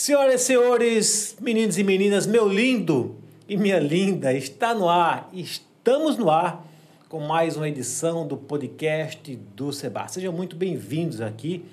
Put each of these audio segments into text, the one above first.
Senhoras e senhores, meninos e meninas, meu lindo e minha linda, está no ar. Estamos no ar com mais uma edição do podcast do Seba. Sejam muito bem-vindos aqui.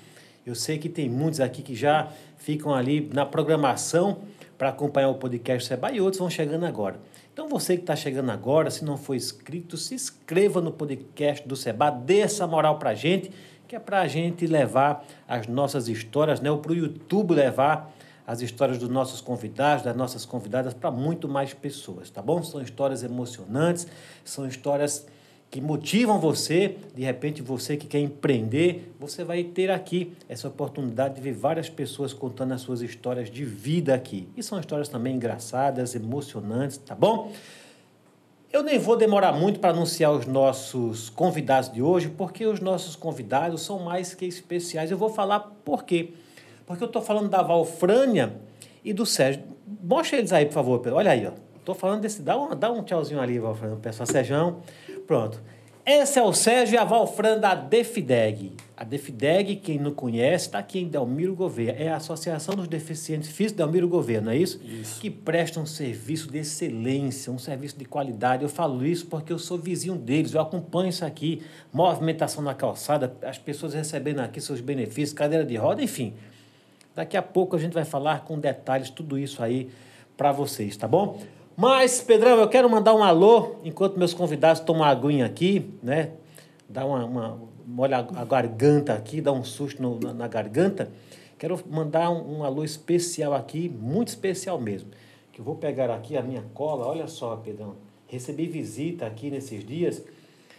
Eu sei que tem muitos aqui que já ficam ali na programação para acompanhar o podcast Seba e outros vão chegando agora. Então você que está chegando agora, se não for inscrito, se inscreva no podcast do Seba, dê essa moral para gente, que é para a gente levar as nossas histórias, né? para o YouTube levar as histórias dos nossos convidados, das nossas convidadas, para muito mais pessoas, tá bom? São histórias emocionantes, são histórias que motivam você, de repente você que quer empreender, você vai ter aqui essa oportunidade de ver várias pessoas contando as suas histórias de vida aqui. E são histórias também engraçadas, emocionantes, tá bom? Eu nem vou demorar muito para anunciar os nossos convidados de hoje, porque os nossos convidados são mais que especiais. Eu vou falar por quê. Porque eu estou falando da Valfrânia e do Sérgio. Mostra eles aí, por favor. Olha aí, ó. Estou falando desse. Dá um, dá um tchauzinho ali, Valfrânia, pessoal. Sérgio. Pronto. Esse é o Sérgio e a Valfrânia da Defideg. A Defideg, quem não conhece, está aqui em Delmiro Gouveia. É a Associação dos Deficientes Físicos Delmiro Gouveia, não é isso? Isso. Que presta um serviço de excelência, um serviço de qualidade. Eu falo isso porque eu sou vizinho deles, eu acompanho isso aqui. Movimentação na calçada, as pessoas recebendo aqui seus benefícios, cadeira de roda, enfim. Daqui a pouco a gente vai falar com detalhes tudo isso aí para vocês, tá bom? Mas, Pedrão, eu quero mandar um alô, enquanto meus convidados tomam a aguinha aqui, né? Dá uma, uma molha a garganta aqui, dá um susto no, na, na, garganta. Quero mandar um, um, alô especial aqui, muito especial mesmo. Que eu vou pegar aqui a minha cola, olha só, Pedrão. Recebi visita aqui nesses dias.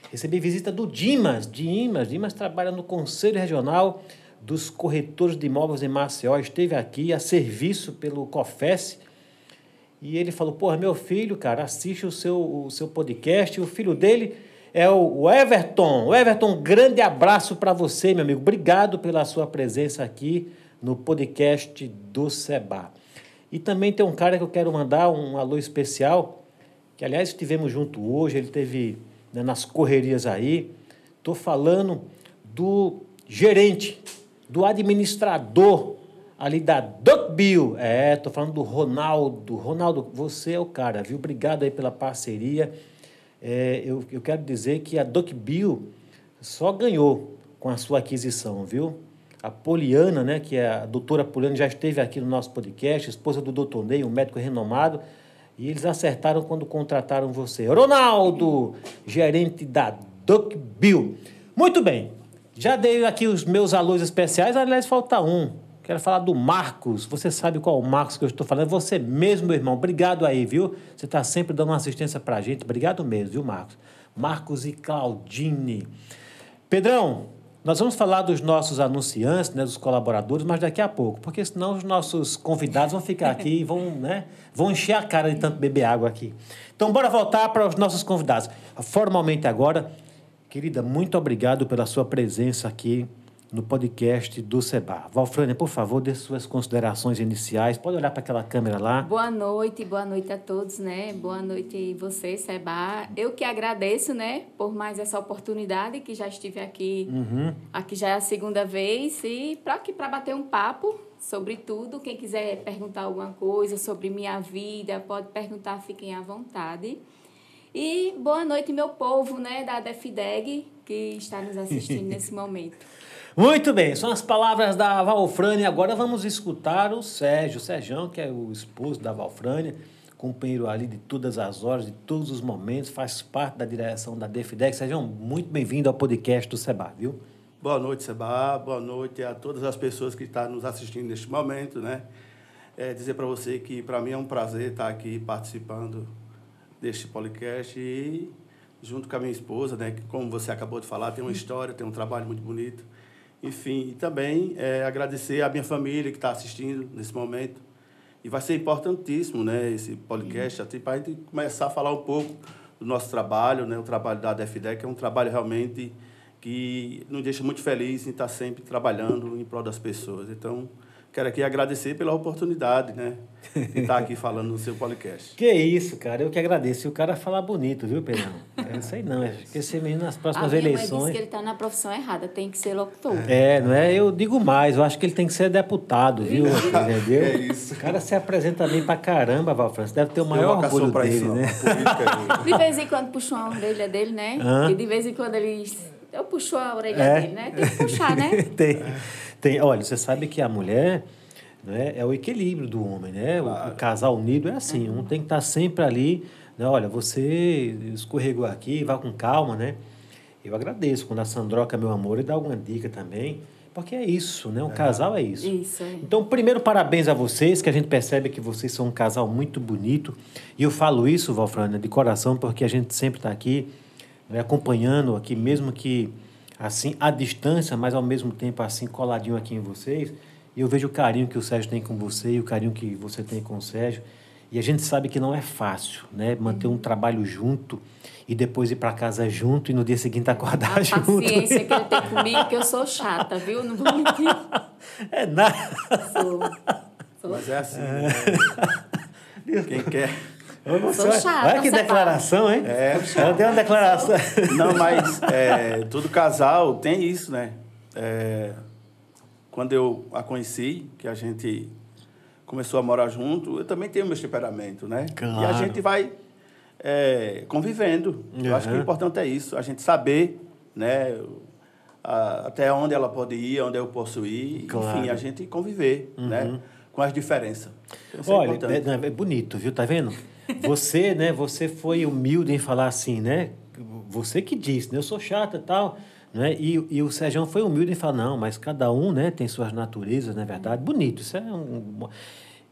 Recebi visita do Dimas, Dimas. Dimas trabalha no Conselho Regional dos corretores de imóveis em Maceió esteve aqui a serviço pelo COFES e ele falou: Porra, meu filho, cara, assiste o seu, o seu podcast. O filho dele é o Everton. O Everton, grande abraço para você, meu amigo. Obrigado pela sua presença aqui no podcast do Seba. E também tem um cara que eu quero mandar um alô especial, que aliás estivemos junto hoje, ele teve né, nas correrias aí. Estou falando do gerente do administrador ali da Duckbill. É, tô falando do Ronaldo. Ronaldo, você é o cara, viu? Obrigado aí pela parceria. É, eu, eu quero dizer que a Duckbill só ganhou com a sua aquisição, viu? A Poliana, né, que é a doutora Poliana, já esteve aqui no nosso podcast, esposa do doutor Ney, um médico renomado, e eles acertaram quando contrataram você. Ronaldo, gerente da Duckbill. Muito bem, já dei aqui os meus alôs especiais, aliás, falta um. Quero falar do Marcos. Você sabe qual é o Marcos que eu estou falando? Você mesmo, meu irmão. Obrigado aí, viu? Você está sempre dando uma assistência para a gente. Obrigado mesmo, viu, Marcos? Marcos e Claudine. Pedrão, nós vamos falar dos nossos anunciantes, né, dos colaboradores, mas daqui a pouco, porque senão os nossos convidados vão ficar aqui e vão, né, vão encher a cara de tanto beber água aqui. Então, bora voltar para os nossos convidados. Formalmente agora, Querida, muito obrigado pela sua presença aqui no podcast do Seba. Valfrânia, por favor, dê suas considerações iniciais. Pode olhar para aquela câmera lá. Boa noite, boa noite a todos, né? Boa noite você, Seba. Eu que agradeço, né, por mais essa oportunidade que já estive aqui. Uhum. Aqui já é a segunda vez e para aqui para bater um papo sobre tudo. Quem quiser perguntar alguma coisa sobre minha vida, pode perguntar, fiquem à vontade. E boa noite, meu povo, né, da Defideg, que está nos assistindo nesse momento. Muito bem, são as palavras da Valfrânia. Agora vamos escutar o Sérgio, o Sérgio, que é o esposo da Valfrânia, companheiro ali de todas as horas, de todos os momentos, faz parte da direção da Defideg. Sérgio, muito bem-vindo ao podcast do Seba, viu? Boa noite, Seba. Boa noite a todas as pessoas que estão nos assistindo neste momento, né? É dizer para você que para mim é um prazer estar aqui participando deste podcast e junto com a minha esposa, né, que como você acabou de falar, tem uma história, tem um trabalho muito bonito. Enfim, e também é, agradecer à minha família que está assistindo nesse momento. E vai ser importantíssimo, né, esse podcast, até para a gente começar a falar um pouco do nosso trabalho, né, o trabalho da DFDEC, que é um trabalho realmente que nos deixa muito feliz em estar sempre trabalhando em prol das pessoas. Então, quero aqui agradecer pela oportunidade, né? De estar aqui falando no seu podcast. Que isso, cara. Eu que agradeço. E o cara fala bonito, viu, Pedrão? É isso aí não. É que esse menino nas próximas a minha eleições. Mãe disse que ele está na profissão errada, tem que ser locutor. É, não é? Eu digo mais, eu acho que ele tem que ser deputado, viu? Entendeu? É isso. O cara se apresenta bem pra caramba, Valfrança. Deve ter o maior orgulho pra dele, isso, não. né? É- De vez em quando puxou a orelha dele, né? Hã? E de vez em quando ele. Eu puxo a orelha É. dele, né? Tem que puxar, né? tem, tem. Olha, você sabe que a mulher né, é o equilíbrio do homem, né? O- O, casal unido é assim, um tem que estar sempre ali, né? Olha, você escorregou aqui, vá com calma, né? Eu agradeço quando a Sandroca, meu amor, ele dá alguma dica também, porque é isso, né? Um casal é isso. Isso, é. Então, primeiro, parabéns a vocês, que a gente percebe que vocês são um casal muito bonito. E eu falo isso, Valfrânia, de coração, porque a gente sempre está aqui né, acompanhando aqui, mesmo que assim, à distância, mas ao mesmo tempo assim, coladinho aqui em vocês. E eu vejo o carinho que o Sérgio tem com você e o carinho que você tem com o Sérgio. E a gente sabe que não é fácil, né? Manter um trabalho junto e depois ir para casa junto e no dia seguinte acordar A junto. paciência que ele tem comigo, que eu sou chata, viu? Não vou mentir. É nada. Sou. Sou. Mas é assim, né? Quem quer. Chata, Olha que declaração, hein? É. Ela tem uma declaração. Não, mas é, todo casal tem isso, né? É, quando eu a conheci, que a gente começou a morar junto, eu também tenho meu temperamento, né? E a Claro. gente vai é, convivendo. Eu acho que o Uhum. importante é isso, a gente saber, né? a- até onde ela pode ir, onde eu posso ir, Claro. Uhum. enfim, a gente conviver, né? Com as diferenças. Isso é Olha, é, é bonito, viu? Tá vendo? Você, né? Você foi humilde em falar assim, né? Você que disse, né? Eu sou chata e tal, né? E, e o Sérgio foi humilde em falar, não, mas cada um, né? Tem suas naturezas, não é verdade? Bonito, isso é um...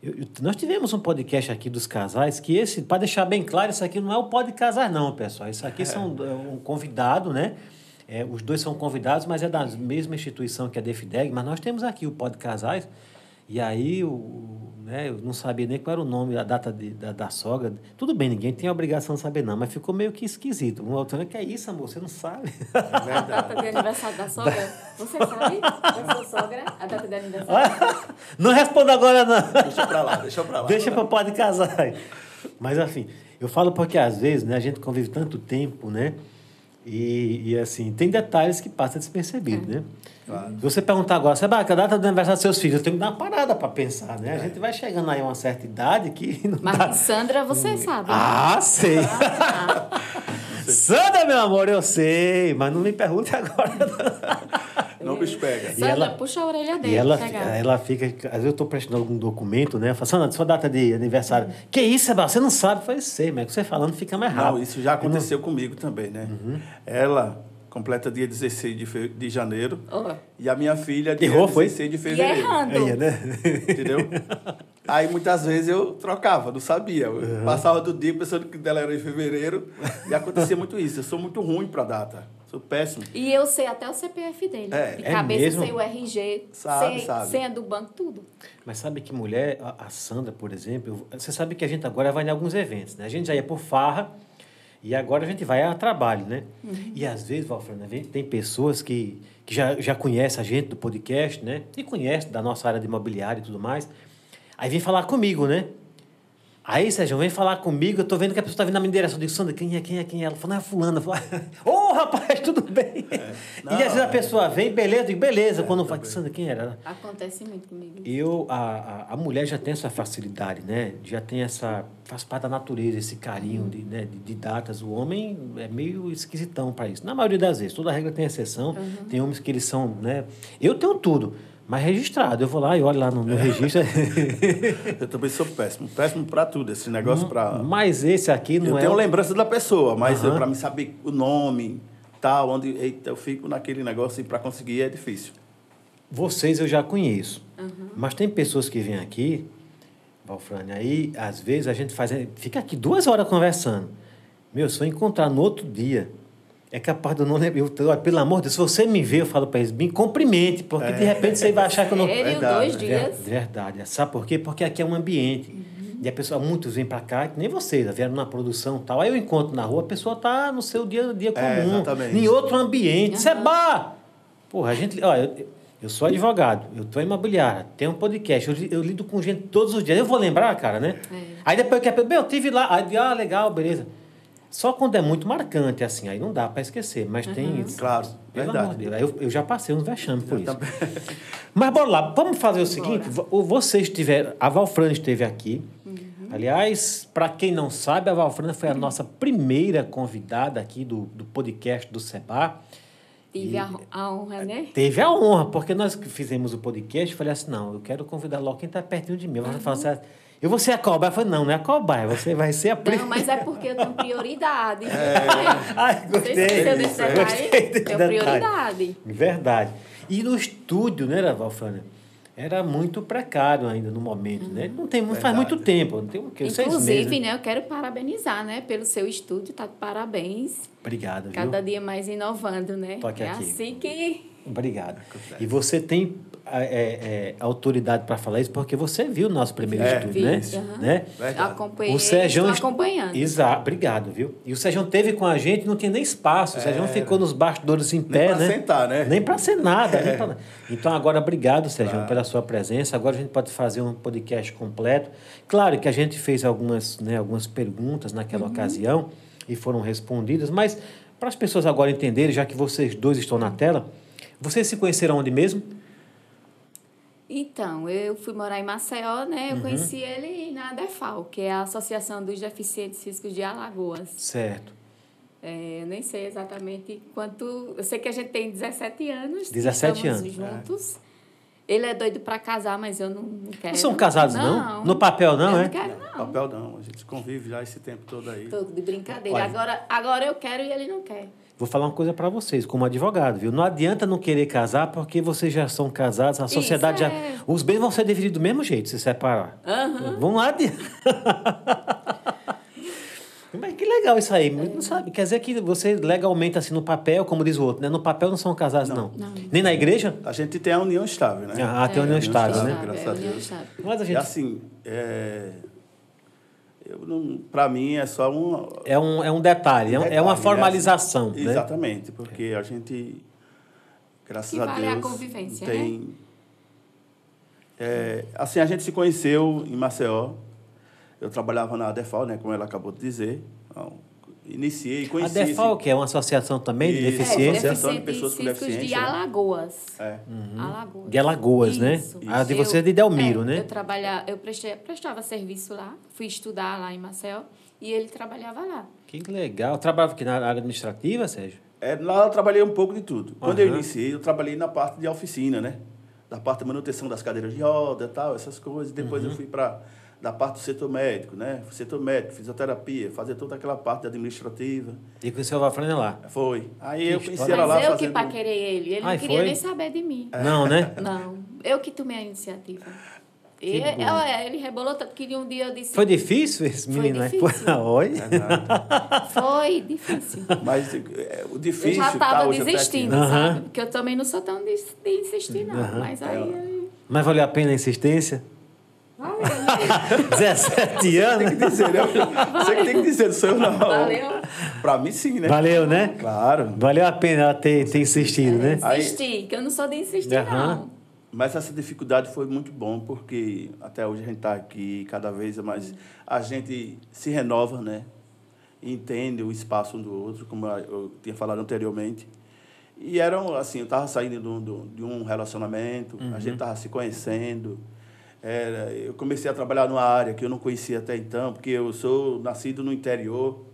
eu- eu- nós tivemos um podcast aqui dos casais que esse, para deixar bem claro, isso aqui não é o pode casar não, pessoal. Isso aqui são é um convidado, né? É, os dois são convidados, mas é da mesma instituição que a Defideg, mas nós temos aqui o Pode Casais, e aí o, né, eu não sabia nem qual era o nome, a data de, da, da sogra. Tudo bem, ninguém tem a obrigação de saber, não, mas ficou meio que esquisito. Um outro, que é isso, amor? Você não sabe? A data de aniversário da sogra? Você sabe? Da sua sogra? A data de aniversário? não responda agora, não. Deixa pra lá, deixa pra lá. Deixa para Pode Casar. Mas, assim, eu falo porque às vezes né, a gente convive tanto tempo, né? E, e assim, tem detalhes que passam despercebido, né? Claro. Se você perguntar agora, Seba, que a data do aniversário dos seus filhos, eu tenho que dar uma parada para pensar, né? A gente vai chegando aí a uma certa idade que não Mas dá. Sandra, você sabe. né? Ah, sei. Ah, Sandra, meu amor, eu sei, mas não me pergunte agora. Não o bicho pega. Sandra, ela- puxa a orelha dele. E ela, ela fica, às vezes eu estou prestando algum documento, né? Eu falo, Sandra, sua data de aniversário. Que isso, Seba? Você não sabe? Eu falei, sei, mas você falando fica mais rápido. Não, isso já aconteceu comigo também, né? Uhum. Ela completa dia 16 de, fe... de janeiro Ó. e a minha filha dia Errou, foi? 16 de E fevereiro. errando. Aí, né? Entendeu? Aí muitas vezes eu trocava, não sabia. Eu Passava do dia pensando que dela era em fevereiro e acontecia muito isso. Eu sou muito ruim para data. Sou péssimo. E eu sei até o CPF dele. É. de É cabeça, mesmo? sei o RG, Sabe, sei sabe. senha do banco, tudo. Mas sabe que mulher, a, Sandra, por exemplo, você sabe que a gente agora vai em alguns eventos, né? A gente já ia por farra e agora a gente vai a trabalho, né? E às vezes, Valfrana, vem- tem pessoas que, que já, já conhecem a gente do podcast, né? E conhecem da nossa área de imobiliário e tudo mais. Aí vem falar comigo, né? Aí, Sérgio, vem falar comigo, eu tô vendo que a pessoa tá vindo na minha direção. Eu digo, Sandra, quem é, quem é, quem é? Ela falou, não, é fulana. Ô, rapaz, tudo bem? e Não, às vezes a é. pessoa vem, beleza, eu digo, beleza. Quando eu falo, Sandra, quem era? Acontece muito comigo. Eu, a, a, a mulher já tem essa facilidade, né? Já tem essa. Faz parte da natureza, esse carinho de, né, de, de datas. O homem é meio esquisitão para isso. Na maioria das vezes, toda regra tem exceção. Tem homens que eles são, né? Eu tenho tudo, mas registrado. Eu vou lá e olho lá no meu registro. Eu também sou péssimo. Péssimo para tudo. Esse negócio para. mas esse aqui não Eu é. tenho o- lembrança da pessoa, mas Aham. para mim saber o nome, tal, onde. Eita, eu fico naquele negócio e para conseguir é difícil. Vocês eu já conheço. Mas tem pessoas que vêm aqui, Valfrânia, aí às vezes a gente faz. Fica aqui duas horas conversando. Meu, se eu encontrar no outro dia, é capaz de eu não lembrar. Eu, olha, pelo amor de Deus, se você me ver, eu falo para eles, me cumprimente, porque de repente você vai achar que eu não. Sério, Verdade, dois é dias. Ver- Verdade. Sabe por quê? Porque aqui é um ambiente. E a pessoa, muitos vêm para cá, que nem vocês, vieram na produção e tal. Aí eu encontro na rua, a pessoa tá no seu dia a dia comum. É, exatamente. Em outro ambiente. Isso é bar! Porra, a gente. Olha, eu, Eu sou advogado, eu tô imobiliária, tenho um podcast, eu, eu lido com gente todos os dias. Eu vou lembrar, cara, né? É. Aí depois que a pessoa, "Bem, eu tive lá, aí, ah, legal, beleza. Só quando é muito marcante, assim, aí não dá para esquecer, mas tem. Claro, Pelo verdade. amor de Deus, eu, eu já passei uns vexames por isso. Mas bora lá, vamos fazer o seguinte: vo- vocês tiveram. A Valfrana esteve aqui. Aliás, para quem não sabe, a Valfrana foi a nossa primeira convidada aqui do, do podcast do Seba. Tive a, a honra, né? Teve a honra, porque nós que fizemos o podcast, eu falei assim, não, eu quero convidar logo quem está pertinho de mim. Você falou assim, eu vou ser a cobaia. Eu falei, não, não é a cobaia, você vai ser a Não, primeira. mas é porque eu tenho prioridade. Ai, Você gostei. esqueceu desse Gostei detalhe? Tenho detalhe. prioridade. Verdade. E no estúdio, né, Valfrana? Era muito precário ainda no momento, né? Não tem, não faz muito tempo, não tem o quê? Seis Inclusive, meses, né, eu quero parabenizar, né, pelo seu estúdio, tá de parabéns. Obrigado, viu? Cada dia mais inovando, né? Toque é aqui. assim que Obrigado. E você tem é, é, autoridade para falar isso porque você viu o nosso primeiro É, estúdio, vi. né? aham. né? Acompanhei, O Sérgio acompanhando. Exato, obrigado, viu? E o Sérgio teve com a gente, não tinha nem espaço. O Sérgio ficou nos bastidores em pé, pra né? sentar, né? Nem para ser nada. nem pra. Então, agora, obrigado, Sérgio, pela sua presença. Agora a gente pode fazer um podcast completo. Claro que a gente fez algumas, né, algumas perguntas naquela Uhum. ocasião e foram respondidas, mas para as pessoas agora entenderem, já que vocês dois estão na tela, vocês se conheceram onde mesmo? Então, eu fui morar em Maceió, né? Uhum. Eu conheci ele na DEFAL, que é a Associação dos Deficientes Físicos de Alagoas. Certo. É, eu nem sei exatamente quanto. Eu sei que a gente tem 17 anos. que 17 estamos anos. juntos. Ele é doido para casar, mas eu não, não quero. Não são casados, não? No papel, não, eu é? Não quero, não. Papel não, a gente convive já esse tempo todo aí. Tô de brincadeira. Olha. Agora, agora eu quero e ele não quer. Vou falar uma coisa para vocês, como advogado, viu? Não adianta não querer casar porque vocês já são casados, a sociedade já. é. Os bens vão ser divididos do mesmo jeito, se separar. Vão lá de. Mas que legal isso aí. Não sabe? Quer dizer que você legalmente, assim, no papel, como diz o outro, né? No papel não são casados, não. Não. Nem na igreja? A gente tem a união estável, né? Ah, tem a união estável, né? graças é, a união Deus. estável. Mas a E gente. assim, é... eu não, para mim é só um É um, é um detalhe, é, um- é uma detalhe, formalização. né? Né? Exatamente, porque a gente, graças Que a vale a Deus, convivência, tem. É, assim, a gente se conheceu em Maceió. Eu trabalhava na DEFAL, né, como ela acabou de dizer. Iniciei, A conheci. DEFAL, esse- que é uma associação também de Isso. deficiência. Associação de Pessoas com Físicos de Deficiência, né? Alagoas. É. Alagoas. De Alagoas, né? Isso. A de Eu- você é de Delmiro, é, né? Eu, trabalha, eu prestei, prestava serviço lá, fui estudar lá em Maceió e ele trabalhava lá. Que legal. Trabalhava aqui na área administrativa, Sérgio? É, lá eu trabalhei um pouco de tudo. Quando eu Aham. iniciei, eu trabalhei na parte de oficina, né? Da parte da manutenção das cadeiras de roda e tal, essas coisas. Depois Uhum. eu fui para da parte do setor médico, né? Setor médico, fisioterapia, fazer toda aquela parte administrativa. E com o seu Valfrana lá. Foi. Aí eu Que conheci história. ela lá Mas eu fazendo... que paquerei ele, ele Ai, não queria foi? nem saber de mim. Não, né? Não, eu que tomei a iniciativa. E, ele rebolou tanto que um dia eu disse... Foi difícil esse Foi menino? né? difícil. Oi? É nada. Foi difícil. Mas é, o Eu difícil já tá estava aqui. desistindo, Aham. sabe? Porque eu também não sou tão de, de insistir, não. Mas aí... Mas valeu a pena a insistência? Valeu, 17 Tem que anos? dizer, né? Você que tem que dizer, não sou eu não. Valeu. Pra mim sim, né? Valeu, né? Claro. Valeu a pena ela ter, ter insistido, né? Aí- Insistir, que eu não sou de insistir, Aham. não. Mas essa dificuldade foi muito bom, porque até hoje a gente está aqui, cada vez mais a gente se renova, né? Entende o espaço um do outro, como eu tinha falado anteriormente. E eram, assim, eu estava saindo de um, de um- de um relacionamento, a gente estava se conhecendo. Era, eu comecei a trabalhar numa área que eu não conhecia até então, porque eu sou nascido no interior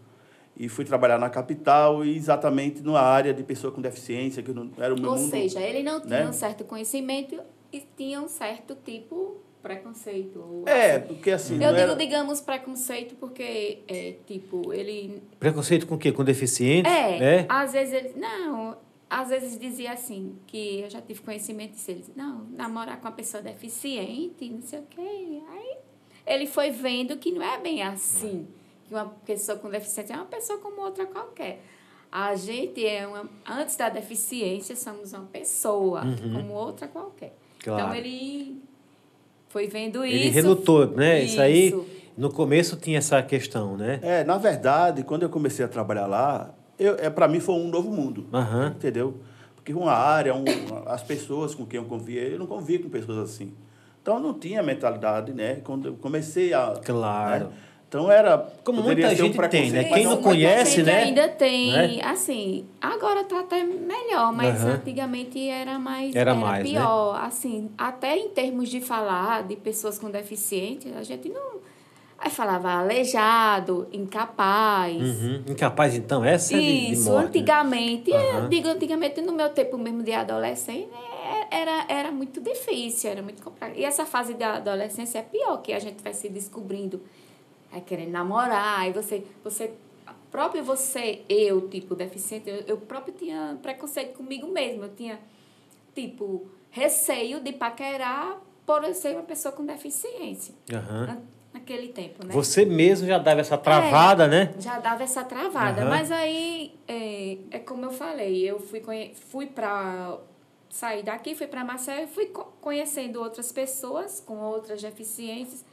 e fui trabalhar na capital e exatamente numa área de pessoa com deficiência, que não era o meu Ou mundo. seja, ele não tinha né? um certo conhecimento e tinha um certo tipo preconceito. ou É, assim. porque assim. Eu digo, era- digamos, preconceito porque, é, tipo, ele... Preconceito com o quê? Com deficiente? É, É? às vezes ele... Não, às vezes dizia assim, que eu já tive conhecimento disso. Ele dizia, não, namorar com uma pessoa deficiente, não sei o quê. Aí ele foi vendo que não é bem assim. Que uma pessoa com deficiência é uma pessoa como outra qualquer. A gente é uma... Antes da deficiência, somos uma pessoa, como outra qualquer. Uhum. Claro. Então, ele foi vendo Ele isso. relutou, né? Isso, aí, Isso. no começo tinha essa questão, né? É, na verdade, quando eu comecei a trabalhar lá, eu, é, para mim foi um novo mundo. Aham. Entendeu? Porque uma área, um, as pessoas com quem eu convia, eu não convia com pessoas assim. Então, eu não tinha mentalidade, né? Quando eu comecei a... Claro. Né? Então, era... Como muita ser um gente tem, né? Quem não Muita conhece, gente né? ainda tem, Né? assim, agora tá até melhor, mas Aham. antigamente era mais Era mais, né? pior, assim, até em termos de falar de pessoas com deficiência, a gente não aí falava aleijado, incapaz. Uhum. Incapaz, então, essa é de, de Isso, morte. né? antigamente, Aham. eu digo antigamente, no meu tempo mesmo de adolescente, né, era, era muito difícil, era muito complicado. E essa fase da adolescência é pior, que a gente vai se descobrindo, vai querendo namorar, e você, você próprio você, eu, tipo, deficiente, eu, eu próprio tinha preconceito comigo mesmo, eu tinha, tipo, receio de paquerar por eu ser uma pessoa com deficiência, Aham. Na- naquele tempo, né? Você mesmo já dava essa travada, né? Já dava essa travada. Aham. Mas aí, é, é como eu falei, eu fui, fui para sair daqui, fui para Marcelo e fui co- conhecendo outras pessoas com outras deficiências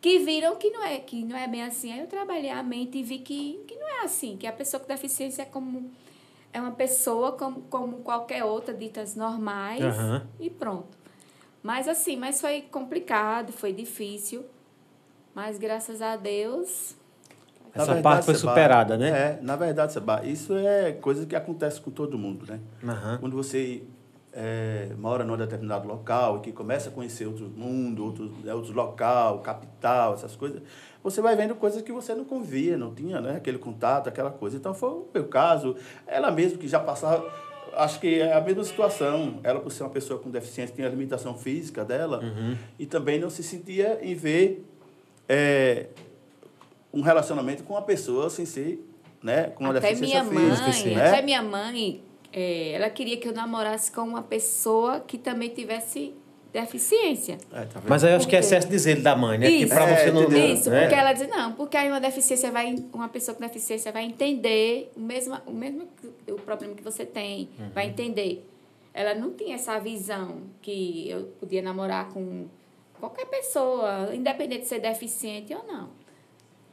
que viram que não é, que não é bem assim. Aí eu trabalhei a mente e vi que, que não é assim, que a pessoa com deficiência é como é uma pessoa como, como qualquer outra, ditas normais, Aham. e pronto. Mas assim, mas foi complicado, foi difícil. Mas graças a Deus, Essa verdade, parte foi Seba, superada, né? É, na verdade, Seba, isso é coisa que acontece com todo mundo, né? Aham. Quando você é, mora num determinado local e que começa a conhecer outros mundos, outros, né, outros local, capital, essas coisas, você vai vendo coisas que você não convia, não tinha né, aquele contato, aquela coisa. Então, foi o meu caso. Ela mesmo que já passava, acho que é a mesma situação. Ela, por ser uma pessoa com deficiência, tinha a limitação física dela Uhum. e também não se sentia em ver é, um relacionamento com uma pessoa sem ser né, com uma até deficiência minha mãe, física. sim. né? até minha mãe, é, ela queria que eu namorasse com uma pessoa que também tivesse deficiência. É, tá? Mas aí eu acho que é excesso de zelo da mãe, né? Que Isso. pra você É, não. Isso, né? porque ela diz, não, porque aí uma deficiência vai, uma pessoa com deficiência vai entender o mesmo, o mesmo o problema que você tem, Uhum. vai entender. Ela não tinha essa visão que eu podia namorar com qualquer pessoa, independente de ser deficiente ou não.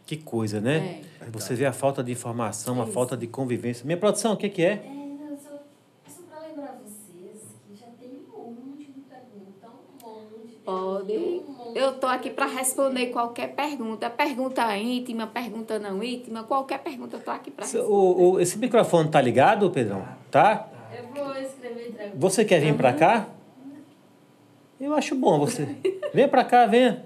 Que coisa, né? É. Você vê a falta de informação, a Isso. falta de convivência. Minha produção, o que, que é? É, não, só, só para lembrar vocês que já tem um monte de pergunta, um monte. Pode. Eu tô aqui para responder qualquer pergunta. Pergunta íntima, pergunta não íntima, qualquer pergunta eu tô aqui para responder. O, o- esse microfone tá ligado, Pedrão? Tá? Eu vou escrever Você quer vir pra cá? Eu acho bom você. Vem pra cá, venha.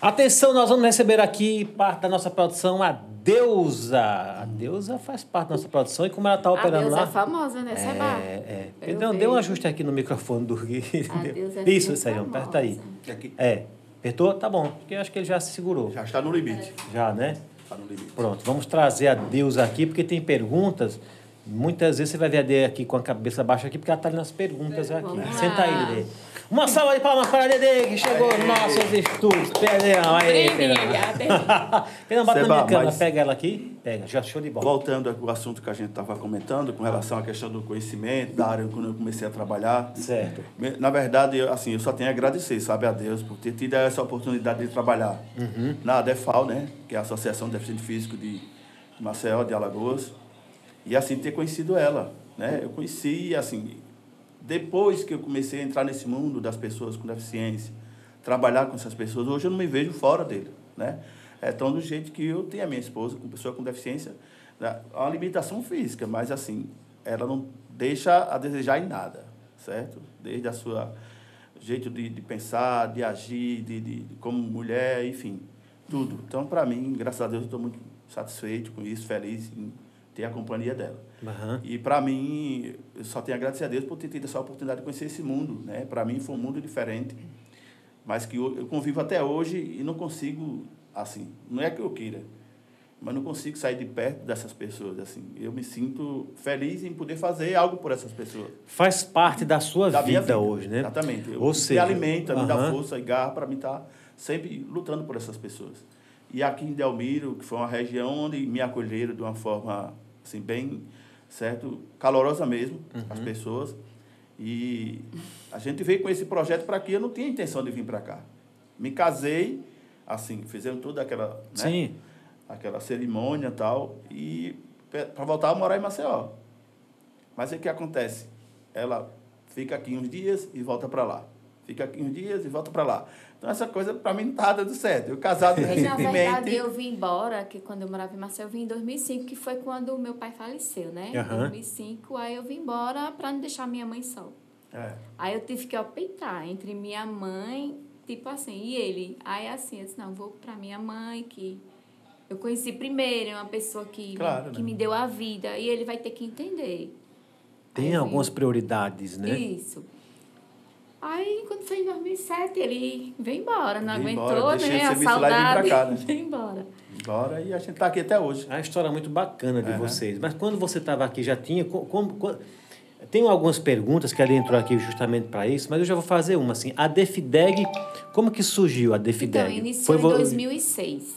Atenção, nós vamos receber aqui parte da nossa produção, a Deusa. A Deusa faz parte da nossa produção e como ela tá A operando Deus lá. é famosa, né? Seba? É, é. Eu Pedrão, dê um ajuste aqui no microfone do Gui. A Deus é Isso, Sérgio, aperta aí. Aqui. É. Apertou? Tá bom. Porque eu acho que ele já se segurou. Já está no limite. Já, né? Está no limite. Pronto, vamos trazer a Deus aqui, porque tem perguntas. Muitas vezes você vai ver a Dê aqui com a cabeça baixa aqui, porque ela está ali nas perguntas aqui. Vamos Senta lá. aí, Dede. Uma salva de palmas para a Dede, que chegou nos nossos estúdios. Pedrão, aí. Pedrão, bota na Seba, minha câmera, mas- pega ela aqui. Pega, já show de bola. Voltando ao assunto que a gente estava comentando, com relação à questão do conhecimento, da área quando eu comecei a trabalhar. Certo. Na verdade, eu, assim, eu só tenho a agradecer, sabe, a Deus por ter tido essa oportunidade de trabalhar na ADEFAL, né, que é a Associação de Deficiente Físico de Maceió, de Alagoas, e assim ter conhecido ela, né? Eu conheci, assim, depois que eu comecei a entrar nesse mundo das pessoas com deficiência, trabalhar com essas pessoas, hoje eu não me vejo fora dele, né? É tão do jeito que eu tenho a minha esposa, com pessoa com deficiência, né? Uma limitação física, mas assim, ela não deixa a desejar em nada, certo? Desde a sua jeito de, de pensar, de agir, de, de, de como mulher, enfim, tudo. Então, para mim, graças a Deus, eu estou muito satisfeito com isso, feliz em ter a companhia dela. Aham. E para mim, eu só tenho a agradecer a Deus por ter tido essa oportunidade de conhecer esse mundo, né? Para mim foi um mundo diferente, mas que eu eu convivo até hoje e não consigo, assim, não é que eu queira, mas não consigo sair de perto dessas pessoas, assim. Eu me sinto feliz em poder fazer algo por essas pessoas. Faz parte da sua Da vida, vida, hoje, né? Exatamente. Eu, Ou me seja, alimenta, me dá força e garra para mim estar sempre lutando por essas pessoas. E aqui em Delmiro, que foi uma região onde me acolheram de uma forma assim bem, certo, calorosa mesmo, Uhum. as pessoas. E a gente veio com esse projeto para aqui, eu não tinha intenção de vir para cá. Me casei, assim, fizemos toda aquela, né, Sim. aquela cerimônia e tal, e para voltar a morar em Maceió. Mas o que acontece? Ela fica aqui uns dias e volta para lá. Fica aqui uns dias e volta para lá. Então, essa coisa, para mim, não tá dando certo. Eu casado Mas, na verdade, recentemente... eu vim embora, que quando eu morava em Marcel, eu vim em 2005, que foi quando o meu pai faleceu, né? Em Aham. 2005, aí eu vim embora para não deixar minha mãe só. É. Aí eu tive que optar entre minha mãe, tipo assim, e ele. Aí assim, eu disse, não, vou para minha mãe, que eu conheci primeiro, é uma pessoa que, Claro, que né? me deu a vida, e ele vai ter que entender. Aí Tem eu algumas prioridades, né? Isso. Aí, quando foi em 2007, ele veio embora, não Veio aguentou, embora, né? A serviço lá e vim pra saudade. cá, né? Veio embora. Embora e a gente tá aqui até hoje. É uma história muito bacana de Aham. vocês. Mas quando você estava aqui, já tinha. co- Como, co- tem algumas perguntas que ela entrou aqui justamente para isso, mas eu já vou fazer uma assim. A Defideg, como que surgiu a Então, Defideg? iniciou vo- em 2006.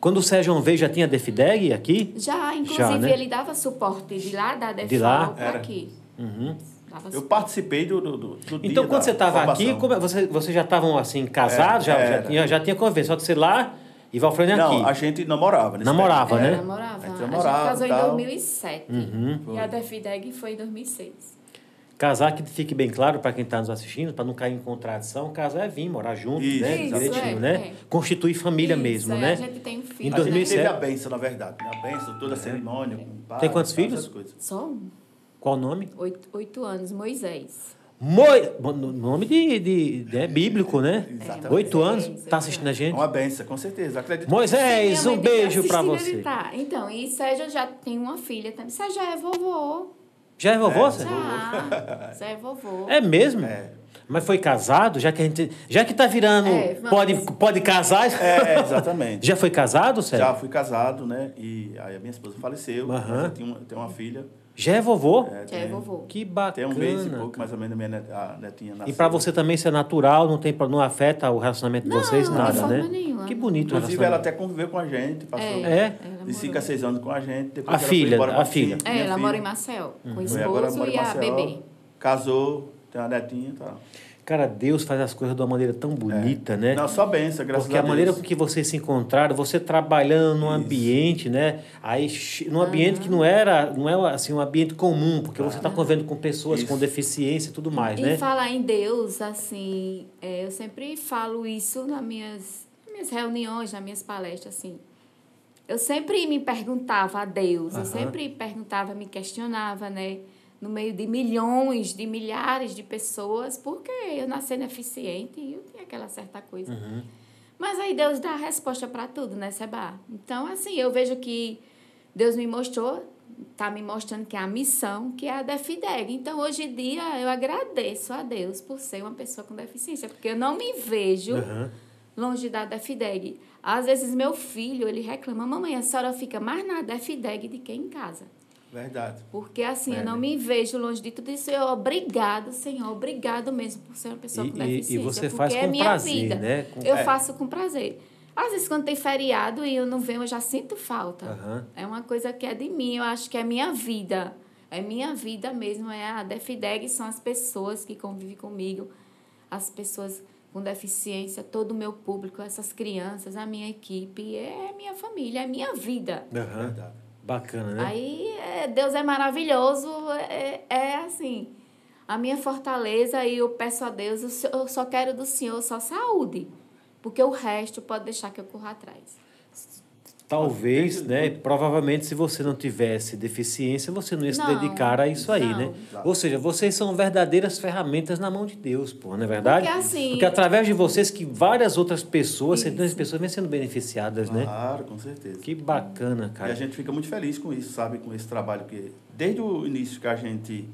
Quando o Sérgio veio, já tinha Defideg aqui? Já, inclusive, Já, né? ele dava suporte de lá da De lá? DEFAL para Era. aqui. Uhum. Dava Eu participei do, do, do Então, dia quando da você estava aqui, como é- você, vocês já estavam assim, casados? já, Era, já, tinha, já tinha convivência, só que você lá e Valfrene aqui. Não, a gente namorava. nesse Namorava, né? É, namorava. A gente A namorava gente casou e em tal. 2007. Uhum. E a DEFIDEG foi em 2006. Casar, que fique bem claro para quem está nos assistindo, para não cair em contradição, casar é vir, morar junto, Isso, né? Isso, Direitinho, é, né? é. Constituir família Isso, mesmo, é, né? A gente tem um Em filho. A gente 2007. teve a benção, na verdade. né? A benção, toda a cerimônia, com o pai. Tem quantos tal, filhos? Só um. Qual o nome? Oito, oito anos, Moisés. Moi... no- Nome de, de, de- é bíblico, né? Exatamente. Oito anos. Moisés, Tá assistindo a É gente? uma benção, com certeza. Acredito. Moisés, um que beijo para você. Tá. Então, e Sérgio já tem uma filha também. Sérgio já é vovô. Já é vovô? É, Sérgio? Já. Já é vovô. É mesmo? É. Mas foi casado? Já que a gente. Já que tá virando. É, vamos. pode, pode casar? É, exatamente. Já foi casado, Sérgio? Já fui casado, né? E aí a minha esposa faleceu. Mas Eu tenho uma, tenho uma filha. Já é vovô? É, Já é tem- vovô. Que Tem bacana. um mês e pouco, mais ou menos, a minha net- a netinha nasceu. E para você também ser natural, não, tem, não afeta o relacionamento de Não, vocês, de nada, forma né? nenhuma. Que bonito o Inclusive, ela até conviveu com a gente. Passou É, É? de morou. 5 a 6 anos com a gente. Depois A filha, a com a filha. É, ela filha. mora em Marcel, com o agora esposo mora em e a bebê. Casou, tem uma netinha e tal. Cara, Deus faz as coisas de uma maneira tão bonita, né? É. Não, só benção, graças Porque a maneira com que vocês se encontraram, você trabalhando num Isso. ambiente, né? Aí, num ambiente que não era, não é assim, um ambiente comum, porque você está convivendo com pessoas Isso. com deficiência e tudo mais, E né? falar em Deus, assim, é, eu sempre falo isso nas minhas, nas minhas reuniões, nas minhas palestras, assim. Eu sempre me perguntava a Deus, eu sempre perguntava, me questionava, né? No meio de milhões, de milhares de pessoas, porque eu nasci deficiente e eu tinha aquela certa coisa. Uhum. Mas aí Deus dá a resposta para tudo, né, Seba? Então, assim, eu vejo que Deus me mostrou, tá me mostrando que é a missão, que é a DEFIDEG. Então, hoje em dia, eu agradeço a Deus por ser uma pessoa com deficiência, porque eu não me vejo Aham. longe da DEFIDEG. Às vezes, meu filho, ele reclama, mamãe, a senhora fica mais na DEFIDEG do que em casa. Verdade. Porque, assim, É, eu não né? me vejo longe de tudo isso. Eu, obrigado, Senhor, obrigado mesmo por ser uma pessoa E- com e- e deficiência. você porque faz é com minha prazer, vida. né? Com- Eu É. faço com prazer. Às vezes, quando tem feriado e eu não venho, eu já sinto falta. Aham. É uma coisa que é de mim, eu acho que é minha vida. É minha vida mesmo, é a Defideg, são as pessoas que convivem comigo, as pessoas com deficiência, todo o meu público, essas crianças, a minha equipe, é minha família, é minha vida. Aham. Verdade. Bacana, né? Aí é, Deus é maravilhoso, é, é assim, a minha fortaleza e eu peço a Deus, eu só quero do Senhor só saúde, porque o resto pode deixar que eu corra atrás. Talvez, né? Provavelmente, se você não tivesse deficiência, você não ia se Não, dedicar a isso aí, não. né? Claro. Ou seja, vocês são verdadeiras ferramentas na mão de Deus, pô, não é verdade? Porque assim- Porque através de vocês que várias outras pessoas, Isso. centenas de pessoas vêm sendo beneficiadas, né? Claro, com certeza. Que bacana, E a cara. gente fica muito feliz com isso, sabe? Com esse trabalho que desde o início que a gente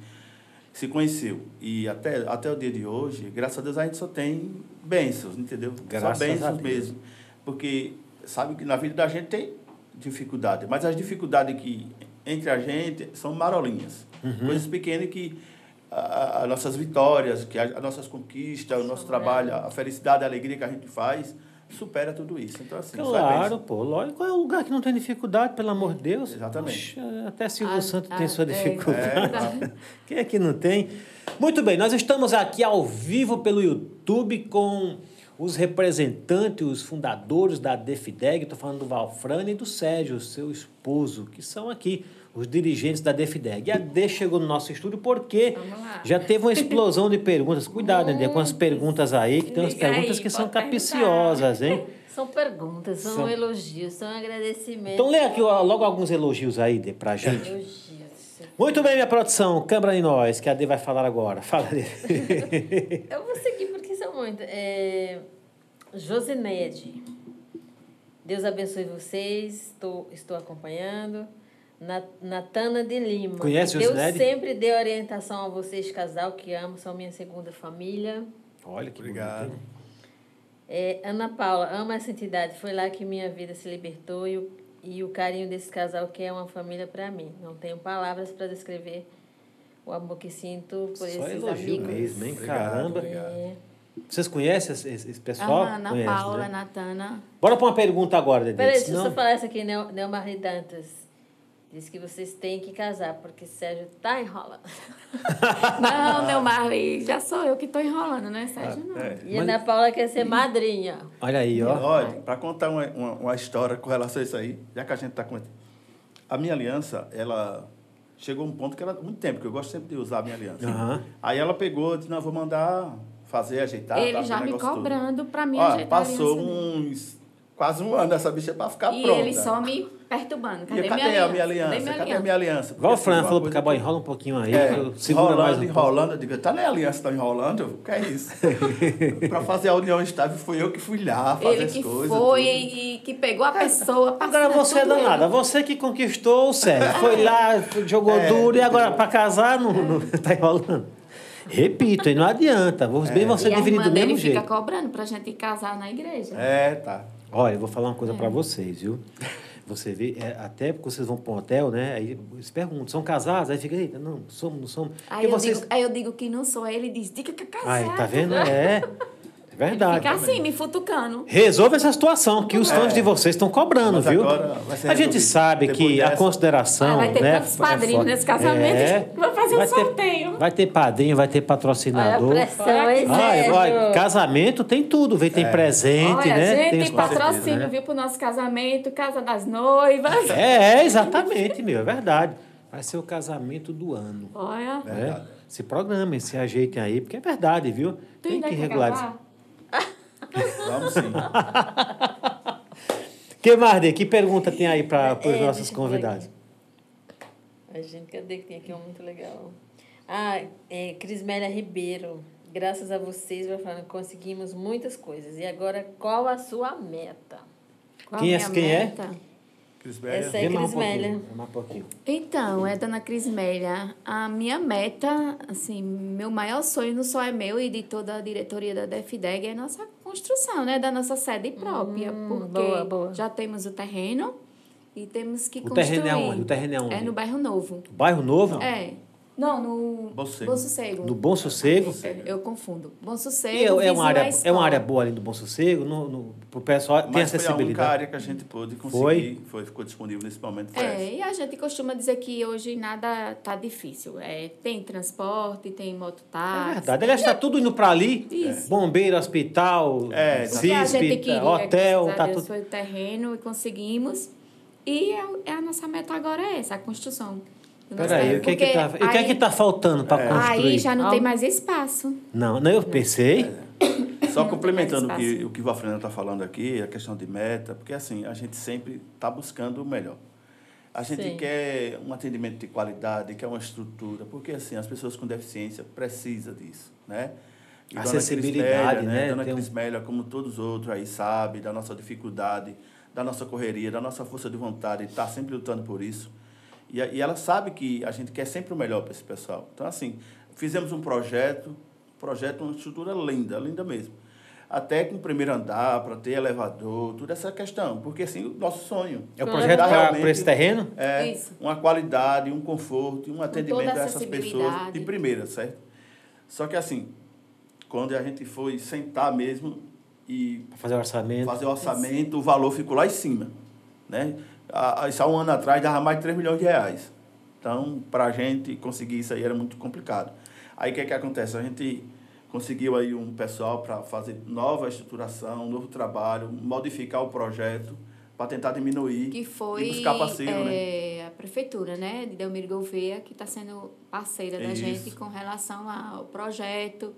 se conheceu e até, até o dia de hoje, graças a Deus a gente só tem bênçãos, entendeu? Graças só bênçãos mesmo. Porque sabe que na vida da gente tem dificuldade, mas as dificuldades que entre a gente são marolinhas. Uhum. Coisas pequenas que as nossas vitórias, que a- as nossas conquistas, o nosso trabalho, a felicidade, a alegria que a gente faz, supera tudo isso. Então, assim, é Claro, pô, lógico. Qual é o lugar que não tem dificuldade, pelo amor de Deus? Exatamente. Poxa, até Silvio Ah, Santos ah, tem sua dificuldade. é. Quem é que não tem? Muito bem, nós estamos aqui ao vivo pelo YouTube com os representantes, os fundadores da Defideg. Estou falando do Valfrane e do Sérgio, seu esposo, que são aqui os dirigentes da DEFIDEG. E a D chegou no nosso estúdio porque já teve uma explosão de perguntas. Cuidado, André, com as perguntas aí, que tem umas Liga aí, perguntas que são capiciosas, hein? São perguntas, são, São- elogios, são agradecimentos. Então lê aqui ó, logo alguns elogios aí, Dê, pra gente. Elogios. Muito bem, minha produção. Câmara em nós, que a D vai falar agora. Fala, Dê. Eu vou seguir. É... Josinede. Deus abençoe vocês. Estou, estou acompanhando. Na- Natana de Lima. Conhece Deus Josinede? sempre dê orientação a vocês, casal que amo, são minha segunda família. Olha que Obrigado. bonito. É, Ana Paula, amo essa entidade. Foi lá que minha vida se libertou e o, e o carinho desse casal que é uma família para mim. Não tenho palavras para descrever o amor que sinto por Só esses elogio amigos. mesmo, hein? Obrigado, Caramba. obrigado. É, Vocês conhecem esse, esse- pessoal? A Ana Conhece, Paula, né? Natana. Bora pra uma pergunta agora, Dedê. Peraí, deixa eu só falar isso aqui, Neo- Neomar Dantas. Diz que vocês têm que casar, porque Sérgio tá enrolando. Não, meu Marley, já sou eu que estou enrolando, né, Sérgio? Não. É. E a Ana Paula quer ser madrinha. Olha aí, ó. Olha, para contar uma, uma, uma história com relação a isso aí, já que a gente está com. A minha aliança, ela chegou a um ponto que era muito tempo, que eu gosto sempre de usar a minha aliança. Aham. Aí ela pegou e disse: Não, vou mandar fazer, ajeitar. Ele tá, já me cobrando para mim ajeitar a passou aliança dele. uns. quase um ano essa bicha para ficar E pronta. ele só me perturbando. Cadê, E cadê minha a minha aliança? Cadê minha Cadê a minha aliança? Igual o Porque, Fran assim, uma falou pro Cabal, que- enrola um pouquinho aí, É, eu segura enrolando, mais um pouco. enrolando, eu digo, tá na aliança, tá enrolando? O que é isso? para fazer a união estável, fui eu que fui lá fazer Ele as que coisas. foi tudo. e, e que pegou a pessoa. Agora passando você é danada, ele. você que conquistou o Sérgio. Foi lá, jogou É. duro e agora pra casar não, não tá enrolando. Repito, hein, não adianta. Vou bem você E a dividir irmã do mesmo fica jeito. cobrando pra gente casar na igreja. É, tá. Olha, eu vou falar uma coisa pra vocês, viu? Você vê, é, até porque vocês vão para um hotel, né? Aí eles perguntam, são casados? Aí fica, eita, não, somos, não somos. Aí Porque eu, vocês... digo, aí eu digo que não sou ele, diz, diga que é casado. Aí, tá vendo? É. É verdade. Fica assim, me futucando. Resolve essa situação, que os fãs de vocês estão cobrando, Mas viu? A gente sabe Depois que a dessa- consideração. Ah, vai ter né, tantos é padrinhos forte. nesse casamento. Vai fazer um vai ter- sorteio. vai ter padrinho, vai ter Olha a patrocinador. pressão, Olha que- Olha, olha, casamento tem tudo, vem, tem presente, Olha, né? gente, tem tem patrocínio, né? viu, pro nosso casamento, Casa das Noivas. É, é, exatamente, meu, é verdade. Vai ser o casamento do ano. Olha? Verdade. Se programem, se ajeitem aí, porque é verdade, viu? Tem ainda que regularizar. Vamos sim. Que mais, Dê? Que pergunta tem aí para os É, nossos convidados? Ai, gente, cadê que tem aqui um muito legal? Ah, é, Crismélia Ribeiro. Graças a vocês, vai falando, conseguimos muitas coisas. E agora, qual a sua meta? Qual Quem é- a minha quem é? meta? Crismélia. Essa é um Crismélia. pouquinho, um pouquinho. Então, é Dona Crismélia. A minha meta, assim, meu maior sonho não só é meu e de toda a diretoria da DFDEG, é a nossa construção, né? Da nossa sede própria. porque boa, boa. já temos o terreno e temos que O construir. terreno é onde? O terreno é onde? É no bairro Novo. Bairro Novo? É. Não, no Bom Sossego. Bom Sossego. No Bom Sossego? Eu confundo. Bom E Sossego, é, é, vizinho uma área, é uma área boa ali do Bom Sossego, no, no, pro pessoal, tem Mas foi a única acessibilidade. área que a gente pôde conseguir. Foi? Foi? ficou disponível nesse momento. Essa. É, e a gente costuma dizer que hoje nada tá difícil. É, tem transporte, tem mototáxi. É verdade. Aliás, está tudo indo para ali. Isso. Bombeiro, hospital, É, CISP, queria, hotel, tá Deus, tudo. foi o terreno e conseguimos. E é, é a nossa meta agora é essa, a construção. Peraí, o que é que tá, o que é que tá faltando para construir? Aí já não Al- tem mais espaço. Não, não, eu pensei. Só Não complementando o que, o que o Valfrena está falando aqui, a questão de meta, porque assim, a gente sempre está buscando o melhor. A gente Sim. quer um atendimento de qualidade, quer uma estrutura, porque assim, as pessoas com deficiência precisam disso, né? E Dona Acessibilidade, Crismélia, né? Dona Tem um- Crismélia, como todos os outros aí, sabe da nossa dificuldade, da nossa correria, da nossa força de vontade, está sempre lutando por isso. E, e ela sabe que a gente quer sempre o melhor para esse pessoal. Então, assim, fizemos um projeto, projeto, uma estrutura linda, linda mesmo. Até com o primeiro andar, para ter elevador, toda essa questão. Porque, assim, o nosso sonho. É o projeto para esse terreno? É Isso. uma qualidade, um conforto, e um atendimento a essas pessoas de primeira, certo? Só que assim, quando a gente foi sentar mesmo e fazer o orçamento. fazer o orçamento, o valor ficou lá em cima. Né? Há- isso há um ano atrás dava mais de 3 milhões de reais. Então, para a gente conseguir isso aí era muito complicado. Aí o que, é que acontece? A gente conseguiu aí um pessoal para fazer nova estruturação, novo trabalho, modificar o projeto para tentar diminuir Que foi e buscar parceiro, né? é, a prefeitura, né, de Delmiro Gouveia, que está sendo parceira da Isso. gente com relação ao projeto.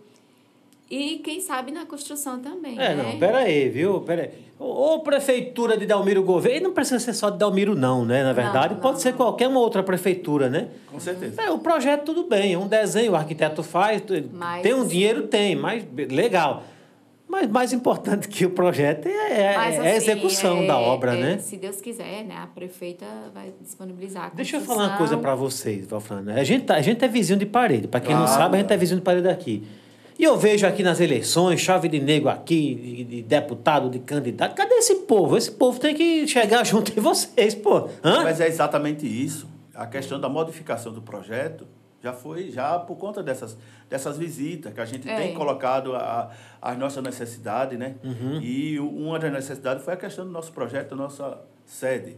E quem sabe na construção também, É, né? não, pera aí, viu? Pera aí. Ô, ô, prefeitura de Dalmiro Gouveia, e não precisa ser só de Dalmiro não, né? Na verdade, não, pode ser não. qualquer uma outra prefeitura, né? Com certeza. É, o projeto tudo bem, é um desenho, o arquiteto faz, Mas- tem um dinheiro, tem, mas legal. Mas mais importante que o projeto é, é- Mas, é a assim, execução é- da obra, é, né? Se Deus quiser, né, a prefeita vai disponibilizar a Deixa eu falar uma coisa para vocês, Valfrana. A gente, tá- a gente é vizinho de parede. Para quem não Claro. sabe, a gente é vizinho de parede aqui. E eu vejo aqui nas eleições, chave de nego aqui, de, de deputado, de candidato. Cadê esse povo? Esse povo tem que chegar junto em vocês, pô. Hã? Mas é exatamente isso. A questão da modificação do projeto já foi já por conta dessas, dessas visitas que a gente É. tem colocado a, as nossas necessidades, né? Uhum. E uma das necessidades foi a questão do nosso projeto, da nossa sede.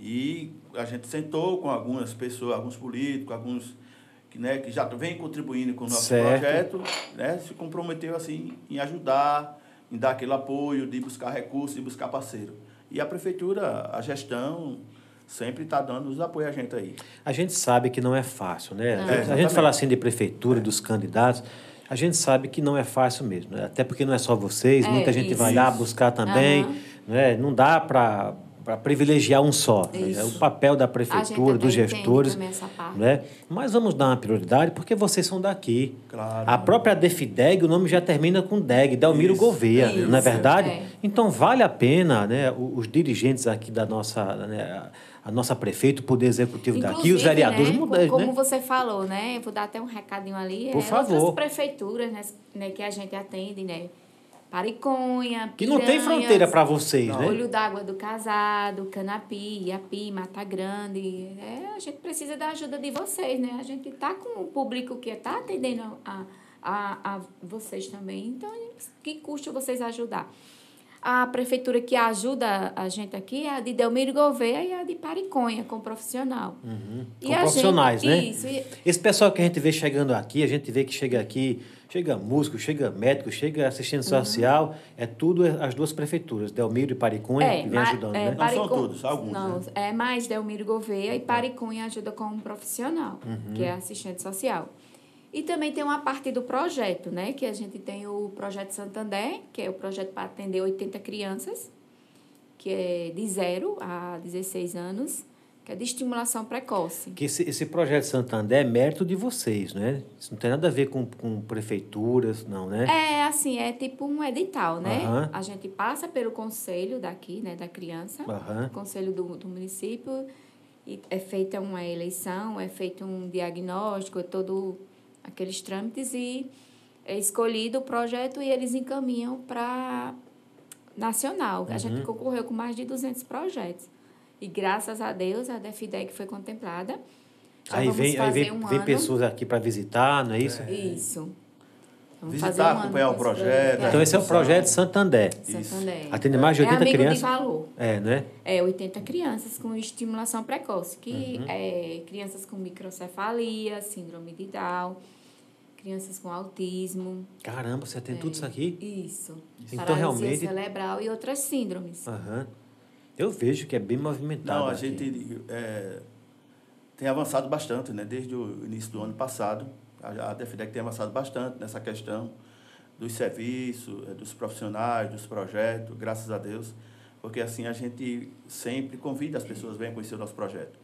E a gente sentou com algumas pessoas, alguns políticos, alguns né, que já vêm contribuindo com o nosso Certo. projeto, né? Se comprometeu assim em ajudar, em dar aquele apoio, de buscar recursos, de buscar parceiro. E a prefeitura, a gestão, sempre está dando os apoios a gente aí. A gente sabe que não é fácil, né? Não. A gente- É, a gente fala assim de prefeitura, dos candidatos, a gente sabe que não é fácil mesmo. né? Até porque não é só vocês, É, muita gente isso. vai lá buscar também. Aham. Né? Não dá para privilegiar um só. né? É o Isso. papel da prefeitura, dos gestores. Né? Mas vamos dar uma prioridade porque vocês são daqui. Claro. A própria Defideg, o nome já termina com DEG, Dalmiro Isso. Gouveia, Isso, não é verdade? é. Então vale a pena né, os dirigentes aqui da nossa, né, a nossa prefeito, o Poder Executivo daqui, os Inclusive, vereadores né. Como né? você falou, né? Eu vou dar até um recadinho ali. Por é, favor. Outras prefeituras né, né, que a gente atende, né? Pariconha, Que não tem fronteira para vocês, né? Olho d'água do Casado, Canapi, Iapi, Mata Grande. É, a gente precisa da ajuda de vocês, né? A gente tá com o público que está atendendo a, a, a vocês também. Então, que custa vocês ajudar? A prefeitura que ajuda a gente aqui é a de Delmiro Gouveia e a de Pariconha, com profissional. E Com profissionais, gente, né? Isso. e- Esse pessoal que a gente vê chegando aqui, a gente vê que chega aqui, chega músico, chega médico, chega assistente social, é tudo as duas prefeituras, Delmiro e Paricunha, que vem ajudando, é, né? Não são todos, alguns, Não, né? é mais Delmiro Gouveia e Tá. Paricunha ajuda com um profissional, Uhum. que é assistente social. E também tem uma parte do projeto, né? Que a gente tem o Projeto Santander, que é o projeto para atender 80 crianças, que é de 0 a 16 anos, que é de estimulação precoce. Que esse, esse projeto Santander é mérito de vocês, né? Isso não tem nada a ver com, com prefeituras, não, né? É assim, é tipo um edital, né? Aham. A gente passa pelo conselho daqui, né, da criança. Aham. conselho do, do município e é feita uma eleição, é feito um diagnóstico, é todo aqueles trâmites e é escolhido o projeto e eles encaminham para nacional. A Uhum. gente concorreu com mais de 200 projetos. E graças a Deus a DEFIDEC foi contemplada. Já Aí vem, aí vem, um vem pessoas aqui para visitar, não é isso? Isso. Vamos Visitar, acompanhar o projeto. Então esse é o projeto Santander. Santander. Atende mais de É 80 amigo crianças. de valor. É, né? É, 80 crianças com estimulação precoce, que Uhum. é crianças com microcefalia, síndrome de Down, crianças com autismo. Caramba, você tem tudo isso aqui? Isso. Então, Paralisia realmente- cerebral e outras síndromes. Aham. Eu vejo que é bem movimentado. Não, a aqui. gente é, tem avançado bastante, né? Desde o início do ano passado, a, DEFIDEC tem avançado bastante nessa questão dos serviços, eh, dos profissionais, dos projetos, graças a Deus, porque assim a gente sempre convida as pessoas a venham conhecer o nosso projeto.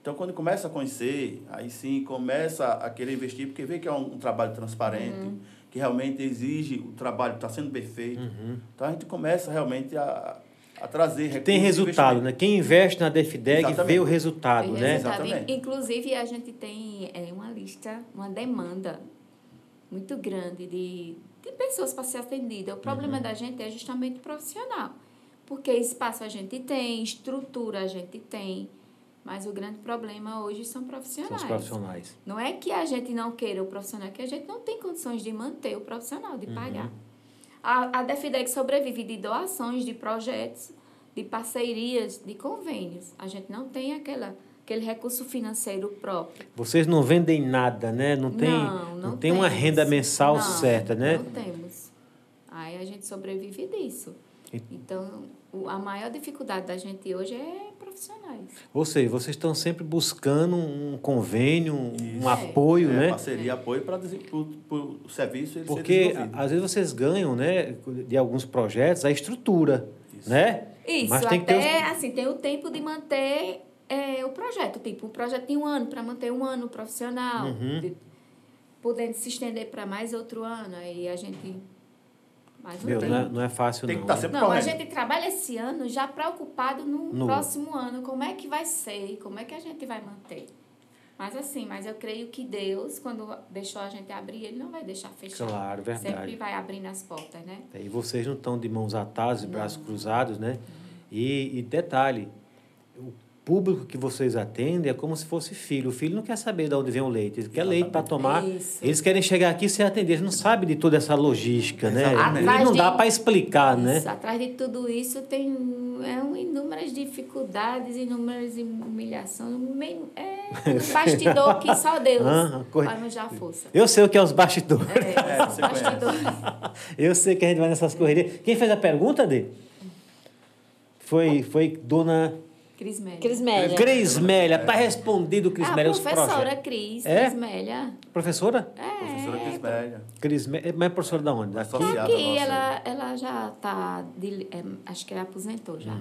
Então, quando começa a conhecer, aí sim começa a querer investir, porque vê que é um, um trabalho transparente, Uhum. que realmente exige o trabalho está sendo bem feito. Uhum. Então, a gente começa realmente a, a trazer Tem resultado, né? Quem investe na Defideg vê Exatamente. o resultado, né? Exatamente. Inclusive, a gente tem é, uma lista, uma demanda muito grande de, de pessoas para ser atendida. O Uhum. problema da gente é justamente profissional. Porque espaço a gente tem, estrutura a gente tem, mas o grande problema hoje são São profissionais. os profissionais. Não é que a gente não queira o profissional, é que a gente não tem condições de manter o profissional, Uhum. de pagar. A, a Defidec sobrevive de doações, de projetos, de parcerias, de convênios. A gente não tem aquela, aquele recurso financeiro próprio. Vocês não vendem nada, né? Não tem, não, não, tem uma renda mensal Não, certa, né? Não temos. Aí a gente sobrevive disso. Então, a maior dificuldade da gente hoje é profissionais. Ou seja, vocês estão sempre buscando um convênio, um, Isso. apoio, É, né? Parceria, apoio para o serviço Porque às vezes vocês ganham, né, de alguns projetos, a estrutura, né? Isso, Mas tem que ter até os- assim, tem o tempo de manter é, o projeto. Tipo, o projeto tem um ano para manter um ano profissional, Uhum. de- podendo se estender para mais outro ano. Aí a gente. Mais um Meu, não é, não é fácil Tem que não. estar né? sempre Não, a correndo. gente trabalha esse ano já preocupado no, No- próximo ano, como é que vai ser, como é que a gente vai manter. Mas assim, mas eu creio que Deus, quando deixou a gente abrir, Ele não vai deixar fechar. Claro, verdade. Sempre vai abrindo as portas, né? E vocês não estão de mãos atadas e braços cruzados, né? E, e detalhe, público que vocês atendem é como se fosse filho. O filho não quer saber de onde vem o leite, ele quer leite para tomar. Isso. Eles querem chegar aqui e ser atendidos, eles não sabem de toda essa logística, né? Exatamente. E não Atrás dá de- para explicar, né? Isso, atrás de tudo isso tem é um, inúmeras dificuldades, inúmeras humilhações. meio- É um bastidor que só Deus Ah, corre- vai arranjar força. Eu sei o que é os bastidores. É, É, os você bastidores. Eu sei que a gente vai nessas correrias. Quem fez a pergunta, Dê? Foi, foi dona Cris Mélia. Cris Mélia. Cris Mélia. Está respondido, Cris Ah, professora projetos. Cris, É? Cris Mélia. Professora? É, Professora Crismélia. Cris Mélia. Mas é professora da onde? Daqui? Associada Aqui, ela, ela já está. acho que ela aposentou já.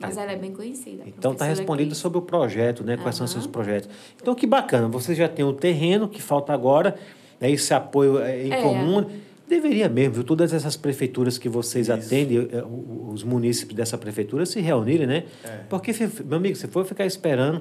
Mas ela é bem conhecida. Uhum. Então está respondido Cris. sobre o projeto, né? Quais são os seus projetos. Então, que bacana. Você já tem o terreno que falta agora, né? esse apoio é, em É. comum. Deveria mesmo, viu? Todas essas prefeituras que vocês Isso. atendem, eh, os munícipes dessa prefeitura se reunirem, né? É. Porque, meu amigo, você for ficar esperando,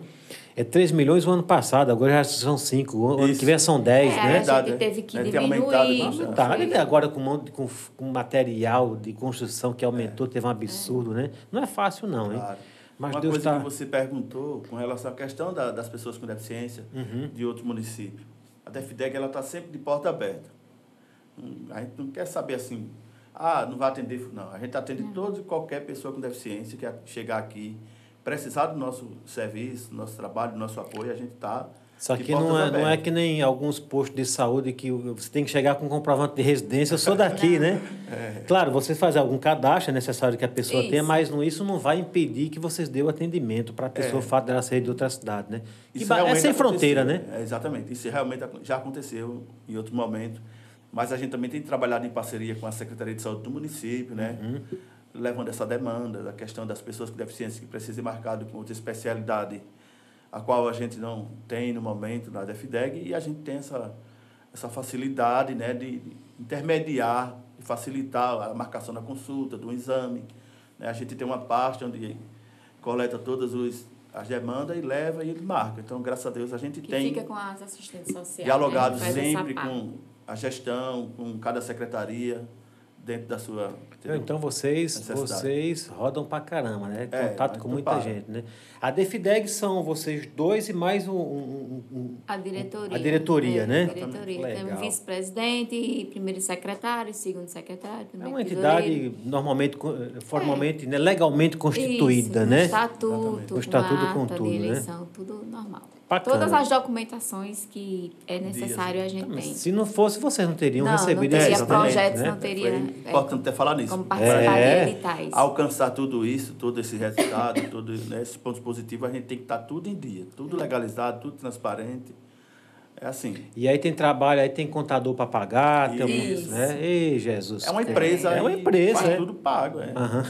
é 3 milhões o ano passado, agora já são 5, o ano Isso. que vem são 10, É, né? a Verdade, gente é. teve que É, aumentado diminuir. Tá, foi. ele agora com, um com, com material de construção que aumentou, teve um absurdo, né? Não é fácil, não, hein? Claro. Mas Uma Deus coisa tá... que você perguntou com relação à questão da- das pessoas com deficiência Uhum. de outros municípios. A DEFDEG ela está sempre de porta aberta. A gente não quer saber assim, ah, não vai atender. Não, a gente atende toda e qualquer pessoa com deficiência que chegar aqui, precisar do nosso serviço, do nosso trabalho, do nosso apoio, a gente está. Só que não é, não é que nem alguns postos de saúde que você tem que chegar com um comprovante de residência. Eu sou daqui, né? Claro, você faz algum cadastro, é necessário que a pessoa Isso. tenha, mas não, isso não vai impedir que vocês dêem o atendimento para a pessoa, É. o fato dela ser de outra cidade, né? Que Isso ba- é sem aconteceu. fronteira, né? É, exatamente. Isso realmente já aconteceu em outro momento. Mas a gente também tem trabalhado em parceria com a Secretaria de Saúde do município, né? Uhum. Levando essa demanda da questão das pessoas com deficiência que precisam ser marcado com outra especialidade, a qual a gente não tem no momento na DEFDEG, e a gente tem essa, essa facilidade né, de intermediar, de facilitar a marcação da consulta, do exame. né? A gente tem uma parte onde coleta todas os, as demandas e leva e ele marca. Então, graças a Deus, a gente Que tem fica com as assistentes sociais. dialogado né? Faz essa sempre com a gestão, com cada secretaria, dentro da sua... entendeu? Então vocês, vocês rodam pra caramba, né? É, Contato com não muita para. gente, né? A Defideg são vocês dois e mais um, um- um- A diretoria. A diretoria, É, né? A diretoria. Legal. Temos vice-presidente, primeiro secretário, segundo secretário, É uma tesoureiro. entidade normalmente, co- formalmente, né, legalmente constituída, Isso, né? O estatuto. O estatuto com com tudo, de né? eleição, tudo normal. Bacana. Todas as documentações que é necessário a gente Mas tem. Se não fosse, vocês não teriam Não, recebido não teria projetos, né? não teria Foi é, importante ter falado nisso. como participar É. de editais. Alcançar tudo isso, todo esse resultado, todo, né, esses pontos positivos, a gente tem que estar tudo em dia, tudo legalizado, tudo transparente. É assim. E aí tem trabalho, aí tem contador para pagar, tem algum- Isso. né? Ei, Jesus. É uma empresa. É uma e empresa, Faz é. tudo pago. É.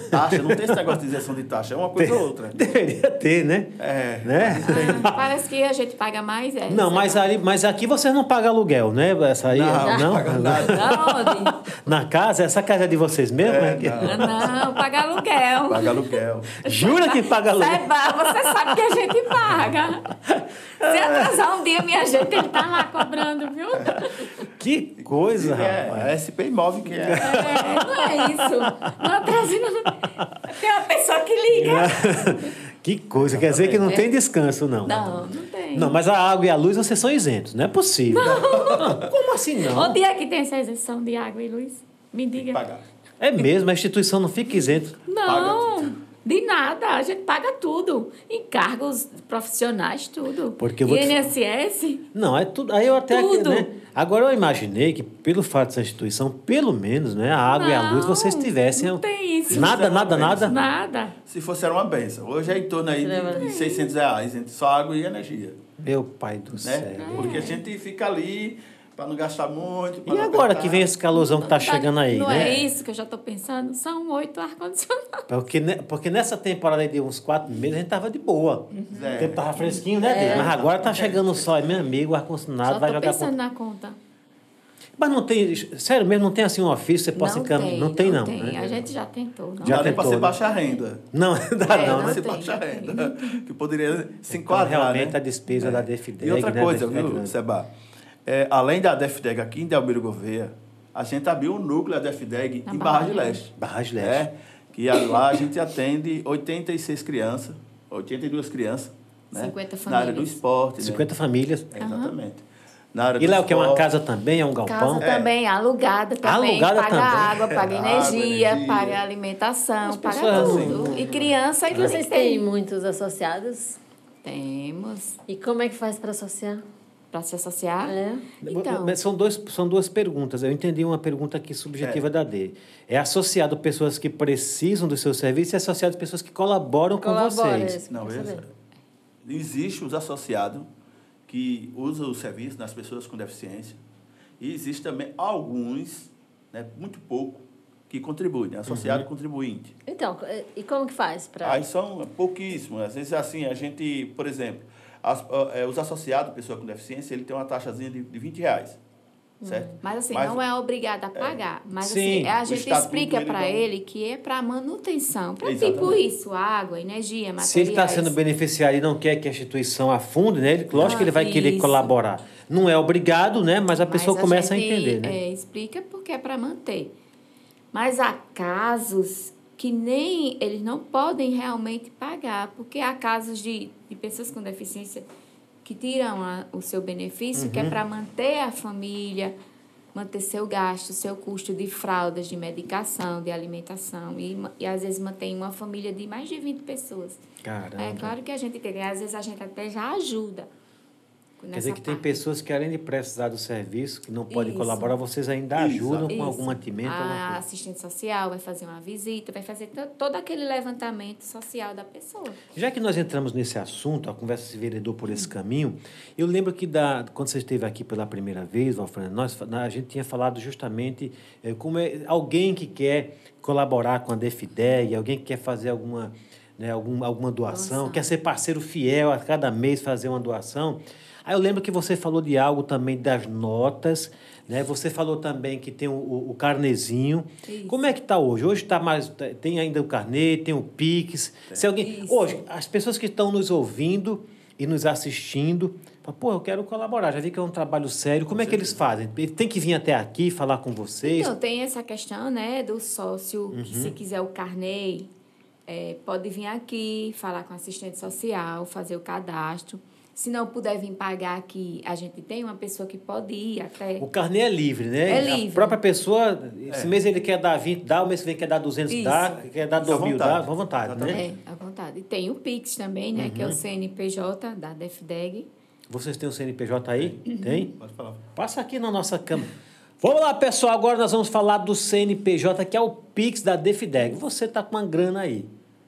Taxa, não tem esse negócio de isenção de taxa, é uma coisa ou outra. Deveria ter, né? É. Né? Ah, parece que a gente paga mais. É, Não, mas, ali, mas aqui vocês não pagam aluguel, né? Essa aí, Não, não paga nada. Não, Na casa? Essa casa é de vocês mesmo? É, né? não. não, paga aluguel. Paga aluguel. Jura que paga aluguel? Seba, você sabe que a gente paga. Se atrasar um dia, minha gente, ele tá lá cobrando, viu? Que coisa, rapaz. É, é SP Imóvel que é. É, não é isso. Não atrasando. Tem uma pessoa que liga. Que coisa, quer dizer que não tem descanso, não. Não, não tem. Não, mas a água e a luz vocês são isentos, não é possível. Não, como assim não? Onde é que tem essa isenção de água e luz? Me Tem que diga. pagar. É mesmo, a instituição não fica isenta. Não. De nada, a gente paga tudo. Encargos profissionais, tudo. Porque eu vou te- INSS, Não, é tudo. Aí eu até. Tudo. Né? Agora eu imaginei que, pelo fato dessa instituição, pelo menos, né, a água e a luz, Não, vocês tivessem. não tem isso. Nada, nada, Não, nada. nada. Se fosse, era uma benção. Hoje é em torno aí de, de 600 reais, entre só água e energia. Meu pai do Né? céu. Porque a gente fica ali para não gastar muito. E não agora apertar. que vem esse calorzão que tá chegando aí, Não né? é isso que eu já estou pensando? São oito ar-condicionados. Porque, porque nessa temporada aí de uns quatro meses a gente tava de boa. É. O tempo tava fresquinho, né, Deus? Mas agora tá chegando o sol, meu amigo, o ar-condicionado Só vai estou jogar pensando contra. na conta. Mas não tem, sério mesmo, não tem assim um ofício que você possa não, encaminhar? tem, Não tem, não. tem. né? A gente já tentou. Não Não Já dá nem para tentou, ser né? baixa renda. Não, dá É, não, não né? ser tem, baixa não renda. Que poderia ser Então, enquadrado. realmente né? a despesa da DFDEG, E outra né, coisa, é viu, grande. Seba? É, além da DFDEG aqui em Delmiro Gouveia, a gente abriu um núcleo da DFDEG Na em Barra de Leste. Barra de Leste. É, que lá a gente atende 86 crianças, 82 crianças. Né? 50 Na área do famílias. esporte. né? 50 famílias. É, Exatamente. Na área E lá o que é uma casa também, é um galpão? Casa também, alugada também. Alugada paga também. água, paga É, água, energia, energia. paga alimentação, paga tudo. assim, E criança e Vocês têm muitos associados? Temos. E como é que faz para associar? Para se associar? É. Então, Mas São, dois, são duas perguntas. Eu entendi uma pergunta aqui subjetiva da D. É associado pessoas que precisam do seu serviço e associado pessoas que colaboram com Colabora, vocês. que eu Não, saber. existe os associados que usam o serviço das pessoas com deficiência. E existe também alguns, né, muito pouco, que contribuem, né, associado contribuinte. Então, e como que faz para... Aí são pouquíssimos. Às vezes, assim, a gente, por exemplo, as- eh, os associados, pessoa com deficiência, ele tem uma taxazinha de, de 20 reais. Certo? mas assim, Mas- não é obrigado a pagar. Mas Sim, assim, a o gente explica ele para não- ele que é para manutenção. Para tipo isso, água, energia, materiais. Se ele está sendo beneficiário e não quer que a instituição afunde, né? Ele, lógico que ele vai querer Isso. colaborar. Não é obrigado, né? Mas a pessoa Mas começa gente, a entender, né? é, explica porque é para manter. Mas há casos que nem eles não podem realmente pagar, porque há casos de, de pessoas com deficiência que tiram a- o seu benefício, Uhum. que é para manter a família, manter seu gasto, seu custo de fraldas, de medicação, de alimentação, e, e às vezes mantém uma família de mais de 20 pessoas. Caramba. É claro que a gente tem, às vezes a gente até já ajuda. Quer dizer que tem pessoas que, além de precisar do serviço, que não podem Isso. colaborar, vocês ainda ajudam com Isso. algum mantimento, alguma A assistente social vai fazer uma visita, vai fazer to- todo aquele levantamento social da pessoa. Já que nós entramos nesse assunto, a conversa se veredou por esse caminho, eu lembro que da, quando você esteve aqui pela primeira vez, Valfrana, nós, a gente tinha falado justamente eh, como é, alguém que quer colaborar com a DEFIDEG, alguém que quer fazer alguma, né, algum, alguma doação, Doação. quer ser parceiro fiel a cada mês fazer uma doação. Aí eu lembro que você falou de algo também das notas, né? Você falou também que tem o, o, carnezinho. Isso. Como é que está hoje? Hoje está mais tem ainda o carnê, tem o Pix. Se alguém Isso. hoje as pessoas que estão nos ouvindo e nos assistindo, falam, pô, eu quero colaborar. Já vi que é um trabalho sério. Como é que eles fazem? Ele tem que vir até aqui falar com vocês. Então, tem essa questão, né, do sócio, que Uhum. se quiser o carnê, é, pode vir aqui, falar com assistente social, fazer o cadastro. Se não puder vir pagar aqui, a gente tem uma pessoa que pode ir até... O carnê é livre, né? É A livre. própria pessoa, esse mês ele quer dar 20, dá, o mês que vem quer dar 200, Isso. dá, quer dar Isso, à 2 mil, vontade. dá, à vontade, né? É, à vontade. E tem o Pix também, né, que é o Uhum. CNPJ da DEFDEG. Vocês têm o CNPJ aí? Tem? Pode falar. Passa aqui na nossa câmera. Vamos lá, pessoal. Agora nós vamos falar do CNPJ, que é o Pix da Defideg. Você está com uma grana aí.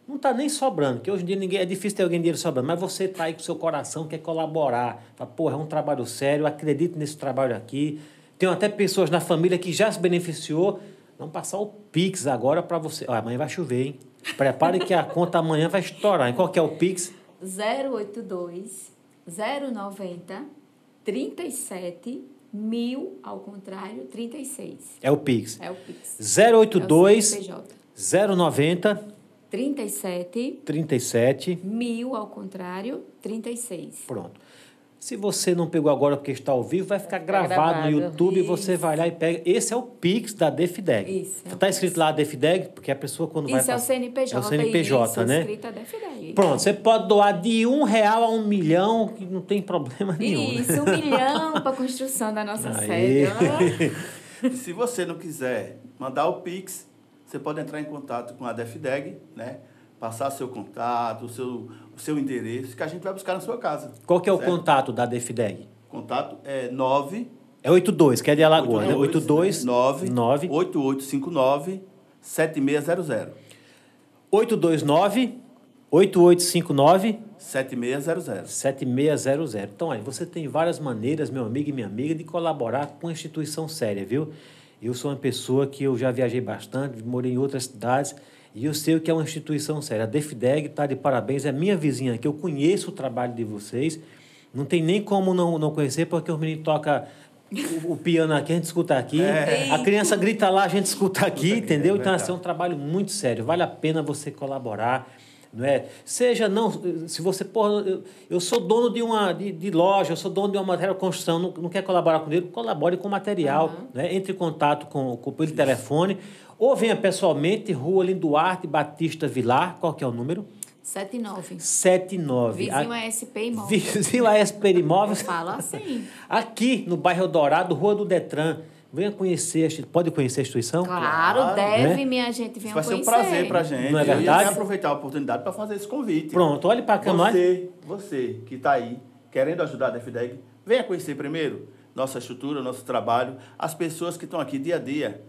Não está nem sobrando, porque hoje em dia ninguém, é difícil ter alguém dinheiro sobrando, mas você está aí com o seu coração, quer colaborar. Fala, porra, é um trabalho sério, acredito nesse trabalho aqui. Tem até pessoas na família que já se beneficiou. Vamos passar o Pix agora para você. Ó, amanhã vai chover, hein? Prepare que a conta amanhã vai estourar. hein? Qual que é o Pix? 082 090 37 mil, ao contrário, 36. É o Pix. É o Pix. 082 É o CNPJ. 090 37 37 mil, ao contrário, 36. Pronto. Se você não pegou agora porque está ao vivo, vai ficar ficar gravado, no gravado. YouTube e você Isso. vai lá e pega. Esse é o Pix da Defideg. Isso, é Está escrito lá Defideg, porque a pessoa quando vai Isso é o passar- CNPJ. É o CNPJ, isso, né? escrita DFDEG. Pronto, você pode doar de um real a um milhão, que não tem problema nenhum. né? Isso, um milhão para a construção da nossa Aí. sede. se você não quiser mandar o Pix, você pode entrar em contato com a DEFDEG, né? passar seu contato, o seu, o seu endereço, que a gente vai buscar na sua casa. Qual que é o certo? contato da Defideg? Contato é 9 É 82, que é de Alagoas, né? 82 9 9 8859 7600. 829 8859 7600. 7600. Então, aí, você tem várias maneiras, meu amigo e minha amiga, de colaborar com uma instituição séria, viu? Eu sou uma pessoa que eu já viajei bastante, morei em outras cidades, e eu sei o que é uma instituição séria. A Defideg está de parabéns, é minha vizinha aqui, eu conheço o trabalho de vocês, não tem nem como não, não conhecer, porque os meninos tocam o, o piano aqui, a gente escuta aqui, É. a criança grita lá, a gente escuta aqui, entendeu? é então, assim, é um trabalho muito sério, vale a pena você colaborar. Não é? Seja não, se você, porra, eu, eu sou dono de uma de, de loja, eu sou dono de uma material de construção, não, não quer colaborar comigo, colabore com material, né? entre em contato com, com pelo telefone, ou venha pessoalmente, Rua Linduarte Batista Vilar, qual que é o número? 79. 79. Vizinho A- ASP Imóveis. Vizinho ASP Imóveis. Eu falo assim. Aqui no bairro Dourado, Rua do Detran. Venha conhecer, pode conhecer a instituição? Claro, Claro, deve, né? minha gente, Isso venham vai ser um conhecer. prazer para a gente. Não é verdade? aproveitar a oportunidade para fazer esse convite. Pronto, olhe para a câmera. Você, você que está aí, querendo ajudar a DEFDEG, venha conhecer primeiro nossa estrutura, nosso trabalho, as pessoas que estão aqui dia a dia.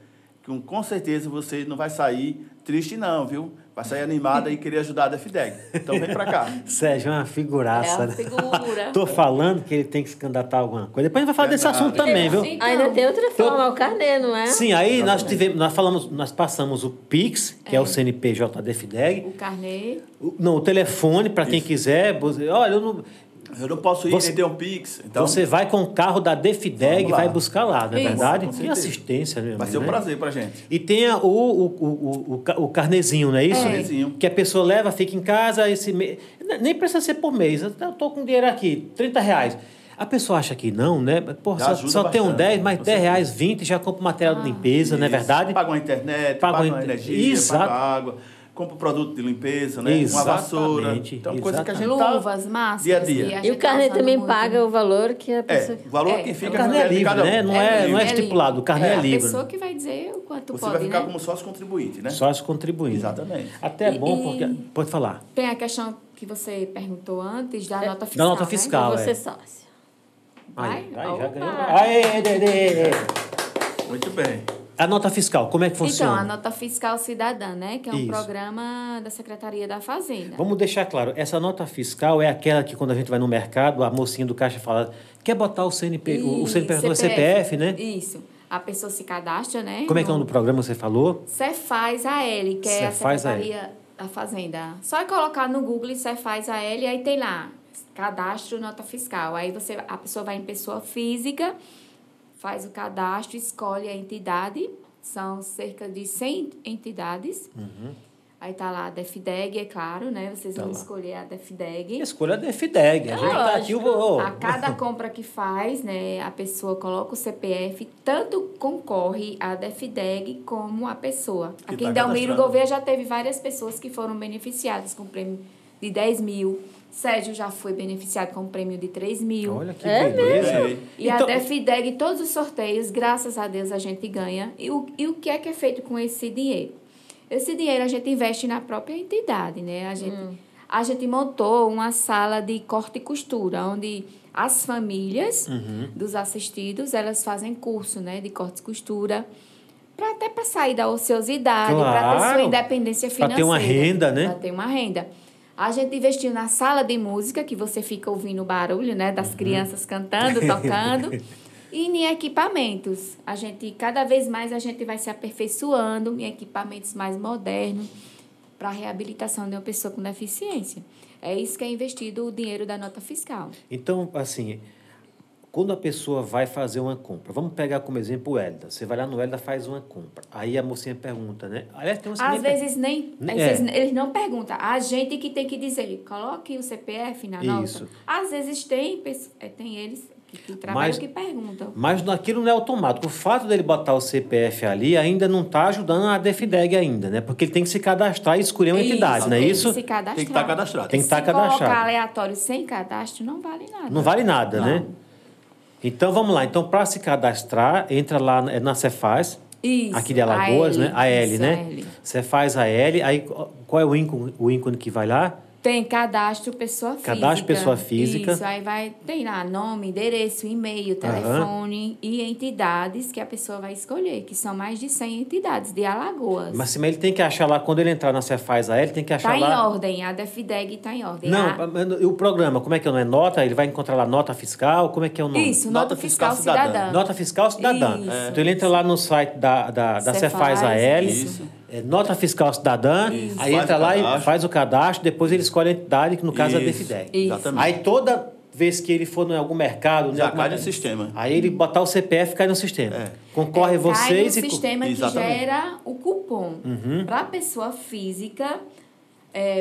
Com, com certeza você não vai sair triste, não, viu? Vai sair animada e querer ajudar a DEFDEG. Então vem para cá. Sérgio é uma É figuraça. uma né? figura. Tô falando que ele tem que se candidatar a alguma coisa. Depois a gente vai falar desse Verdade. assunto também, viu? Então, Ainda tem outra forma, é o carnê, não é? Sim, aí nós tivemos, nós falamos, nós passamos o Pix, que é, o CNPJ da FIDEG, O carnê. o, não, o telefone para quem quiser. Olha, eu não, Eu não posso ir Você- render um Pix. Então, você vai com o carro da Defideg e vai buscar lá, não é Isso, verdade? Que assistência, meu vai ser um né? prazer para gente. E tem o, o, o, o, o ca- o carnezinho, não é isso? É. Carnezinho. Que a pessoa leva, fica em casa, esse mês. Nem precisa ser por mês. Eu tô com dinheiro aqui, 30 reais. A pessoa acha que não, né? Pô, Já só, só tem um bastante, 10, mais com 10 certeza. reais, 20, já compra material de limpeza, não é Isso. verdade? Paga uma internet, Paga paga, uma energia, Exato. paga água, compra um produto de limpeza, né? Uma vassoura. Exatamente, Então, coisa que a gente tá Luvas, máscaras. dia a dia. a E gente o carnê também muito. paga o valor que a pessoa... É, o valor É, que o fica O carnê é livre, cada né? Não é, livre, não é livre. estipulado, o carnê é, a livre. pessoa que vai dizer o quanto Você pode, vai ficar né? como sócio contribuinte, né? Só se contribuindo. Exatamente. Até é E- bom, e- porque. Pode falar. Tem a questão que você perguntou antes da nota Da fiscal, nota né? fiscal. Você é. sócio. Vai? Aí, aí já ganhou. Aê, Dedê! Muito bem. A nota fiscal, como é que Então, funciona? a nota fiscal cidadã, né? Que é um Isso. programa da Secretaria da Fazenda. Vamos deixar claro, essa nota fiscal é aquela que quando a gente vai no mercado, a mocinha do caixa fala, quer botar o CNP, o- o CNPJ no CPF, né? Isso. A pessoa se cadastra, né? Como é que é o nome do programa que você falou? Cefaz AL, que é a Cefaz AL. Secretaria da Fazenda. Só é colocar no Google Cefaz AL e aí tem lá, cadastro nota fiscal. Aí você, a pessoa vai em pessoa física, faz o cadastro, escolhe a entidade, são cerca de 100 entidades. Aí tá lá a DEFDEG, é claro, né? Vocês Uhum. Tá vão lá. escolher a DEFDEG. Escolha da FIDEG. A gente tá aqui, o A cada compra que faz, né, a pessoa coloca o CPF, tanto concorre a DEFDEG como a pessoa. Que Aqui tá em Delmiro. Gouveia já teve várias pessoas que foram beneficiadas com prêmio de 10 mil. Sérgio já foi beneficiado com um prêmio de 3 mil. Olha que É beleza. mesmo? E Então- a DEFDEG, todos os sorteios, graças a Deus, a gente ganha. E o, e o que é que é feito com esse dinheiro? Esse dinheiro a gente investe na própria entidade, né? A gente, a gente montou uma sala de corte e costura, onde as famílias Uhum. dos assistidos, elas fazem curso, né? De corte e costura. Pra, até para sair da ociosidade, para ter Claro. sua independência financeira. ter uma renda, né? Para ter uma renda. A gente investiu na sala de música, que você fica ouvindo o barulho, né? Das Uhum. crianças cantando, tocando. e em equipamentos. A gente, cada vez mais, a gente vai se aperfeiçoando em equipamentos mais modernos para a reabilitação de uma pessoa com deficiência. É isso que é investido o dinheiro da nota fiscal. Então, assim, quando a pessoa vai fazer uma compra, vamos pegar como exemplo o Elda. Você vai lá no Elda faz uma compra. Aí a mocinha pergunta, né? Aliás, tem uma Às vezes nem. às É. vezes eles não perguntam. A gente que tem que dizer, coloque o CPF na nota. Isso. Às vezes tem, é, tem eles que, que trabalham Mas- que perguntam. Mas naquilo não é automático. O fato dele botar o CPF ali ainda não está ajudando a DEFDEG ainda, né? Porque ele tem que se cadastrar e escolher uma entidade, não é tem isso? Que se cadastrar. Tem que estar cadastrado. Tem que estar Se colocar cadastrado. aleatório sem cadastro, não vale nada. Não vale nada, Não. né? Então vamos lá. Então, para se cadastrar, entra lá é na Cefaz, Isso, aqui de Alagoas, a né? L, A L, isso, né? a L. Você faz a L, aí qual é o ícone, o ícone que vai lá? Tem cadastro pessoa física. Cadastro pessoa física. Isso, aí vai, tem lá nome, endereço, e-mail, telefone e entidades que a pessoa vai escolher, que são mais de 100 entidades de Alagoas. Mas se- mas ele tem que achar lá, quando ele entrar na Cefaz a L, tem que achar Tá em lá. ordem, a Defideg está em ordem. Não, A- mas e o programa, como é que é o nome? É nota? Ele vai encontrar lá nota fiscal? Como é que é o nome? Isso, Nota nota, fiscal, fiscal cidadã. cidadã. Nota fiscal cidadã. Isso. Então ele entra lá no site da, da, da Cefaz, Cefaz AL, isso. É, nota fiscal cidadã, Isso. aí Faz entra lá e faz o cadastro, depois ele escolhe a entidade, que no caso é a Isso. Isso. Exatamente. Aí toda vez que ele for em algum mercado, Já alguma- cai no sistema. Aí ele botar o CPF cai no sistema. É. Concorre É, vocês cai e. no co- sistema que Exatamente. gera o cupom. Uhum. Para a pessoa física,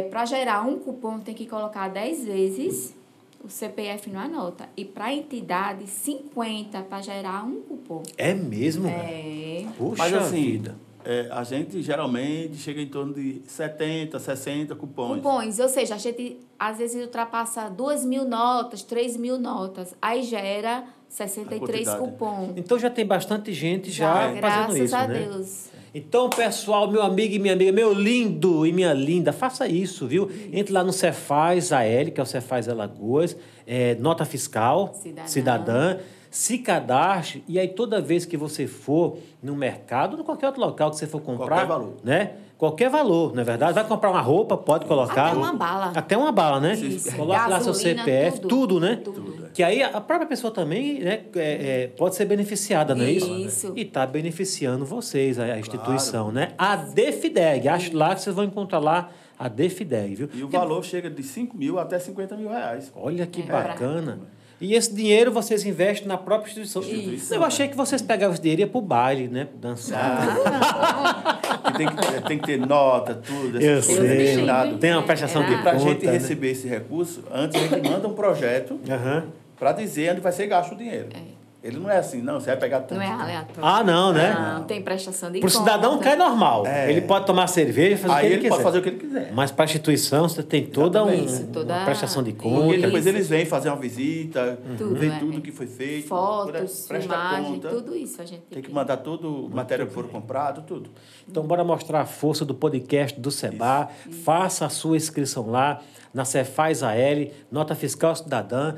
para gerar um cupom, tem que colocar 10 vezes o CPF não anota. E para entidade, 50 para gerar um cupom. É mesmo? É. Puxa Mas assim, vida. É, a gente geralmente chega em torno de 70, 60 cupons. Cupons, ou seja, a gente às vezes ultrapassa 2 mil notas, 3 mil notas, aí gera 63 A quantidade. cupons. Então já tem bastante gente já, fazendo graças isso, a né? Deus. Então, pessoal, meu amigo e minha amiga, meu lindo e minha linda, faça isso, viu? Entre lá no Cefaz AL, que é o Cefaz Alagoas, é, nota fiscal, Cidadã. cidadã, se cadastre e aí toda vez que você for no mercado, ou em qualquer outro local que você for comprar, Qualquer valor. né? Qualquer valor, não é verdade? Vai comprar uma roupa, pode colocar. Até uma bala. Até uma bala, né? Isso. Coloca lá seu CPF, tudo, tudo. né? Tudo. Que aí a própria pessoa também né, é, é, pode ser beneficiada, não é isso? Isso. E está beneficiando vocês, a, instituição, né? A Defideg. Acho lá que vocês vão encontrar lá a Defideg, viu? E o valor chega de 5 mil até 50 mil reais. Olha que É. bacana. E esse dinheiro vocês investem na própria instituição. Isso. Eu achei que vocês pegavam esse dinheiro e iam pro baile, né? Dançar. E tem, que, ter- tem que ter nota, tudo. Eu coisas, sei. Tem uma prestação Era. de para a conta, gente né? receber esse recurso, antes a gente manda um projeto Aham. para dizer onde vai ser gasto o dinheiro. Ele não é assim, não, você vai pegar tudo. Não é aleatório. Ah, não, né? Não, tem prestação de Pro conta. cidadão cai normal. É. Ele pode tomar cerveja e fazer o que Aí ele, ele quiser. pode fazer o que ele quiser. Mas para a instituição você tem toda um. Isso, toda- uma prestação de conta. depois Isso. eles vêm fazer uma visita, Tudo, ver né? tudo que foi feito. Fotos, conta. tudo isso a gente Tem que mandar todo o material que bem. foram comprado, tudo. Então, bora mostrar a força do podcast do Seba. Faça a sua inscrição lá na Cefaz AL, nota fiscal cidadã.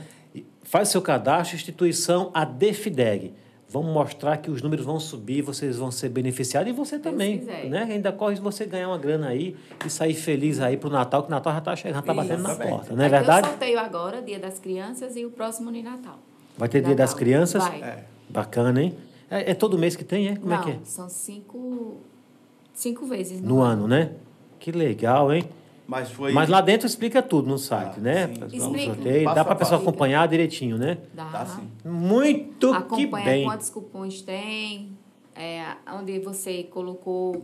Faz seu cadastro, instituição a Defideg. Vamos mostrar que os números vão subir, vocês vão ser beneficiados e você também. Né? Ainda corre você ganhar uma grana aí e sair feliz aí pro Natal, que o Natal já está chegando, já está batendo na porta, não é Vai ter verdade? o sorteio agora, Dia das Crianças, e o próximo de Natal. Vai ter Dia Natal. das Crianças? Vai. É. Bacana, hein? É, é todo mês que tem, é? Como Não, é que é? são cinco, cinco vezes No ano, né? Que legal, hein? Mas foi. Mas lá dentro explica tudo no site, Ah, né? sim. Vamos Explica. sorteio, Dá para a pessoa acompanhar direitinho, né? Dá. Tá sim. Muito que Acompanha bem. quantos cupons tem, é, onde você colocou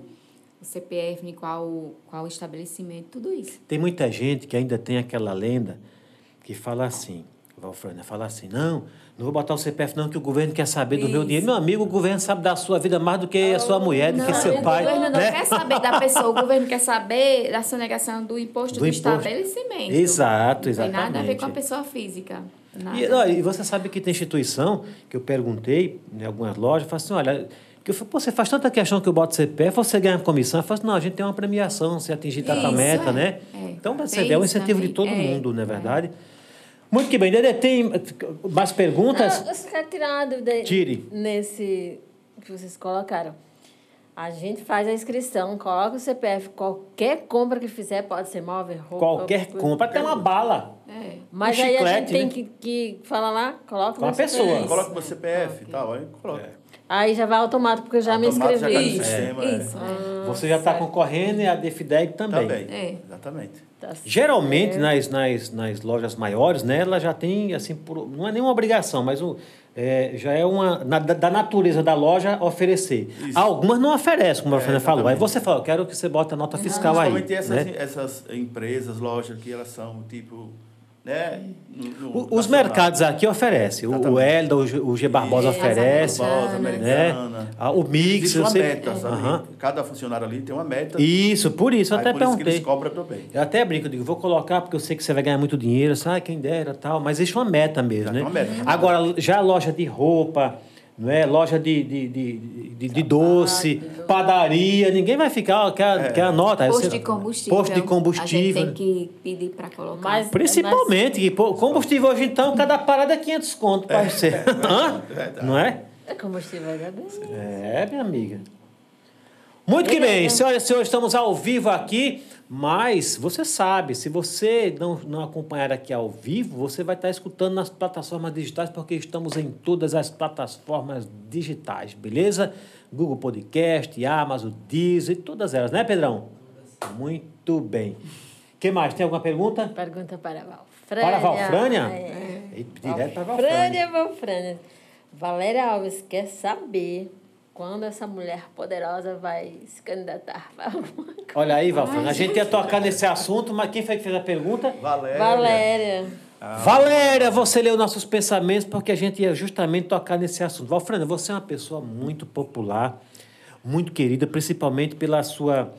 o CPF, em qual, qual estabelecimento, tudo isso. Tem muita gente que ainda tem aquela lenda que fala assim, Valfrânia, fala assim, não, não vou botar o CPF não, que o governo quer saber do meu Isso. dinheiro. Meu amigo, o governo sabe da sua vida mais do que a sua mulher, do que Não, seu o pai. governo não né? quer saber da pessoa, o governo quer saber da sonegação do imposto Do do, imposto. estabelecimento. Exato, Não tem nada a ver exatamente. com a pessoa física. E, olha, e você sabe que tem instituição que eu perguntei em algumas lojas, eu falei assim, olha, que eu falei, Pô, você faz tanta questão que eu boto CPF, você ganha comissão. Eu falo assim, não, a gente tem uma premiação se atingir tanta Isso, meta, é. né? É. Então, você vê, é um incentivo de todo também. É. mundo, não é verdade? Muito que bem. Dedê, tem mais perguntas? Ah, eu só quero tirar uma dúvida Tire. nesse que vocês colocaram. A gente faz a inscrição, coloca o CPF, qualquer compra que fizer, pode ser móvel, roupa. Qualquer coisa. compra, até uma bala. É. Mas um aí a chiclete, gente tem né? que, que falar lá, coloca Com a no pessoa. Coloca o meu CPF e tal, aí coloca. Aí já vai automático, porque eu já Automático me já inscrevi. cai no Isso, sistema, é. isso. é. Você já está concorrendo e a Defideg também. Também. É. Exatamente. Tá. Geralmente, nas, nas, nas lojas maiores, né, ela já tem, assim, por, não é nenhuma obrigação, mas o, é, já é uma na- da, natureza da loja oferecer. Isso. Algumas não oferecem, como a É, Fernanda falou. Aí você fala, eu quero que você bote a nota fiscal aí. Principalmente essas, né? essas empresas, lojas que elas são tipo, né? no- no O- Os mercados aqui oferecem. O, o Exatamente. Elda, o G, o G Barbosa Isso, oferece. Barbosa, Né? Americana. Ah, o Mix, Existe uma sei- meta, sabe? Aham. Cada funcionário ali tem uma meta. Isso, por isso, eu até por isso que perguntei. eles cobram também. Eu até brinco, eu digo, vou colocar porque eu sei que você vai ganhar muito dinheiro, sabe, quem dera tal, mas existe uma meta mesmo, Já né? meta. Agora, já a loja de roupa, não é? Loja de, de, de, de, de doce, padaria, ninguém vai ficar, quer, quer a nota. Posto de combustível. Posto de combustível. A gente tem que pedir para colocar. Mas- Principalmente, que pô, combustível hoje então, cada parada é 500 conto para você. Hã? Não é? É combustível bem. É, minha amiga. Muito que bem, senhoras e senhores, estamos ao vivo aqui, mas você sabe, se você não, não acompanhar aqui ao vivo, você vai estar escutando nas plataformas digitais, porque estamos em todas as plataformas digitais, beleza? Google Podcast, Amazon, Deezer, todas elas, né, Pedrão? Muito bem. que mais? Tem alguma pergunta? Pergunta para a Valfrânia. Para a Valfrânia? É. Direto para a Valfrânia. Valfrânia, Valfrânia. Valéria Alves quer saber quando essa mulher poderosa vai se candidatar para alguma coisa. Olha aí, Valfrânia, a gente ia tocar nesse assunto, mas quem foi que fez a pergunta? Valéria. Valéria. Valéria, você leu nossos pensamentos porque a gente ia justamente tocar nesse assunto. Valfrana, você é uma pessoa muito popular, muito querida, principalmente pela sua,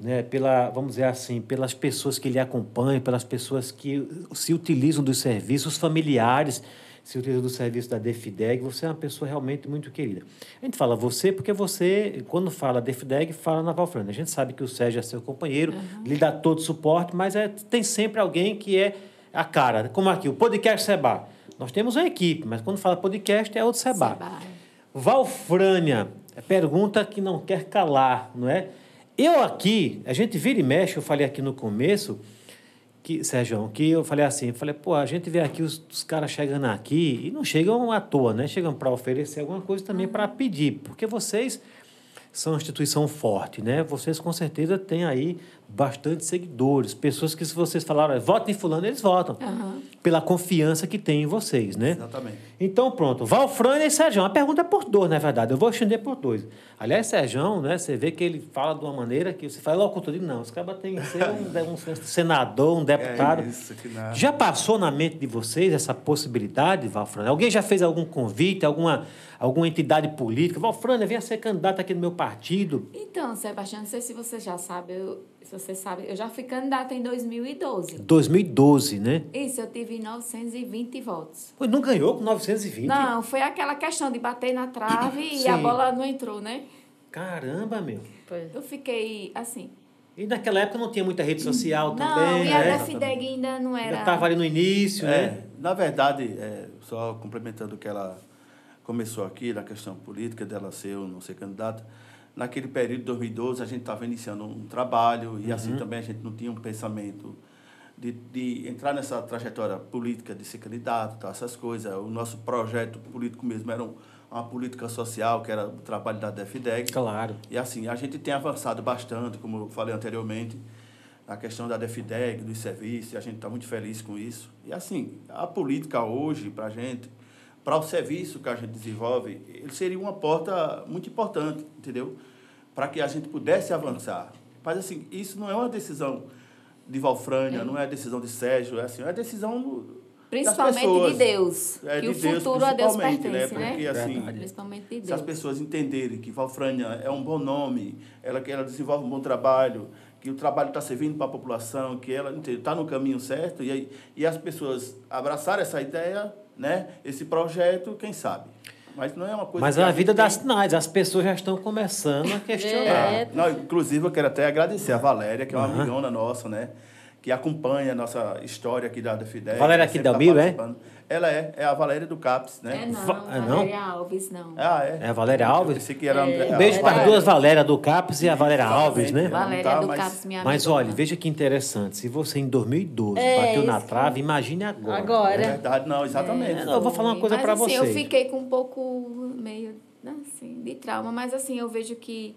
né, pela, vamos dizer assim, pelas pessoas que lhe acompanham, pelas pessoas que se utilizam dos serviços familiares, se utilizam do serviço da Defideg. Você é uma pessoa realmente muito querida. A gente fala você porque você, quando fala Defideg, fala na Valfrana. A gente sabe que o Sérgio é seu companheiro, lhe dá todo o suporte, mas é, tem sempre alguém que é a cara. Como aqui, o podcast Seba. Nós temos uma equipe, mas quando fala podcast é outro Seba. Seba. Valfrânia, é pergunta que não quer calar, não é? Eu aqui, a gente vira e mexe, eu falei aqui no começo, que, Sérgio, que eu falei assim, eu falei, pô, a gente vê aqui os, os caras chegando aqui e não chegam à toa, né? Chegam para oferecer alguma coisa também para pedir, porque vocês são uma instituição forte, né? Vocês com certeza têm aí bastante seguidores, pessoas que se vocês falaram, votem em fulano, eles votam. Pela confiança que tem em vocês, né? Exatamente. Então, pronto. Valfrânia e Sérgio. A pergunta é por dois, na verdade. Eu vou estender por dois. Aliás, Sérgio, né, você vê que ele fala de uma maneira que você fala, eu digo, não, esse cara tem que ser um, um senador, um deputado. É isso, que nada. Já passou na mente de vocês essa possibilidade, Valfrânia? Alguém já fez algum convite, alguma, alguma entidade política? Valfrânia, venha ser candidato aqui no meu partido. Então, Sebastião, não sei se você já sabe, eu, se você sabe, eu já fui candidata em 2012. 2012, né? Isso, eu tive 920 votos. Pô, não ganhou com 920? Não, foi aquela questão de bater na trave e a bola não entrou, né? Caramba, meu. Pois. Eu fiquei assim. E naquela época não tinha muita rede social não, também, e a né? Ainda não Ainda era. estava ali no início, É, né? na verdade, é, só complementando o que ela começou aqui, na questão política dela ser ou não ser candidata, naquele período de 2012 a gente estava iniciando um trabalho e assim também a gente não tinha um pensamento de, de entrar nessa trajetória política de ser candidato, tá, essas coisas. O nosso projeto político mesmo era um- uma política social, que era o trabalho da DEFDEG. Claro. E assim, a gente tem avançado bastante, como eu falei anteriormente, na questão da DEFDEG, dos serviços, e a gente está muito feliz com isso. E assim, a política hoje, para a gente, para o serviço que a gente desenvolve, ele seria uma porta muito importante, entendeu? Para que a gente pudesse avançar. Mas assim, isso não é uma decisão de Valfrânia, não é decisão de Sérgio, é assim, é uma decisão do- Principalmente pessoas. de Deus. É, que de o Deus, futuro a Deus principalmente, pertence, né? né? Porque, assim, Verdade. Principalmente de se as Deus. pessoas entenderem que Valfrânia é um bom nome, ela que ela desenvolve um bom trabalho, que o trabalho está servindo para a população, que ela está no caminho certo, e, aí, e as pessoas abraçarem essa ideia, né, esse projeto, quem sabe. Mas não é uma coisa Mas que a gente vida tem- sinais, as pessoas já estão começando a questionar. É. Não, inclusive, eu quero até agradecer a Valéria, que é uma Aham. amigona nossa, né? Que acompanha a nossa história aqui da DFIDEC. Valéria aqui da tá Almiro, é? Ela é, é a Valéria do CAPS, né? É não, Va- é não? Valéria Alves, não. Ah, é? É a Valéria Eu Alves? pensei que era É. Um beijo a para duas Valéria do Capes e a Valéria Alves, né? Valéria tá do mais- Capes, minha Mas amigona. olha, veja que interessante. Se você em 2012 É, bateu na isso que- trave, imagine agora. Agora. É verdade, não, exatamente. É, não, eu vou falar uma coisa Mas, para assim, vocês. Eu fiquei com um pouco meio assim, de trauma, mas assim, eu vejo que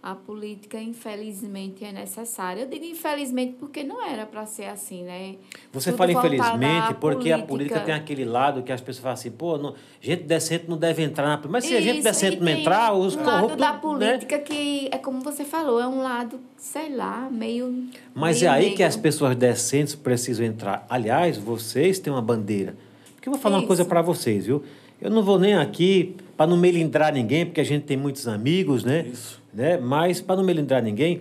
a política, infelizmente, é necessária. Eu digo infelizmente porque não era para ser assim, né? Você Tudo fala infelizmente porque a política tem aquele lado que as pessoas falam assim, pô, não, gente decente não deve entrar na política. Mas se a gente Isso, decente não entrar, os um lado corruptos. da né? política que é como você falou, é um lado, sei lá, meio. Mas é meio aí que negro. as pessoas decentes precisam entrar. Aliás, vocês têm uma bandeira. Porque eu vou falar uma Isso. coisa para vocês, viu? Eu não vou nem aqui para não melindrar ninguém, porque a gente tem muitos amigos, né? Isso. né? Mas para não melindrar ninguém,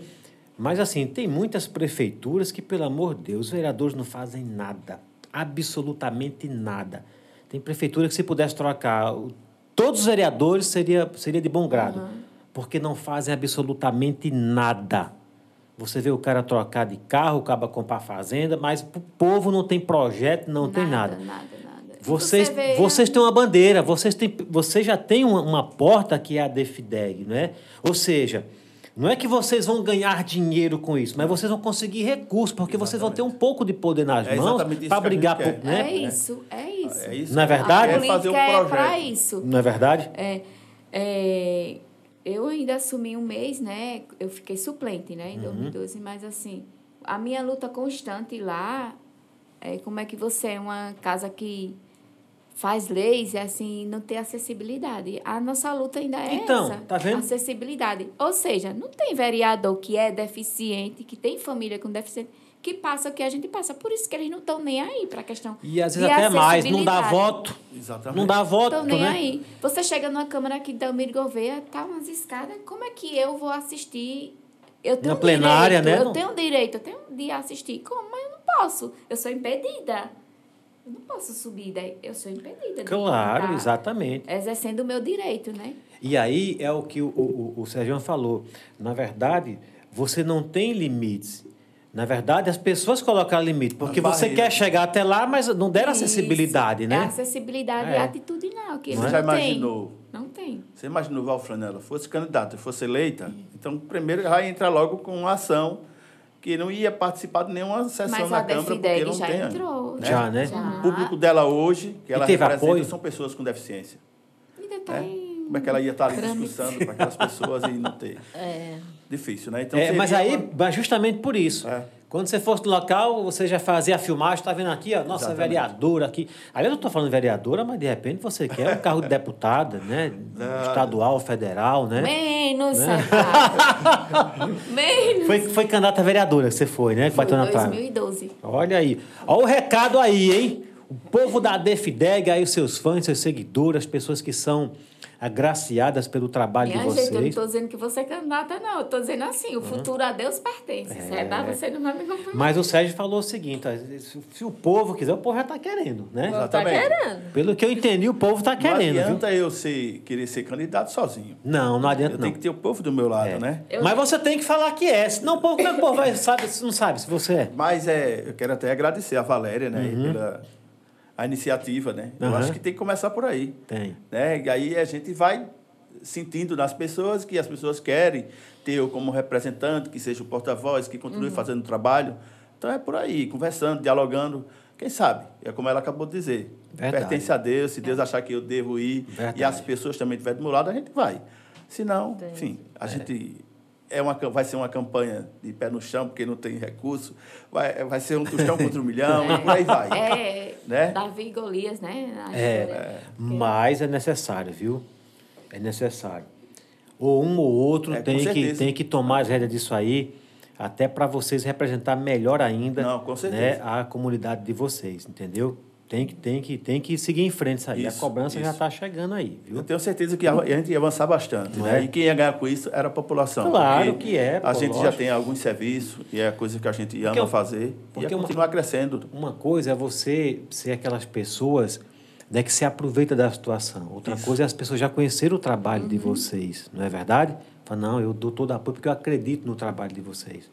mas assim, tem muitas prefeituras que, pelo amor de Deus, os vereadores não fazem nada, absolutamente nada. Tem prefeitura que se pudesse trocar todos os vereadores seria, seria de bom grado, porque não fazem absolutamente nada. Você vê o cara trocar de carro, acaba comprar fazenda, mas o povo não tem projeto, não tem nada. Nada, nada, nada. Vocês, você vê- vocês têm uma bandeira, vocês, têm, vocês já têm uma, uma porta que é a Defideg, né? Ou seja, não é que vocês vão ganhar dinheiro com isso, mas vocês vão conseguir recursos, porque vocês vão ter um pouco de poder nas É mãos exatamente para brigar por. Né? É isso, é isso. É isso. Não é verdade? A É fazer um política é projeto. para isso. Não é verdade? É, é, eu ainda assumi um mês, né? Eu fiquei suplente, né, Uhum. em 2012, mas assim, a minha luta constante lá é como é que você é uma casa que faz leis e assim não tem acessibilidade. A nossa luta ainda é Então, essa, tá vendo? acessibilidade. Ou seja, não tem vereador que é deficiente, que tem família com deficiente, que passa o que a gente passa. Por isso que eles não estão nem aí para a questão E às vezes de até mais, não dá voto. Exatamente. Não dá voto, Estão nem né? aí. Você chega numa câmara aqui da Almir Gouveia, tá umas escadas, como é que eu vou assistir? Eu tenho Na plenária, direito, né? Eu tenho direito, eu tenho de assistir. Como? Mas eu não posso. Eu sou impedida. Eu não posso subir daí. Eu sou impedida. Claro, exatamente. Exercendo o meu direito, né? E aí é o que o, o, o Sérgio falou. Na verdade, você não tem limites. Na verdade, as pessoas colocaram limite, porque você quer chegar até lá, mas não deram Isso. acessibilidade, É né? acessibilidade É. atitudinal, que Não é? não, Já têm. imaginou? Não tem. Você imaginou Val Flanella fosse candidata e fosse eleita? Então, primeiro já entra logo com uma ação que não ia participar de nenhuma sessão Mas na Câmara, porque não já tem. entrou. Já, né? O público dela hoje, que ela teve representa, apoio? são pessoas com deficiência. Ainda tá né? em Como é que ela ia estar ali discussando para aquelas pessoas e não ter? É. Difícil, né? Então, É, mas aí, uma- justamente por isso. É. Quando você fosse no local, você já fazia a filmagem, está vendo aqui, ó, nossa Exatamente. vereadora aqui. Aí eu não estou falando vereadora, mas de repente você quer um carro de deputada, né? Estadual, federal, né? Menos, Né? Menos. Foi, foi candidata a vereadora que você foi, né? Que Foi bateu na trave. 2012. Olha aí. Olha o recado aí, hein? O povo da Defideg, aí os seus fãs, seus seguidores, as pessoas que são agraciadas pelo trabalho Minha de gente, eu não vocês. estou dizendo que você é candidata, não. Eu estou dizendo assim, o futuro a Deus pertence. Se é dar, você não vai me acompanhar. Mas o Sérgio falou o seguinte: se o povo quiser, o povo já está querendo, né? Tá Exatamente. querendo. Pelo que eu entendi, o povo está Não querendo. viu? adianta eu ser, querer ser candidato sozinho. Não, não adianta Eu não. tenho que ter o povo do meu lado, É. né? Eu- Mas você tem que falar que é, senão o povo, como é que o povo vai, sabe, não sabe se você é. Mas é, eu quero até agradecer a Valéria, né, pela a iniciativa, né? Eu Uhum. acho que tem que começar por aí, Tem. né? E aí a gente vai sentindo nas pessoas que as pessoas querem ter eu como representante, que seja o porta-voz, que Uhum. continue fazendo o trabalho. Então é por aí, conversando, dialogando. Quem sabe? É como ela acabou de dizer. Verdade. Pertence a Deus, se Deus achar que eu devo ir Verdade. e as pessoas também estiverem do meu lado, a gente vai. Se não, enfim, a gente é uma, vai ser uma campanha de pé no chão, porque não tem recurso. Vai, vai ser um tostão contra um milhão, e por aí vai. É, Né? Davi e Golias, né? É, história. mas é necessário, viu? É necessário. Ou um ou outro É, tem, que, tem que tomar as rédeas disso aí, até para vocês representar melhor ainda Não, com né, certeza. a comunidade de vocês, entendeu? Tem que, tem que, tem que seguir em frente isso aí. a Isso, cobrança já isso. está chegando aí, viu? Eu tenho certeza que a a gente ia avançar bastante, Não né? é? E quem ia ganhar com isso era a população. Claro que é, A pô, gente já lógico. tem alguns serviços e é coisa que a gente ama Porque fazer e porque uma- continuar crescendo. Uma coisa é você ser aquelas pessoas né, que se aproveita da situação. Outra Isso. coisa é as pessoas já conheceram o trabalho de vocês, não é verdade? Fala, não, eu dou todo apoio porque eu acredito no trabalho de vocês.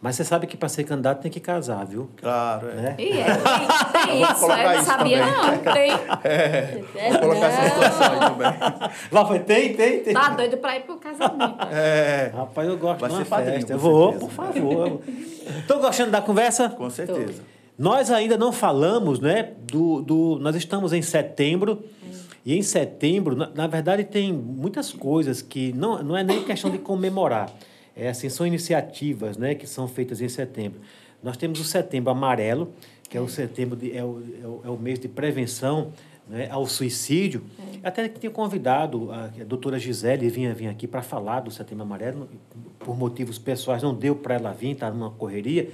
Mas você sabe que para ser candidato tem que casar, viu? Claro, é. Né? E é, tem, tem isso, colocar eu não isso sabia também. não. Tem. Vou colocar essa situação aí também. Lá foi, tem, tem, tem. Tá doido pra ir pro casamento. É, Rapaz, eu gosto Vai de uma ser padrinho, festa. com Eu vou, certeza. por favor. Estou gostando da conversa? com certeza. Nós ainda não falamos, né? Do, do, nós estamos em setembro. E em setembro, na, na verdade, tem muitas coisas que não, não é nem questão de comemorar. É, assim, são iniciativas né, que são feitas em setembro. Nós temos o setembro amarelo, que é o setembro de, é, o, é, o, é o mês de prevenção né, ao suicídio. Até que tinha convidado a, a doutora Gisele vinha, vinha aqui para falar do setembro amarelo, por motivos pessoais, não deu para ela vir, está numa correria.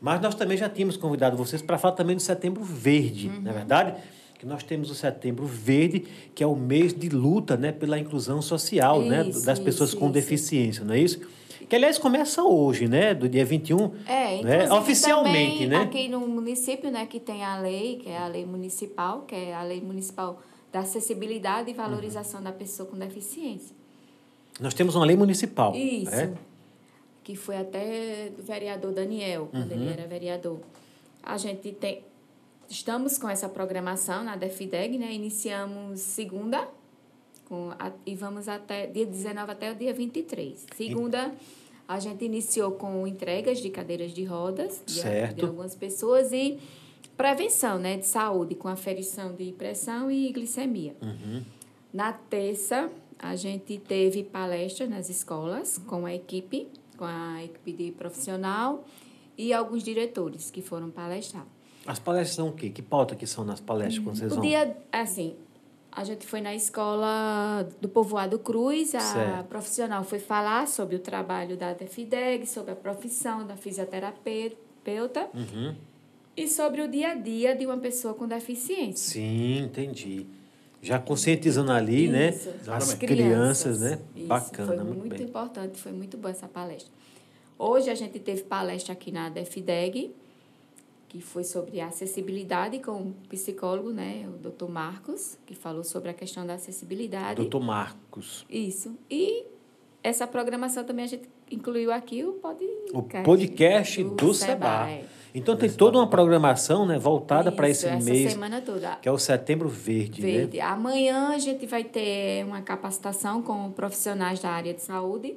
Mas nós também já tínhamos convidado vocês para falar também do Setembro Verde, não é verdade? Que nós temos o Setembro Verde, que é o mês de luta né, pela inclusão social né, Isso, das pessoas isso, com isso. deficiência, não é isso? Que, aliás, começa hoje, né? Do dia 21, É, né? oficialmente, também né? aqui no município, né, que tem a lei, que é a lei municipal, que é a lei municipal da acessibilidade e valorização da pessoa com deficiência. Nós temos uma lei municipal. Isso. É? Que foi até do vereador Daniel, quando ele Uhum. era vereador. A gente tem. Estamos com essa programação na DEFIDEG, né? Iniciamos segunda com a- e vamos até dia 19 até o dia 23. Segunda, a gente iniciou com entregas de cadeiras de rodas de, Certo. de algumas pessoas e prevenção né, de saúde, com aferição de pressão e glicemia. Na terça, a gente teve palestras nas escolas com a equipe, com a equipe de profissional e alguns diretores que foram palestrar. As palestras são o quê? Que pauta que são nas palestras quando vocês vão? dia, assim, a gente foi na escola do Povoado Cruz, a Certo. profissional foi falar sobre o trabalho da DEFIDEG, sobre a profissão da fisioterapeuta Uhum. e sobre o dia a dia de uma pessoa com deficiência. Sim, entendi. Já conscientizando ali, né? Isso. As Exatamente. crianças, né? Isso, Bacana, Foi muito, muito, importante, foi muito boa essa palestra. Hoje a gente teve palestra aqui na DEFIDEG, que foi sobre a acessibilidade com o psicólogo, né, o doutor Marcos, que falou sobre a questão da acessibilidade. Doutor Marcos. Isso. E essa programação também a gente incluiu aqui o podcast. O podcast do, Seba. é. Então tem toda uma programação né, voltada para esse essa mês, semana toda. que é o Setembro Verde, Verde. né? Amanhã a gente vai ter uma capacitação com profissionais da área de saúde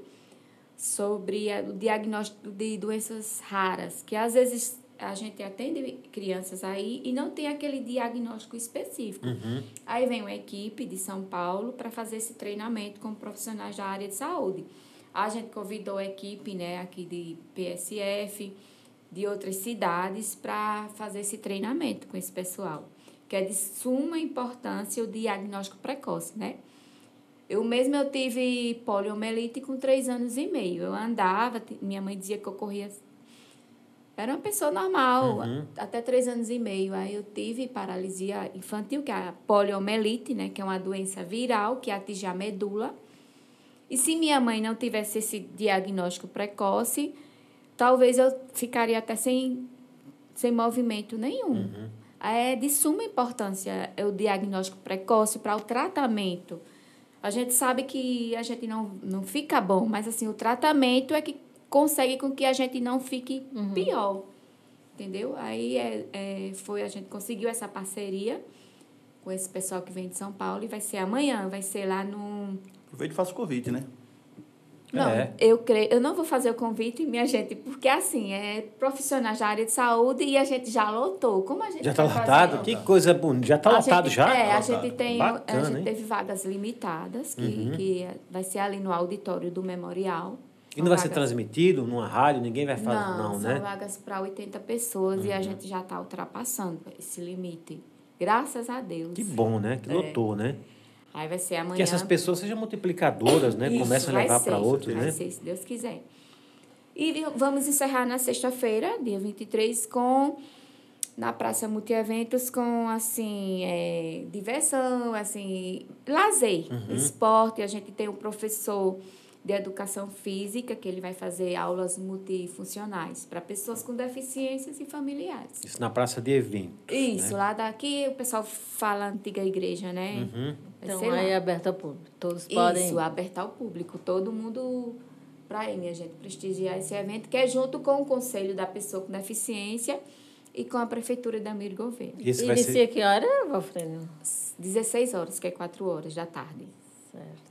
sobre o diagnóstico de doenças raras, que às vezes a gente atende crianças aí e não tem aquele diagnóstico específico. Uhum. Aí vem uma equipe de São Paulo para fazer esse treinamento com profissionais da área de saúde. A gente convidou a equipe né, aqui de PSF, de outras cidades, para fazer esse treinamento com esse pessoal, que é de suma importância o diagnóstico precoce, né? Eu mesma eu tive poliomielite com três anos e meio. Eu andava, minha mãe dizia que eu corria. Era uma pessoa normal, Uhum. até três anos e meio. Aí eu tive paralisia infantil, que é a poliomielite, né? Que é uma doença viral que atinge a medula. E se minha mãe não tivesse esse diagnóstico precoce, talvez eu ficaria até sem, sem movimento nenhum. É de suma importância o diagnóstico precoce para o tratamento. A gente sabe que a gente não, não fica bom, mas assim, o tratamento é que consegue com que a gente não fique pior. Entendeu? Aí é, é, foi, a gente conseguiu essa parceria com esse pessoal que vem de São Paulo e vai ser amanhã, vai ser lá no Aproveita e faça o convite, né? não, É. eu creio, eu não vou fazer o convite, minha gente, porque assim, é profissionais da área de saúde e a gente já lotou. Como a gente Já está lotado? Que coisa bonita. Já está A lotado gente- já? É, a Lotado. gente tem. Bacana, a gente hein? teve vagas limitadas, que, que vai ser ali no auditório do memorial. E não vai ser transmitido numa rádio? Ninguém vai fazer, Não, não, são né? vagas para 80 pessoas e a gente já está ultrapassando esse limite. Graças a Deus. Que bom, né? Que É. lotou, né? Aí vai ser amanhã. Que essas pessoas sejam multiplicadoras, né? Isso, Começam a levar para outros, vai né? ser, se Deus quiser. E vamos encerrar na sexta-feira, dia 23, com na Praça Multieventos com assim, é, diversão, assim, lazer, Uhum. esporte. A gente tem um professor de educação física que ele vai fazer aulas multifuncionais para pessoas com deficiências e familiares. Isso na praça de evento. Isso, lá daqui o pessoal fala antiga igreja, né? Uhum. Então, aí é aberto ao público. Todos podem. Isso, aberto ao público. Todo mundo para ir, minha gente, prestigiar esse evento, que é junto com o Conselho da Pessoa com Deficiência e com a Prefeitura da Mir Governo. Esse vai Inicia ser... que hora, Valfrênio? 16 16 horas, que é 4 horas da tarde. Certo.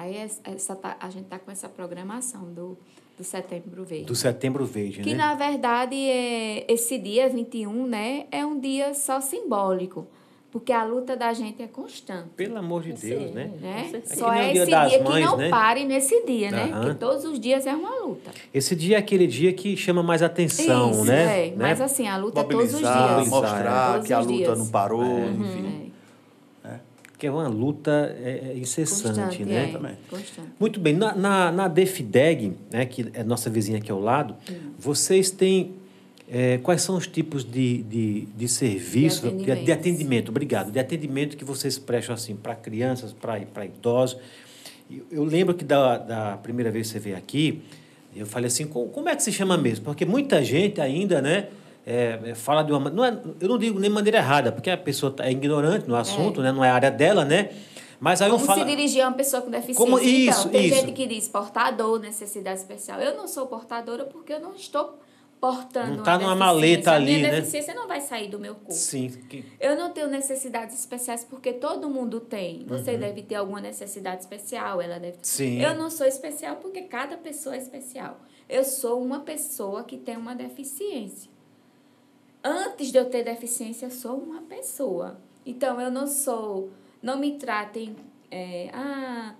Aí es- essa, tá- a gente está com essa programação do, do Setembro Verde. Do Setembro Verde, Que, né? na verdade, é, esse dia 21, né, é um dia só simbólico, porque a luta da gente é constante. Pelo amor de Deus, Sim. né? Né? Só É que é Dia esse das dia Mães, que não né? pare nesse dia, né? Aham. Porque todos os dias é uma luta. Esse dia é aquele dia que chama mais atenção, Isso, né? é. Né? Mas assim, a luta é todos os Mobilizar, dias. mostrar Todos que a luta dias. não parou, É. enfim. Que é uma luta é, é incessante, Constante, né? é. Também. Constante. Muito bem, na, na, na DEFIDEG, né, que é nossa vizinha aqui ao lado, vocês têm. é, quais são os tipos de, de, de serviço, De de, de atendimento, obrigado, de atendimento que vocês prestam assim, para crianças, para idosos? Eu, eu lembro que da, da primeira vez que você veio aqui, eu falei assim, como, como é que se chama mesmo? Porque muita gente ainda, né? É, é, fala de uma não é, eu não digo nem maneira errada, porque a pessoa tá, é ignorante no assunto, né? Não é a área dela, né? Mas aí Como eu falo se dirigir a uma pessoa com deficiência. Como- isso, então, tem isso. gente que diz portador, necessidade especial. Eu não sou portadora porque eu não estou portando Não tá uma numa maleta A minha ali, né? deficiência não vai sair do meu corpo. sim, que- Eu não tenho necessidades especiais porque todo mundo tem. Você deve ter alguma necessidade especial, ela deve Uhum. Sim. Eu não sou especial porque cada pessoa é especial. Eu sou uma pessoa que tem uma deficiência. Antes de eu ter deficiência, eu sou uma pessoa. Então, eu não sou. Não me tratem. é, ah,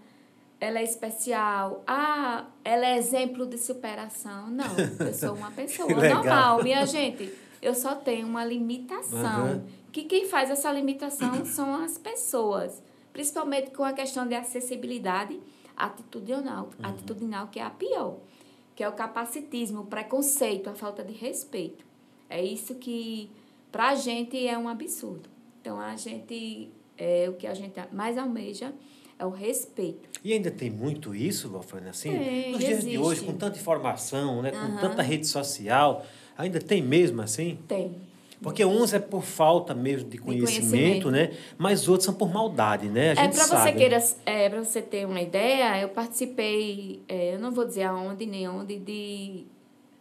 ela é especial. Ah, ela é exemplo de superação. Não, eu sou uma pessoa normal, minha gente. Eu só tenho uma limitação. Aham. Que quem faz essa limitação são as pessoas. Principalmente com a questão de acessibilidade atitudinal, Uhum. atitudinal que é a pior. Que é o capacitismo, o preconceito, a falta de respeito. É isso que, para a gente, é um absurdo. Então, a gente, é, o que a gente mais almeja é o respeito. E ainda tem muito isso, Wolfram, assim? Nos dias de existe. hoje, com tanta informação, né? com Aham. tanta rede social, ainda tem mesmo assim? Tem. Porque uns é por falta mesmo de conhecimento, conhecimento. né? Mas outros são por maldade, né? A É gente para sabe. você queira, é, para você ter uma ideia, eu participei, é, eu não vou dizer aonde nem onde, de,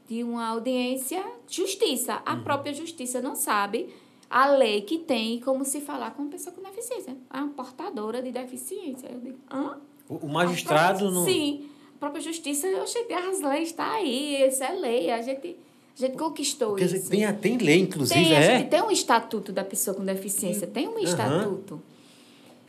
de uma audiência justiça. A própria justiça não sabe a lei que tem como se falar com uma pessoa com deficiência. É uma portadora de deficiência. Eu digo, hã? O, magistrado própria- não. Sim. A própria justiça, eu cheguei, as leis estão aí, isso é lei. A gente, a gente conquistou dizer, isso. tem, tem lei, inclusive, Tem, a é? gente tem um estatuto da pessoa com deficiência, tem um estatuto.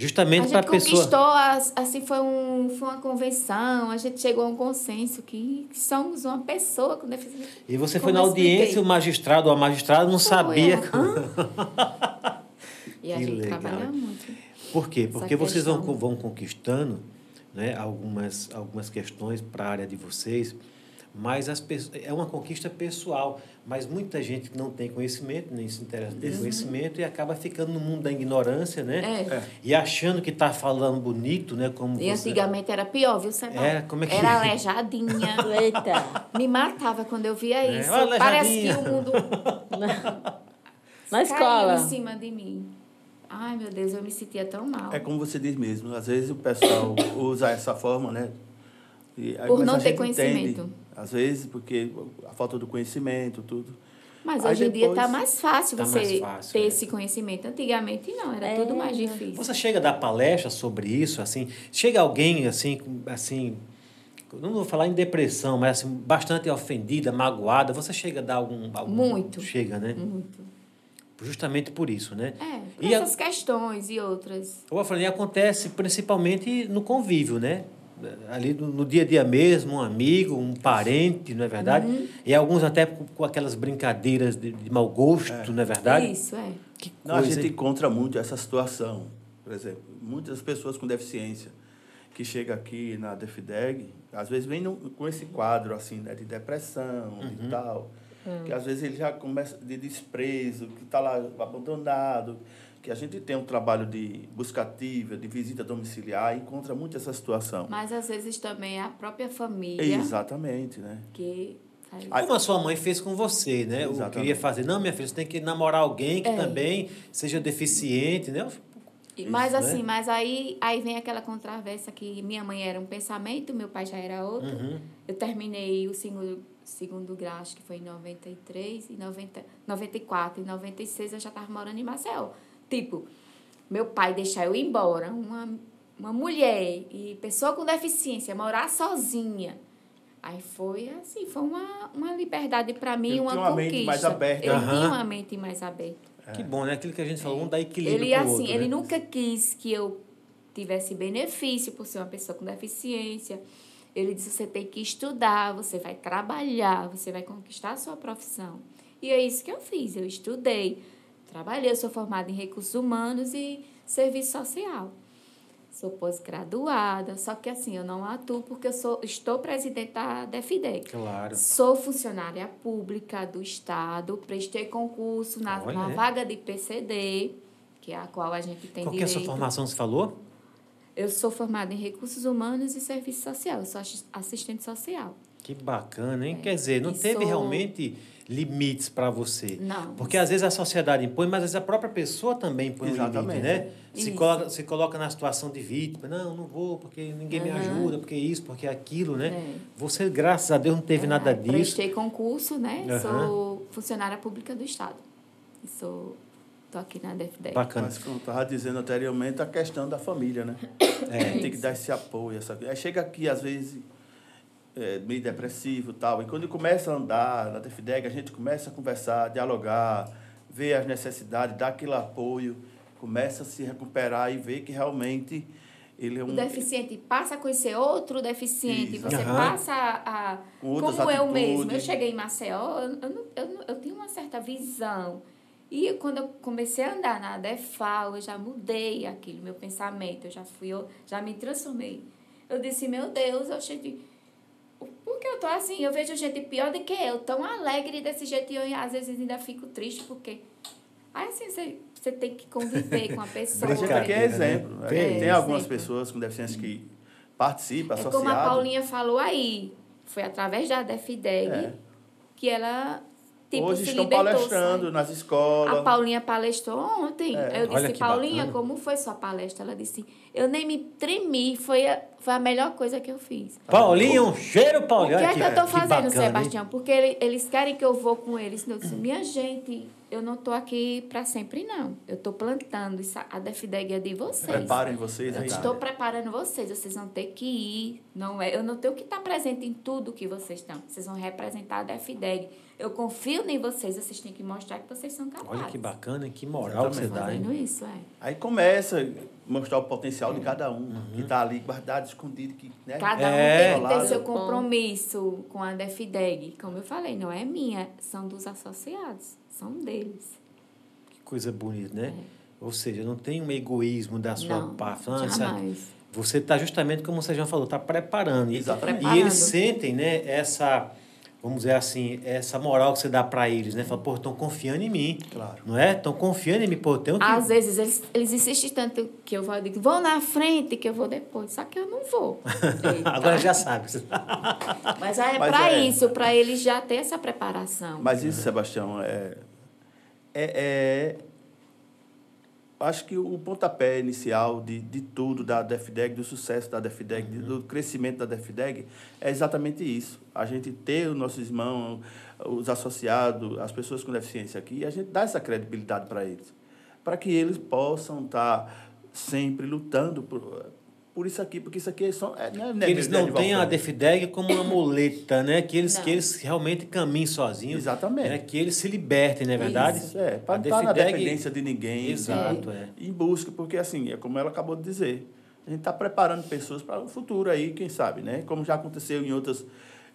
Justamente para gente a pessoa. conquistou, as- assim, foi, um, foi uma convenção, a gente chegou a um consenso que somos uma pessoa com deficiência. E você foi na audiência, expliquei. o magistrado ou a magistrada não Foi, sabia. "Hã?" E a Que gente legal. trabalha muito. Por quê? Porque vocês vão, vão conquistando né, algumas, algumas questões para a área de vocês, mas as, é uma conquista pessoal. Mas muita gente não tem conhecimento, nem se interessa por conhecimento, e acaba ficando no mundo da ignorância, né? É. E achando que está falando bonito, né? Como E você... antigamente era pior, viu, Seba? Era, como é que- Era aleijadinha. Eita. Me matava quando eu via É, isso. olha, Parece que o mundo Na caiu escola. em cima de mim. Ai, meu Deus, eu me sentia tão mal. É como você diz mesmo, às vezes o pessoal usa essa forma, né? E Por não ter conhecimento. entende, às vezes, porque a falta do conhecimento, tudo. Mas Aí hoje em dia está mais fácil Tá você mais fácil, ter é. esse conhecimento. Antigamente não, era É, tudo mais né? difícil. Você chega a dar palestra sobre isso, assim, chega alguém assim, com- assim, não vou falar em depressão, mas assim, bastante ofendida, magoada, você chega a dar algum, algum Muito. chega, né? Muito. Justamente por isso, né? É, por E a- essas questões e outras. Eu falei, acontece principalmente no convívio, né? Ali no, no dia a dia mesmo, um amigo, um parente, não é verdade? Uhum. E alguns até com, com aquelas brincadeiras de, de mau gosto, não é verdade? Isso, é. Que Não, a coisa, gente hein? encontra muito essa situação. Por exemplo, muitas pessoas com deficiência que chegam aqui na DEFIDEG, às vezes vem no- com esse quadro assim, né, de depressão Uhum. e tal, que às vezes ele já começa de desprezo, que está lá abandonado, que a gente tem um trabalho de busca ativa, de visita domiciliar, e encontra muito essa situação. Mas às vezes também é a própria família Exatamente, né? que faz. Como a sua mãe fez com você, né? Eu Exatamente. queria fazer, não, minha filha, você tem que namorar alguém que É. também seja deficiente, né? E- Mas Isso, né? assim, mas aí, aí vem aquela controvérsia que minha mãe era um pensamento, meu pai já era outro. Uhum. Eu terminei o segundo, segundo grau, acho que foi em 93, em 90, 94, em 96 eu já estava morando em Maceió. Tipo, meu pai deixar eu ir embora, uma, uma mulher e pessoa com deficiência, morar sozinha. Aí foi assim, foi uma, uma liberdade para mim, Ele uma tinha uma conquista. mente mais aberta. Ele Aham. tinha uma mente mais aberta. Que bom, né? Aquilo que a gente falou, um dá equilíbrio Ele pro assim, outro, ele né? nunca quis que eu tivesse benefício por ser uma pessoa com deficiência. Ele disse: você tem que estudar, você vai trabalhar, você vai conquistar a sua profissão. E é isso que eu fiz. Eu estudei, trabalhei, eu sou formada em recursos humanos e serviço social. Sou pós-graduada, só que assim, eu não atuo porque eu sou, estou presidente da DEFIDEC. Claro. Sou funcionária pública do Estado, prestei concurso na, Olha, na é. vaga de PCD, que é a qual a gente tem Qual que é a direito. sua formação, você falou? Eu sou formada em Recursos Humanos e Serviço Social, eu sou assis- assistente social. Que bacana, hein? Quer dizer, não E teve sou- realmente limites para você. Não. Porque às vezes a sociedade impõe, mas às vezes a própria pessoa também impõe um limite, Exatamente. né? Se coloca, se coloca na situação de vítima. Não, não vou porque ninguém me Uhum. ajuda, porque isso, porque aquilo, né? É. Você, graças a Deus, não teve nada É, disso. Prestei concurso, né? Aham. Sou funcionária pública do Estado. Sou... Tô aqui na DFDEC. Bacana. Mas, como eu estava dizendo anteriormente, a questão da família, né? É. Tem que dar esse apoio. Essa... Chega aqui, às vezes, é, meio depressivo tal. E quando começa a andar na DFDEG, a gente começa a conversar, dialogar, ver as necessidades, dar aquele apoio, começa a se recuperar e ver que realmente ele é um... O deficiente passa a conhecer outro deficiente, Isso. você Aham. passa a. Com como eu atitudes. mesmo. Eu cheguei em Maceió, eu, eu, eu, eu tinha uma certa visão. E quando eu comecei a andar na DEFAL, eu já mudei aquilo, meu pensamento, eu já fui, eu já me transformei. Eu disse, meu Deus, eu cheguei. Por que eu tô assim? Eu vejo gente pior do que eu, tão alegre desse jeito, e eu às vezes ainda fico triste, porque. Aí assim, você, você tem que conviver com a pessoa. Gente aqui é né? exemplo. né? Tem Tem algumas exemplo. pessoas com deficiência que participam, É associadas. como a Paulinha falou aí, foi através da DEFIDEG É. que ela tipo, Hoje se estão libertou, palestrando sabe? nas escolas. A Paulinha palestrou ontem. É. Eu disse, Paulinha, bacana. como foi sua palestra? Ela disse, eu nem me tremi, foi a, foi a melhor coisa que eu fiz. Paulinho, um cheiro, O Paulinho. que é que eu tô que fazendo, bacana, hein? Sebastião? Porque ele- eles querem que eu vou com eles. Eu disse, minha gente, eu não tô aqui para sempre, não. Eu tô plantando. Isso, a DEFIDEG é de vocês. Preparem vocês Eu aí. estou preparando vocês, vocês vão ter que ir. Não é, eu não tenho que estar presente em tudo que vocês estão. Vocês vão representar a DEFIDEG. Eu confio em vocês, vocês têm que mostrar que vocês são capazes. Olha que bacana, que moral que você dá, hein? Fazendo isso, é. Aí começa a mostrar o potencial de cada um, que está ali guardado, escondido. Que, né? Cada É. um tem que ter seu compromisso com a DEFIDEG. Como eu falei, não é minha, são dos associados, são deles. Que coisa bonita, né? Ou seja, não tem um egoísmo da sua Não, parte. Ah. Você está justamente, como você já falou, está preparando. Exatamente. E eles sentem, né, essa, vamos dizer assim, essa moral que você dá para eles, né? Fala, pô, estão confiando em mim. Claro. Não é? Estão confiando em mim, pô, eu tenho que... Às vezes eles, eles insistem tanto que eu vou, eu digo, vão na frente que eu vou depois. Só que eu não vou. Agora já sabe. Mas é para é- isso, para eles já ter essa preparação. Mas isso, Sebastião, é, é, é- Acho que o pontapé inicial de, de tudo da DEFDEG, do sucesso da DEFDEG, do crescimento da DEFDEG, é exatamente isso. A gente ter os nossos irmãos, os associados, as pessoas com deficiência aqui, a gente dá essa credibilidade para eles. Para que eles possam estar sempre lutando por, por isso aqui, porque isso aqui é só. É, não é, que eles não Nerival têm a. Defideg como uma muleta, né? Que eles, Não. que eles realmente caminhem sozinhos. Exatamente. Né? Que eles se libertem, não é verdade? Isso. É, para A não estar na Defideg- dependência de ninguém. Exato, né? é. Em busca, porque assim, é como ela acabou de dizer. A gente está preparando pessoas para o futuro aí, quem sabe, né? Como já aconteceu em outras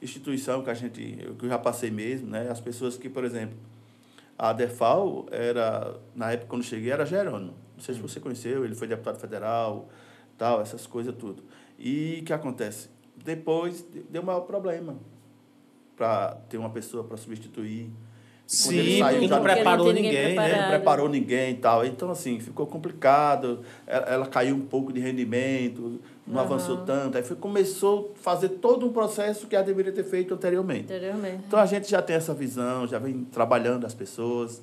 instituições que a gente, eu- que eu já passei mesmo, né? As pessoas que, por exemplo, a Defal era, na época quando eu cheguei, era Jerônimo. Não sei se você conheceu, ele foi deputado federal, tal, essas coisas tudo. E o que acontece? Depois de- deu maior problema para ter uma pessoa para substituir. E quando ele Sim, saiu, já não não- preparou ninguém, ninguém né? não preparado. preparou ninguém e tal. Então, assim, ficou complicado. Ela, ela caiu um pouco de rendimento, não Aham. avançou tanto. Aí foi, começou a fazer todo um processo que ela deveria ter feito anteriormente. Anteriormente. Então, a gente já tem essa visão, já vem trabalhando as pessoas,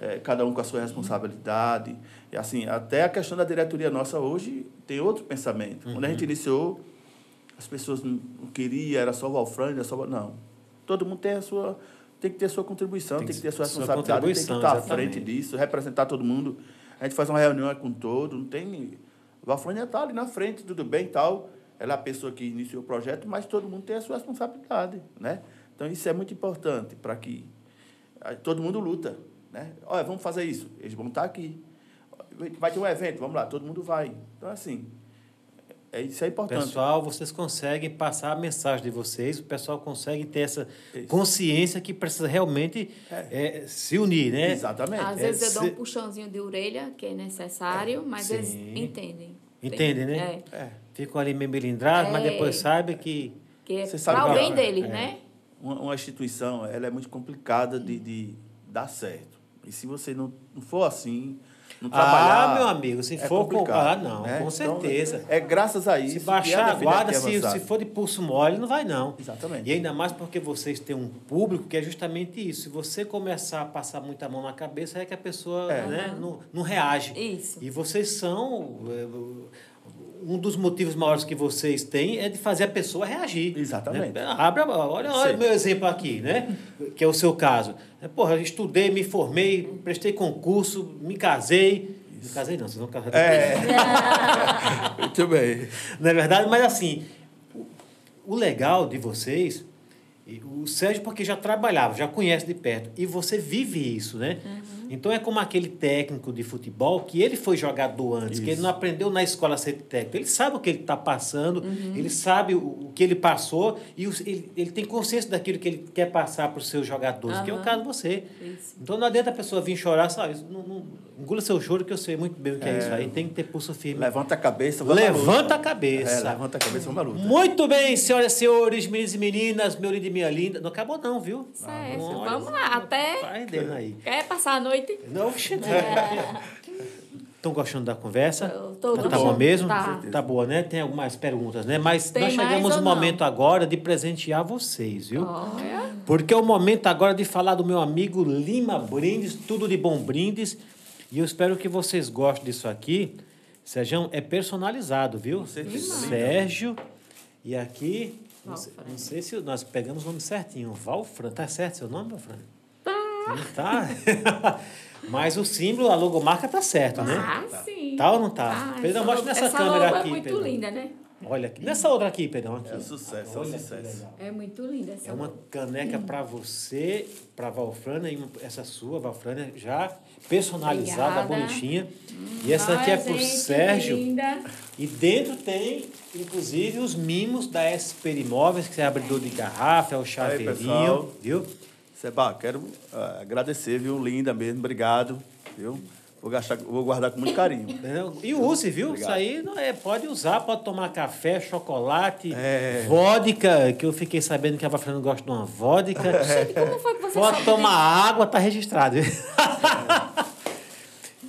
eh, cada um com a sua responsabilidade. E, assim, até a questão da diretoria nossa hoje tem outro pensamento. Quando a gente iniciou, as pessoas não queriam, era só o Valfrânio, era só... Não. Todo mundo tem a sua... Tem que ter a sua contribuição, Tem tem, que ter a sua sua responsabilidade, tem que estar à exatamente. frente disso, representar todo mundo. A gente faz uma reunião com todo, não tem... O Valfrânia está ali na frente, tudo bem e tal. Ela é a pessoa que iniciou o projeto, mas todo mundo tem a sua responsabilidade, né? Então, isso é muito importante para que todo mundo luta, né? Olha, vamos fazer isso. Eles vão estar aqui. Vai ter um evento, vamos lá, todo mundo vai. Então, assim, é, isso é importante. Pessoal, vocês conseguem passar a mensagem de vocês, o pessoal consegue ter essa Isso. consciência que precisa realmente eh, se unir, né? Exatamente. Às É, vezes eu dou se- um puxãozinho de orelha, que é necessário, mas eles Sim. entendem. Entendem, né? É, É. Ficam ali meio melindrados, mas É. depois sabem que que é para o bem deles, é. né? Uma, uma instituição, ela é muito complicada de, de dar certo. E se você não, não for assim, não Ah, trabalhar. meu amigo, se é for com- complicado, ah, não, com Então, certeza. é graças a isso. Se que baixar a guarda, se, se for de pulso mole, não vai não. Exatamente. E ainda mais porque vocês têm um público que é justamente isso. Se você começar a passar muita mão na cabeça, é que a pessoa É. né, não, não reage. Isso. E vocês são... Um dos motivos maiores que vocês têm é de fazer a pessoa reagir. Exatamente. Né? Abra, olha, olha Sim. meu exemplo aqui, né? Que é o seu caso. É, Porra, eu estudei, me formei, prestei concurso, me casei. Me casei não, vocês não casaram. É. Muito bem. Não é verdade? Mas assim, o- legal de vocês, o Sérgio porque já trabalhava, já conhece de perto, e você vive isso, né? Então é como aquele técnico de futebol que ele foi jogador antes, que ele Isso. não aprendeu na escola a ser técnico. Ele sabe o que ele está passando, ele sabe o, o que ele passou e os- ele, ele tem consciência daquilo que ele quer passar para os seus jogadores, que é o caso de você. Isso. Então não adianta a pessoa vir chorar, sabe? Isso Não, não, engula seu choro que eu sei muito bem o que é, É. isso aí. Tem que ter pulso firme. Levanta a cabeça, vamos. Levanta a cabeça. É, levanta a cabeça, vamos à luta. Muito bem, senhoras e senhores, meninos e meninas, meu lindo e minha linda. Não acabou não, viu? Certo. Olha, Vamos lá, até. Vai dentro aí. Quer passar a noite? Não, oxe. Estão gostando da conversa? Eu tô tá, tá bom mesmo? Tá. Tá boa, né? Tem algumas perguntas, né? Mas Tem nós chegamos no não? momento agora de presentear vocês, viu? Olha. Porque é o momento agora de falar do meu amigo Lima Brindes, tudo de bom brindes. E eu espero que vocês gostem disso aqui. Sérgio, é personalizado, viu? Com certeza. Sérgio. E aqui, não sei, não sei se nós pegamos o nome certinho. Valfran, tá certo seu nome, Valfran? Tá. Tá. Mas o símbolo, a logomarca tá certo, né? Ah, sim. Tá ou não tá? Ah, Pedro, mostra logo- nessa essa câmera logo aqui, é muito Pedro. linda, né? Olha aqui. Nessa outra aqui, Pedrão, aqui. É um sucesso, é um Olha sucesso. É muito linda essa É uma logo. caneca para você, para Valfrana, e essa sua, Valfrana, já personalizada, Obrigada. bonitinha. E essa aqui é Ai, para o gente, Sérgio. que Linda. E dentro tem, inclusive, os mimos da SP Imóveis, que é abridor de garrafa, é o chaveirinho, pessoal. viu? Seba, quero ah, agradecer, viu? Linda mesmo, obrigado, viu? Vou, gastar, vou guardar com muito carinho. E use, viu? Obrigado. Isso aí não é, pode usar, pode tomar café, chocolate, É. vodka, que eu fiquei sabendo que a Valfrana gosta de uma vodka. Gente, como foi que você Pode tomar água, tá registrado.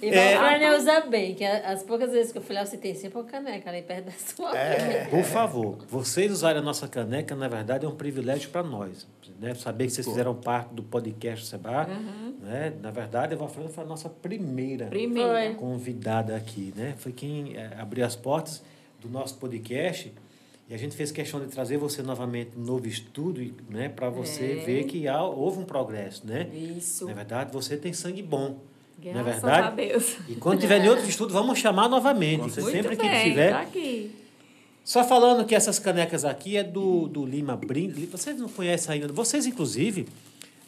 E É. Valfrânia usa bem, que a- as poucas vezes que eu fui lá, você tem sempre uma caneca ali perto da sua. É. Por favor, vocês usarem a nossa caneca, na verdade, é um privilégio para nós. Né? Saber que vocês fizeram parte do podcast Seba. Né? Na verdade, a Valfrana foi a nossa primeira Primeira. Convidada aqui. Né? Foi quem eh, abriu as portas do nosso podcast. E a gente fez questão de trazer você novamente no novo estúdio, né? para você É. ver que há, houve um progresso. Né? Isso. Na verdade, você tem sangue bom. Não é Graças verdade? a Deus. E quando tiver em outro estúdio, vamos chamar novamente. Certeza. Sempre Muito que bem, tiver. Tá aqui. Só falando que essas canecas aqui é do, do Lima Brindes. Vocês não conhecem ainda. Vocês, inclusive.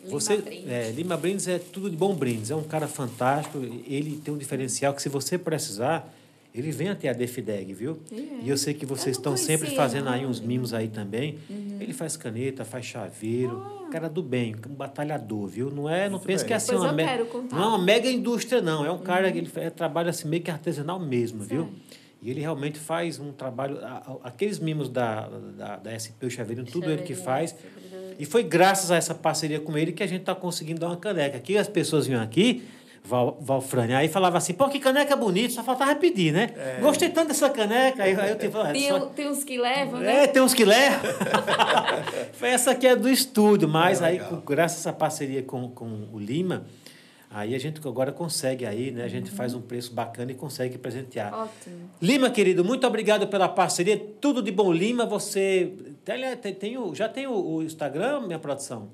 Lima você, Brindes. é, Lima Brindes é tudo de bom brindes. É um cara fantástico. Ele tem um diferencial que, se você precisar, ele vem até a Defideg, viu? É. E eu sei que vocês estão sempre fazendo aí uns mimos aí também. Ele faz caneta, faz chaveiro. Cara do bem, um batalhador, viu? Não é, não pensa bem. que é assim uma me-. Não é uma mega indústria, não. É um cara que ele fa- trabalha assim, meio que artesanal mesmo, viu? Certo. E ele realmente faz um trabalho. Aqueles mimos da, da, da SP, o Chaveirinho, tudo ele que faz. E foi graças a essa parceria com ele que a gente está conseguindo dar uma caneca. Aqui as pessoas vinham aqui, Val, Valfrânia, aí falava assim, pô, que caneca bonita, só faltava pedir, né? Gostei tanto dessa caneca. Aí, aí eu tive, "Ah, Tem, só- tem uns que levam, né? é, tem uns que levam. Foi essa aqui é do estúdio, mas É, aí, legal. graças a essa parceria com, com o Lima, aí a gente agora consegue aí, né? A gente faz um preço bacana e consegue presentear. Ótimo. Lima, querido, muito obrigado pela parceria. Tudo de bom, Lima. Você tem, tem, tem o, já tem o, o Instagram, minha produção?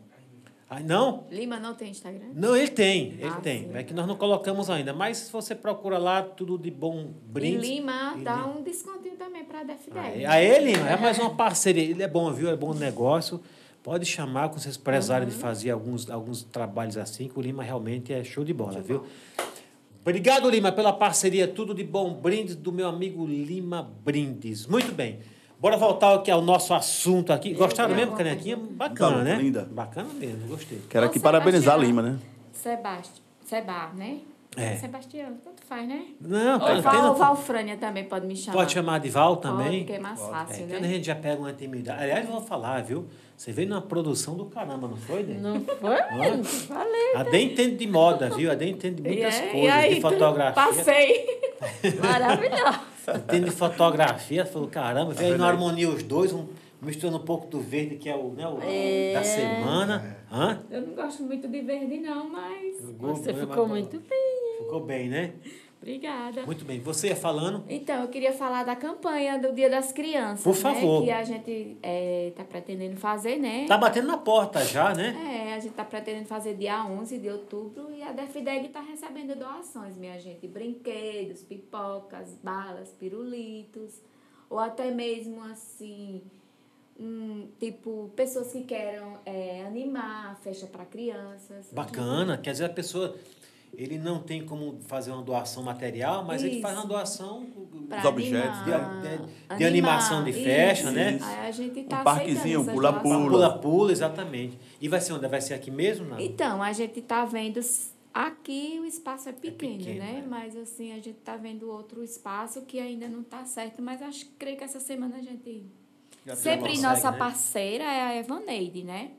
Ah, não? Lima não tem Instagram? Não, ele tem, ele Ah, tem. sim. É que nós não colocamos ainda. Mas se você procura lá, tudo de bom brinde. E Lima E dá Lima. um descontinho também para a DFDEG. Aí, aí, Lima, é mais uma parceria. Ele é bom, viu? É bom negócio. Pode chamar quando vocês prezarem de fazer alguns, alguns trabalhos assim, que o Lima realmente é show de bola, viu? Obrigado, Lima, pela parceria. Tudo de bom. Brindes do meu amigo Lima Brindes. Muito bem. Bora voltar aqui ao nosso assunto aqui. Gostaram mesmo, uma canequinha? coisa. Bacana, Linda, né? linda. Bacana mesmo, gostei. Quero aqui parabenizar a. Lima, né? Sebastião. Seba, né? É. Sebastião, tanto faz, né? Não, Ou tá, Val, tendo- Valfrânia também pode me chamar. pode chamar de Val Pode, também. que é mais É, fácil, quando a né? gente já pega uma intimidade. Aliás, eu vou falar, viu? Você veio numa produção do caramba, não foi, né? Não foi? Hã? Falei. A Dê entende de moda, viu? A Dê entende de muitas E é- coisas, e aí, de fotografia. Passei. Maravilhoso. Entende de fotografia. Falou, caramba, veio aí vendo na harmonia os dois, um, misturando um pouco do verde, que é o, né, o É. da semana. Hã? Eu não gosto muito de verde, não, mas. Você ficou mas- muito bem. Ficou bem, né? Obrigada. Muito bem. Você ia falando? Então, eu queria falar da campanha do Dia das Crianças. Por favor. Né, que a gente está pretendendo fazer, né? Tá batendo na porta já, né? É, a gente está pretendendo fazer dia 11 de outubro e a Defideg está recebendo doações, minha gente. Brinquedos, pipocas, balas, pirulitos. Ou até mesmo, assim, um, tipo, pessoas que queiram é, animar a festa para crianças. Bacana. Quer dizer, a pessoa... Ele não tem como fazer uma doação material, mas ele Isso. faz uma doação Pra Os objetos, animar, de- de- de animação de festa, isso. né? Aí a gente tá Um parquezinho, pula-pula. pula-pula, exatamente. E vai ser onde? Vai ser aqui mesmo? Não? Então, a gente tá vendo. Aqui o espaço é pequeno, pequeno, né? é. Mas assim, a gente tá vendo outro espaço que ainda não tá certo, mas acho creio que essa semana a gente. Já Sempre consegue, nossa né? parceira é a Evaneide, né?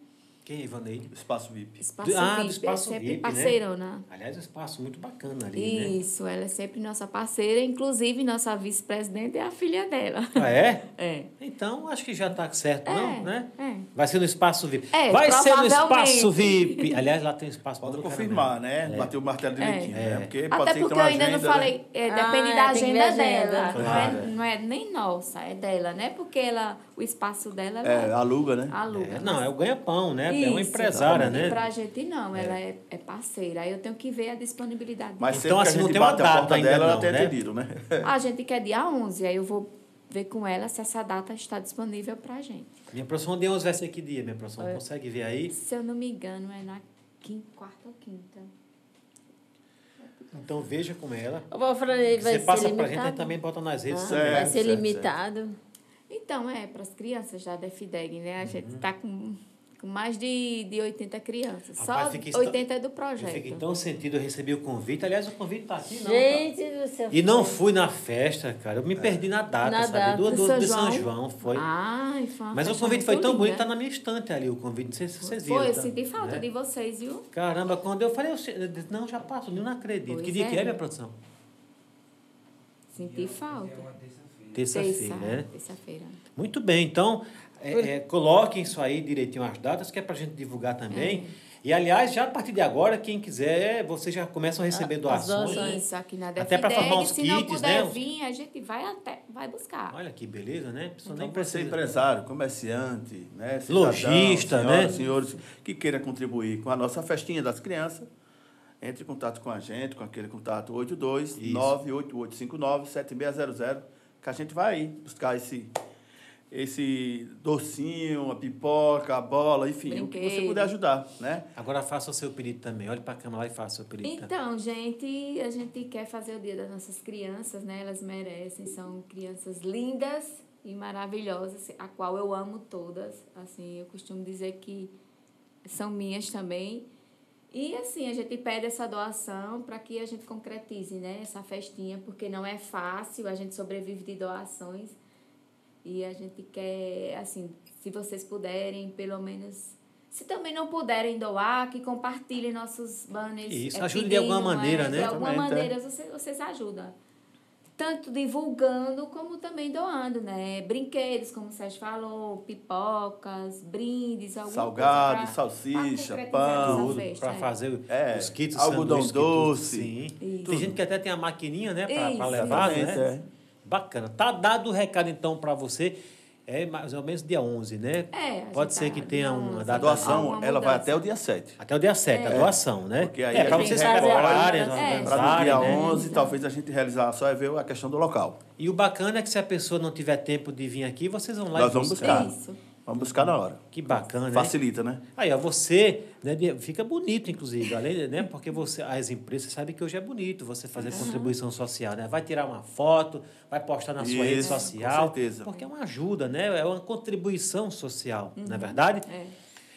Quem é Ivaneide? Espaço VIP. Espaço Ah, do VIP, Espaço é sempre VIP, né? parceirona. Aliás, um espaço muito bacana ali, né? Isso, ela é sempre nossa parceira, inclusive nossa vice-presidente é a filha dela. Ah, é? É. Então, acho que já está certo, não, É, né? é. Vai ser no Espaço VIP. É, Vai ser no. Espaço VIP. Aliás, lá tem espaço Pode confirmar, né? Bater o martelo direitinho, É. né? Porque pode Até ser que porque eu uma ainda agenda, não falei, né? é, Ah, depende da ver agenda, dela. Claro. Não, é, não é nem nossa, é dela, né? Porque ela, o espaço dela É, aluga, né? É, aluga. não, é o ganha-pão, né? É uma empresária, E né? pra gente não, ela é, é parceira. Aí eu tenho que ver a disponibilidade. Mas Então, assim, a não tem uma a data porta ainda dela, não, ela tem né? atendido, né? A gente quer dia 11, aí eu vou ver com ela se essa data está disponível pra gente. Minha produção de 11 vai ser que dia, minha produção? É. Consegue ver aí? Se eu não me engano, é na quinta, quarta ou quinta. Então, veja com ela. O Valfranei vai Você ser passa gente, a gente também bota nas redes. Ah, também. vai Certo, ser certo, limitado. Então, é, para as crianças já da FIDEG, né? A Uhum. gente está com, com mais de, de 80 crianças. Rapaz, Só fiquei 80 é do projeto. fiquei tão sentido, eu recebi o convite. Aliás, o convite tá aqui, não. Gente do céu. E não fui na festa, cara. Eu me perdi na data, Na sabe? data. Do, Do do, São de São João? João, foi. Ai, foi Mas o convite foi tão linda. bonito, tá na minha estante ali o convite. Não sei se vocês viram. Foi, eu tá? senti falta Né? de vocês, viu? Caramba, quando eu falei, eu disse, não, já passou, eu não acredito. Pois que dia é. que é, minha produção? Senti falta. Terça-feira, Terça, né? terça-feira. Muito bem, então, é, é, coloquem isso aí direitinho as datas, que é pra gente divulgar também. É. E, aliás, já a partir de agora, quem quiser, vocês já começam a receber as doações. doações. Aqui na Até Defideg, formar uns se não kits, puder né? vir, a gente vai até, vai buscar. Olha que beleza, né? A pessoa Então, nem para empresário, comerciante, né? Lojista, senhoras, né? senhores que queiram contribuir com a nossa festinha das crianças, entre em contato com a gente, com aquele contato 82 Isso. 98859 7600, que a gente vai aí buscar esse esse docinho, a pipoca, a bola, enfim, o que você puder ajudar, né? Agora faça o seu pedido também. Olhe para a câmera lá e faça o seu pedido. tá? Então, gente, a gente quer fazer o dia das nossas crianças, né? Elas merecem, são crianças lindas e maravilhosas, a qual eu amo todas. Assim, eu costumo dizer que são minhas também. E assim, a gente pede essa doação para que a gente concretize, né, essa festinha, porque não é fácil, a gente sobrevive de doações. E a gente quer, assim, se vocês puderem, pelo menos. Se também não puderem doar, que compartilhem nossos banners. Isso, é, ajude de alguma maneira, é, né? De alguma é. maneira vocês, vocês ajudam. Tanto divulgando como também doando, né? Brinquedos, como o Sérgio falou, pipocas, brindes, alguma Salgado, coisa pra- salsicha, pra pão, para é. fazer É, os kits, algodão tudo, doce. Sim. Tem gente que até tem a maquininha, né, para Isso, levar, né? é. Bacana. Tá dado o recado então para você. É mais ou menos dia 11, né? É, Pode ser tá que tenha uma 11. A doação, ela vai até o dia 7. até o dia 7, a doação, né? Porque aí é para vocês prepararem, é, Para no dia né? 11, talvez a gente realizar, só é ver a questão do local. E o bacana é que se a pessoa não tiver tempo de vir aqui, vocês vão lá Nós e vamos buscar. buscar. Isso. Vamos buscar na hora. Que bacana, né? Facilita, né? Aí, ó, você, né, fica bonito, inclusive, além, né, porque você, as empresas sabem que hoje é bonito você fazer contribuição social, né? Vai tirar uma foto, vai postar na sua rede Isso, social, com certeza. porque é uma ajuda, né? É uma contribuição social, não é verdade? É.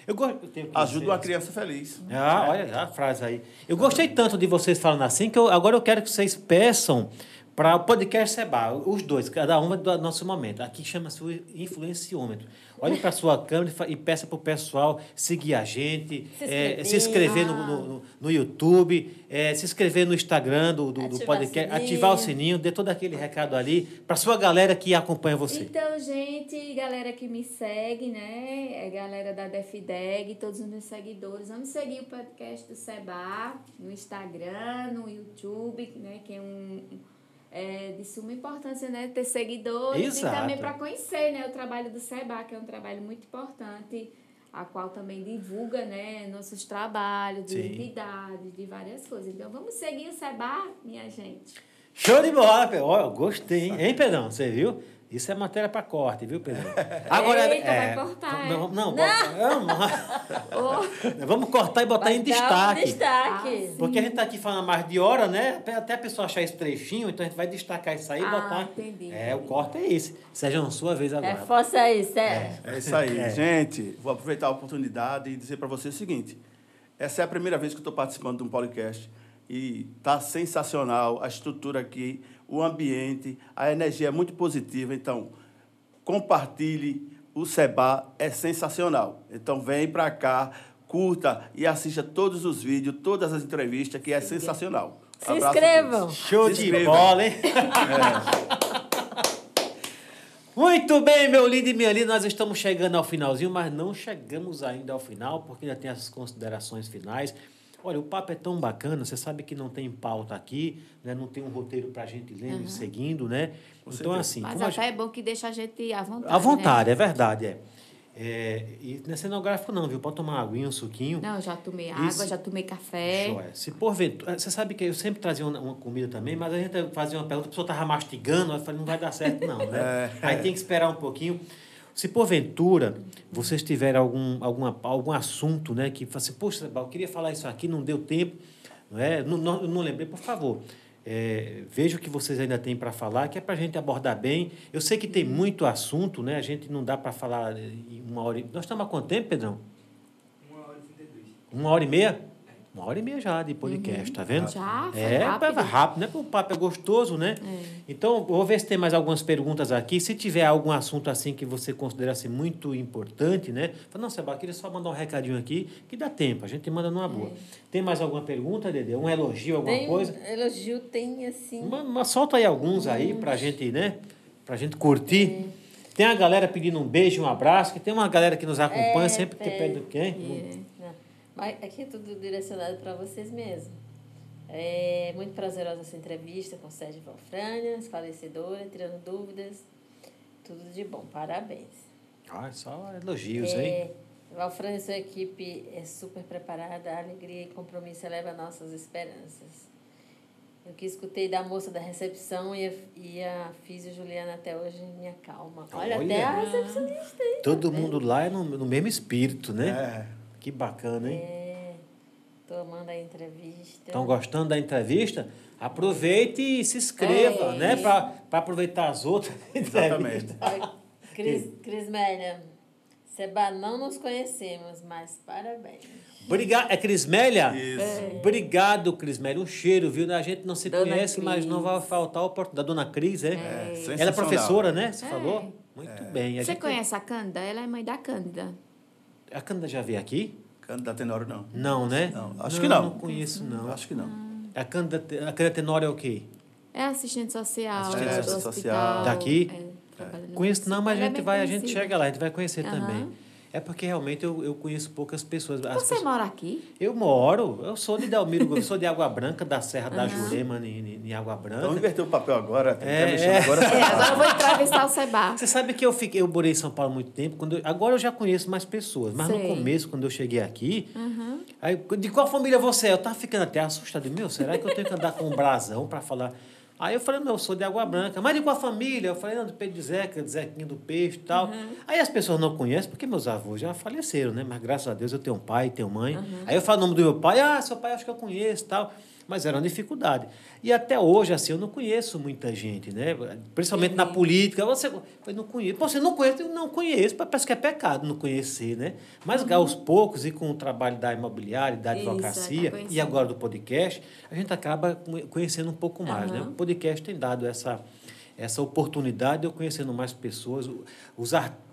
Eu go... eu Ajuda dizer uma isso. criança feliz. Ah, olha a frase aí. Eu gostei tanto de vocês falando assim que eu, agora eu quero que vocês peçam para o podcast Seba, os dois, cada um do nosso momento. Aqui chama-se o influenciômetro. Olhe para a sua câmera e peça para o pessoal seguir a gente, Se eh, inscrever. se inscrever no, Ah. no, no- no YouTube, eh, se inscrever no Instagram do, do, do podcast, o ativar o sininho, dê todo aquele recado ali para sua galera que acompanha você. Então, gente, galera que me segue, né? É galera da DefDeg, todos os meus seguidores. Vamos seguir o podcast do Seba no Instagram, no YouTube, né? Que é um. É de suma importância, né? Ter seguidores Exato. e também para conhecer, né? O trabalho do Seba, que é um trabalho muito importante, a qual também divulga, né? Nossos trabalhos de Sim. de várias coisas. Então, vamos seguir o Seba, minha gente. Show de bola, Pedro. Eu gostei, hein? Hein, Pedrão? Você viu? Isso é matéria para corte, viu, Pedrão? Eita, vai cortar, é? Não, não, não. Ô, Vamos cortar e botar Vai em dar um destaque. destaque. Porque a gente tá aqui falando mais de hora, né? Até- a pessoa achar esse trechinho, então a gente vai destacar isso aí e Ah, botar. entendi, É, o corte é esse. Sérgio, sua vez agora. Reforça aí, Sérgio. É isso aí. É. Gente, vou aproveitar a oportunidade e dizer para você o seguinte. Essa é a primeira vez que eu estou participando de um podcast e está sensacional a estrutura aqui, o ambiente, a energia é muito positiva. Então, compartilhe. O Seba é sensacional. Então, vem para cá, curta e assista todos os vídeos, todas as entrevistas, que é sensacional. Se Abraço inscrevam. Show Se de inscrevam. bola, hein? Muito bem, meu lindo e minha linda, nós estamos chegando ao finalzinho, mas não chegamos ainda ao final, porque ainda tem as considerações finais. Olha, o papo é tão bacana, você sabe que não tem pauta aqui, né? não tem um roteiro para a gente lendo e seguindo, né? então, certeza. assim, Mas como a até é bom que deixa a gente à vontade. À vontade, Né? é verdade, é. É, e não é cenográfico não, viu? Pode tomar uma aguinha, um suquinho. Não, já tomei água, Isso. já tomei café. Joia. Se porventura. Você sabe que eu sempre trazia uma, uma comida também, mas a gente fazia uma pergunta, a pessoa estava mastigando, eu falei, não vai dar certo, não, né? Aí tem que esperar um pouquinho. Se porventura vocês tiverem algum, alguma, algum assunto, né, que fala assim, poxa, eu queria falar isso aqui, não deu tempo, não é? Não, não, não lembrei, por favor. É, veja o que vocês ainda têm para falar, que é para a gente abordar bem. Eu sei que tem muito assunto, né? A gente não dá para falar em uma hora. e- Nós estamos há quanto tempo, Pedrão? Uma hora e meia? Uma hora e meia já de podcast, tá vendo? Já, foi é, rápido. é rápido, né? Porque O papo é gostoso, né? Então, eu vou ver se tem mais algumas perguntas aqui. Se tiver algum assunto assim que você considera assim, muito importante, né? Fala, não, Seba, queria só mandar um recadinho aqui, que dá tempo, a gente manda numa boa. Tem mais alguma pergunta, Dede? Um elogio, alguma Tem coisa? elogio, tem assim. Uma, uma- solta aí alguns aí pra gente, né? Pra gente curtir. Tem a galera pedindo um beijo, um abraço, que tem uma galera que nos acompanha É, sempre que é. pede quem? Aqui é tudo direcionado para vocês mesmo. É muito prazerosa essa entrevista com o Sérgio Valfrânia, esclarecedora, tirando dúvidas. Tudo de bom, parabéns. Ah, só elogios, hein? É, Valfrânia e sua equipe é super preparada, a alegria e compromisso eleva nossas esperanças. O que escutei da moça da recepção e a, e a físio Juliana até hoje me acalma. Olha, Olha. até a recepcionista aí. Todo mundo lá é no, no mesmo espírito, né? É. Que bacana, hein? É, tô amando a entrevista. Estão gostando da entrevista? Aproveite e se inscreva, É. né? Para aproveitar as outras Exatamente. entrevistas. Cris, Cris Mélia, Seba, não nos conhecemos, mas parabéns. Obrigado. É Crismélia? Isso. Obrigado, Crismélia. Um cheiro, viu? A gente não se Dona conhece, mas não vai Cris. faltar a oportunidade. Da Dona Cris, é? É, Ela é professora, né? Você É. falou? Muito bem. A Você gente- conhece a Cândida? Ela é mãe da Cândida. A Cândida já veio aqui? Canto Tenório, não. Não, né? Não, acho que não. Não conheço, não. Acho que não. A Cândida, a Cândida Tenório é o quê? É assistente social Assistente do social. hospital. Daqui? É, no Conheço não, mas a é gente vai, a gente chega lá, a gente vai conhecer Aham. também. É porque realmente eu, eu conheço poucas pessoas. As Você pessoas- mora aqui? Eu moro, eu sou de Delmiro, eu sou de Água Branca, da Serra da Jurema, em, em Água Então Branca. inverteu o papel agora. Tem É, é. agora. É, agora eu vou entrevistar o Seba. Você sabe que eu fiquei, eu morei em São Paulo há muito tempo. Quando eu- agora eu já conheço mais pessoas, mas no Sei. começo, quando eu cheguei aqui, aí, de qual família você é? Eu tava ficando até assustado. Meu, será que eu tenho que andar com um brasão para falar? Aí eu falei, não, eu sou de Água Branca. Mas de qual família? Eu falei, não, do Pedro de Zeca, de Zequinha do Peixe e tal. Aí as pessoas não conhecem, porque meus avós já faleceram, né? Mas graças a Deus eu tenho um pai, tenho mãe. Aí eu falo o nome do meu pai, ah, seu pai acho que eu conheço e tal. Mas era uma dificuldade. E até hoje, assim, eu não conheço muita gente, né? Principalmente na política. Você, não conheço. Pô, você não conhece? Eu não conheço. Parece que é pecado não conhecer, né? Mas aos poucos, e com o trabalho da imobiliária, da Isso, advocacia vai e agora do podcast, a gente acaba conhe- conhecendo um pouco mais, né? Aham. O podcast tem dado essa, essa oportunidade de eu conhecendo mais pessoas, os artistas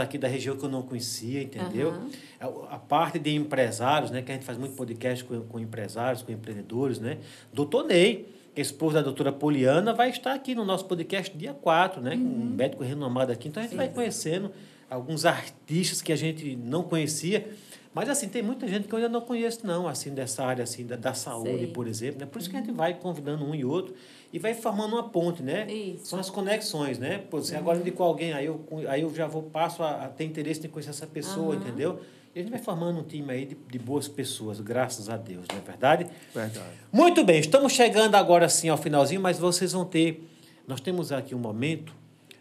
aqui da região que eu não conhecia, entendeu? A, a parte de empresários, né? Que a gente faz muito podcast com, com empresários, com empreendedores, né? Doutor Ney, que é esposo da doutora Poliana, vai estar aqui no nosso podcast dia 4, né? Um médico renomado aqui. Então a gente vai conhecendo alguns artistas que a gente não conhecia. Mas assim, tem muita gente que eu ainda não conheço, não, assim, dessa área assim, da, da saúde, Sei. por exemplo. Né? Por isso que a gente vai convidando um e outro e vai formando uma ponte, né? Isso. São as conexões, né? Pô, se agora eu indico alguém, aí eu, aí eu já vou, passo a, a ter interesse em conhecer essa pessoa, entendeu? E a gente vai formando um time aí de, de boas pessoas, graças a Deus, não é verdade? Verdade. Muito bem, estamos chegando agora sim ao finalzinho, mas vocês vão ter. Nós temos aqui um momento,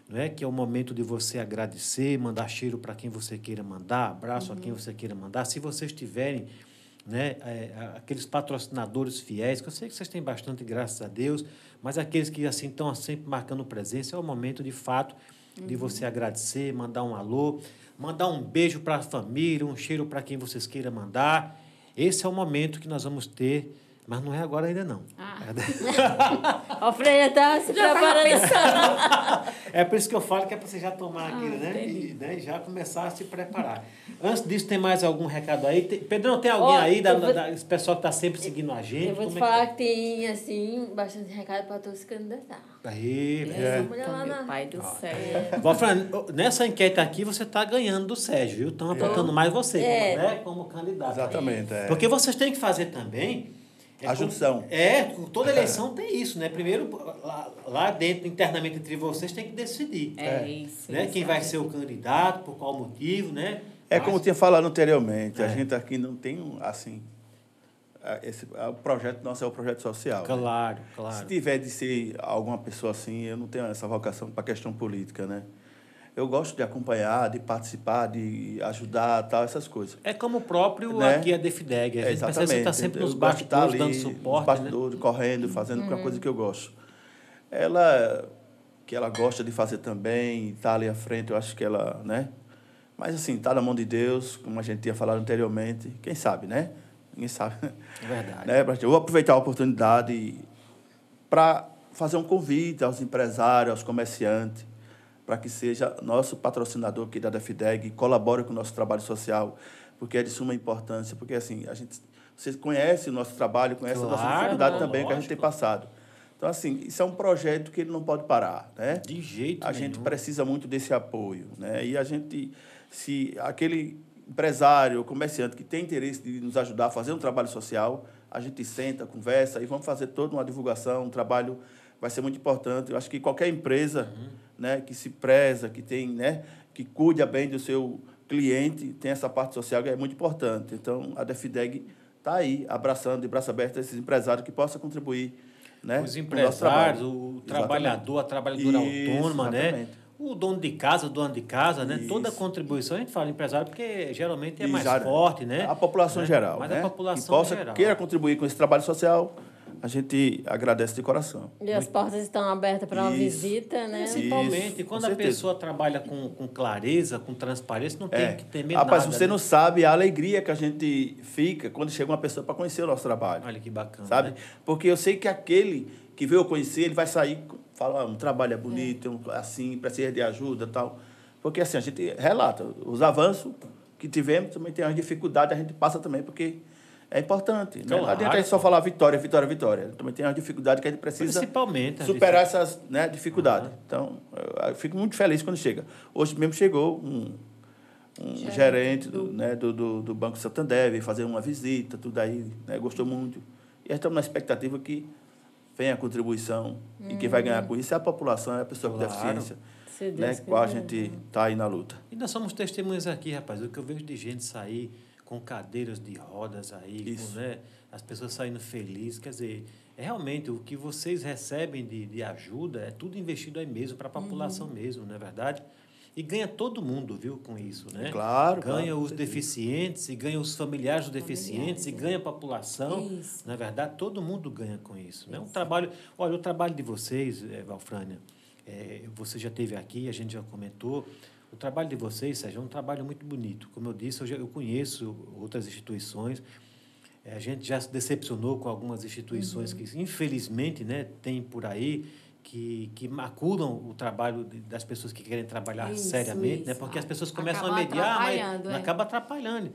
não é? que é o momento de você agradecer, mandar cheiro para quem você queira mandar, abraço a quem você queira mandar. Se vocês tiverem né, é, aqueles patrocinadores fiéis, que eu sei que vocês têm bastante, graças a Deus, mas aqueles que assim estão sempre marcando presença, é o momento de fato de você agradecer, mandar um alô, mandar um beijo para a família, um cheiro para quem vocês queiram mandar. Esse é o momento que nós vamos ter, mas não é agora ainda não. Ah. Ó, Freia tá se Já preparando. É por isso que eu falo que é para você já tomar aquilo, Ah, né? entendi. E né, e já começar a se preparar. Antes disso, tem mais algum recado aí? Tem, Pedrão, tem alguém Ó, aí, da, vou- da- esse pessoal que está sempre seguindo a gente? Eu vou te Como é que falar que tem, assim, bastante recado para todos se candidatar. tá? Aí, É. é. mulher lá Meu na- pai do céu. Bom, Fran, nessa enquete aqui, você está ganhando do Sérgio, viu? Estão apontando mais você, É. como, né? como candidato. Exatamente. É. Porque vocês têm que fazer também. A junção. É, toda eleição tem isso, né? Primeiro, lá, lá dentro, internamente entre vocês, tem que decidir. É, isso. né? Quem vai ser o candidato, por qual motivo, né? É Mas- como eu tinha falado anteriormente, É. a gente aqui não tem, assim, esse, o projeto nosso é o projeto social. né? Claro, Se claro. tiver de ser alguma pessoa assim, eu não tenho essa vocação para a questão política, né? Eu gosto de acompanhar, de participar, de ajudar, tal, essas coisas. É como o próprio Né? aqui a Defideg. A É, gente percebe que você está sempre nos estar bastidores, dando ali, suporte, Nos bastidores, correndo, fazendo Uhum. uma coisa que eu gosto. Ela, que ela gosta de fazer também, está ali à frente, eu acho que ela, né? Mas assim, está na mão de Deus, como a gente tinha falado anteriormente. Quem sabe, né? Ninguém sabe. né? É verdade. né? Eu vou aproveitar a oportunidade para fazer um convite aos empresários, aos comerciantes, para que seja nosso patrocinador aqui da DEFIDEG, colabore com o nosso trabalho social, porque é de suma importância, porque assim, a gente, vocês conhecem o nosso trabalho, conhecem a nossa Claro, dificuldade não, também que a gente lógico. tem passado. Então, assim, isso é um projeto que ele não pode parar, né? De jeito a nenhum. gente precisa muito desse apoio, né? E a gente, se aquele empresário, comerciante que tem interesse de nos ajudar a fazer um trabalho social, a gente senta, conversa e vamos fazer toda uma divulgação, um trabalho vai ser muito importante. Eu acho que qualquer empresa, Uhum. Né, que se preza, que tem, né, que cuida bem do seu cliente, tem essa parte social que é muito importante. Então, a Defideg está aí, abraçando de braço aberto esses empresários que possam contribuir, né, Os o empresários, o Exatamente. trabalhador, a trabalhadora Isso, autônoma, né? O dono de casa, o dono de casa, né? Toda Isso. contribuição, a gente fala empresário porque geralmente é mais forte, né? A população Né? geral. Mas né? a população que possa, geral. queira contribuir com esse trabalho social, a gente agradece de coração. E as portas estão abertas para uma Isso. visita, né? Isso. Principalmente quando a pessoa trabalha com, com clareza, com transparência, não tem É. que temer Rapaz, nada. você né? não sabe a alegria que a gente fica quando chega uma pessoa para conhecer o nosso trabalho. Olha que bacana. sabe? né? Porque eu sei que aquele que veio conhecer, ele vai sair falar, um trabalho é bonito, um, assim, precisa de ajuda tal. Porque assim, a gente relata os avanços que tivemos, também tem as dificuldades, a gente passa também, porque é importante. Né? Não Claro. adianta a gente só falar vitória, vitória, vitória. Também tem as dificuldades que a gente precisa Principalmente. superar essas né, dificuldades. Então, eu, eu fico muito feliz quando chega. Hoje mesmo chegou um, um gerente, do, né, do, do, do Banco Santander, veio fazer uma visita, tudo aí, né, gostou muito. E estamos na expectativa que venha a contribuição e quem vai ganhar com isso é a população, é a pessoa com Claro. deficiência, Se né, com qual a gente está aí na luta. E nós somos testemunhas aqui, rapaz. O que eu vejo de gente sair com cadeiras de rodas aí, com, né, as pessoas saindo felizes. Quer dizer, é realmente o que vocês recebem de, de ajuda é tudo investido aí mesmo para a população mesmo, não é verdade? E ganha todo mundo, viu, com isso, né? Claro, Ganha claro, os deficientes, e ganha os familiares dos deficientes, e Familiares, é. ganha a população. Isso. Na verdade, todo mundo ganha com isso. Né? Um trabalho, olha, o trabalho de vocês, eh, Valfrânia, eh, você já esteve aqui, a gente já comentou. O trabalho de vocês, Sérgio, é um trabalho muito bonito. Como eu disse, eu, já, eu conheço outras instituições. Eh, A gente já se decepcionou com algumas instituições Uhum. que, infelizmente, né, tem por aí que, que maculam o trabalho das pessoas que querem trabalhar Isso, seriamente, né? isso. porque as pessoas começam Acaba a mediar, mas é. acaba atrapalhando.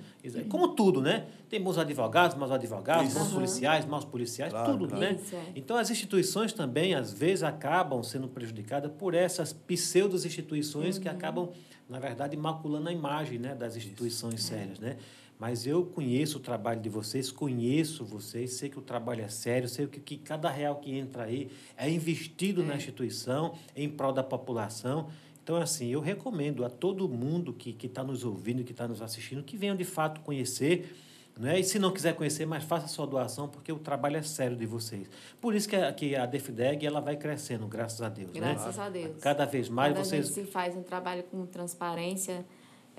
Como tudo, né? Tem bons advogados, maus advogados, Isso. bons Aham. policiais, maus policiais, Claro, tudo, claro. né? Isso, é. Então, as instituições também, às vezes, acabam sendo prejudicadas por essas pseudo-instituições Uhum. que acabam, na verdade, maculando a imagem né, das instituições sérias, né? Mas eu conheço o trabalho de vocês, conheço vocês, sei que o trabalho é sério, sei que, que cada real que entra aí é investido na instituição em prol da população. Então, assim, eu recomendo a todo mundo que está nos ouvindo, que está nos assistindo, que venham de fato conhecer. Né? E se não quiser conhecer, mas faça sua doação, porque o trabalho é sério de vocês. Por isso que a, que a Defideg ela vai crescendo, graças a Deus. né? Graças a Deus. Cada vez mais Quando vocês. gente se faz um trabalho com transparência,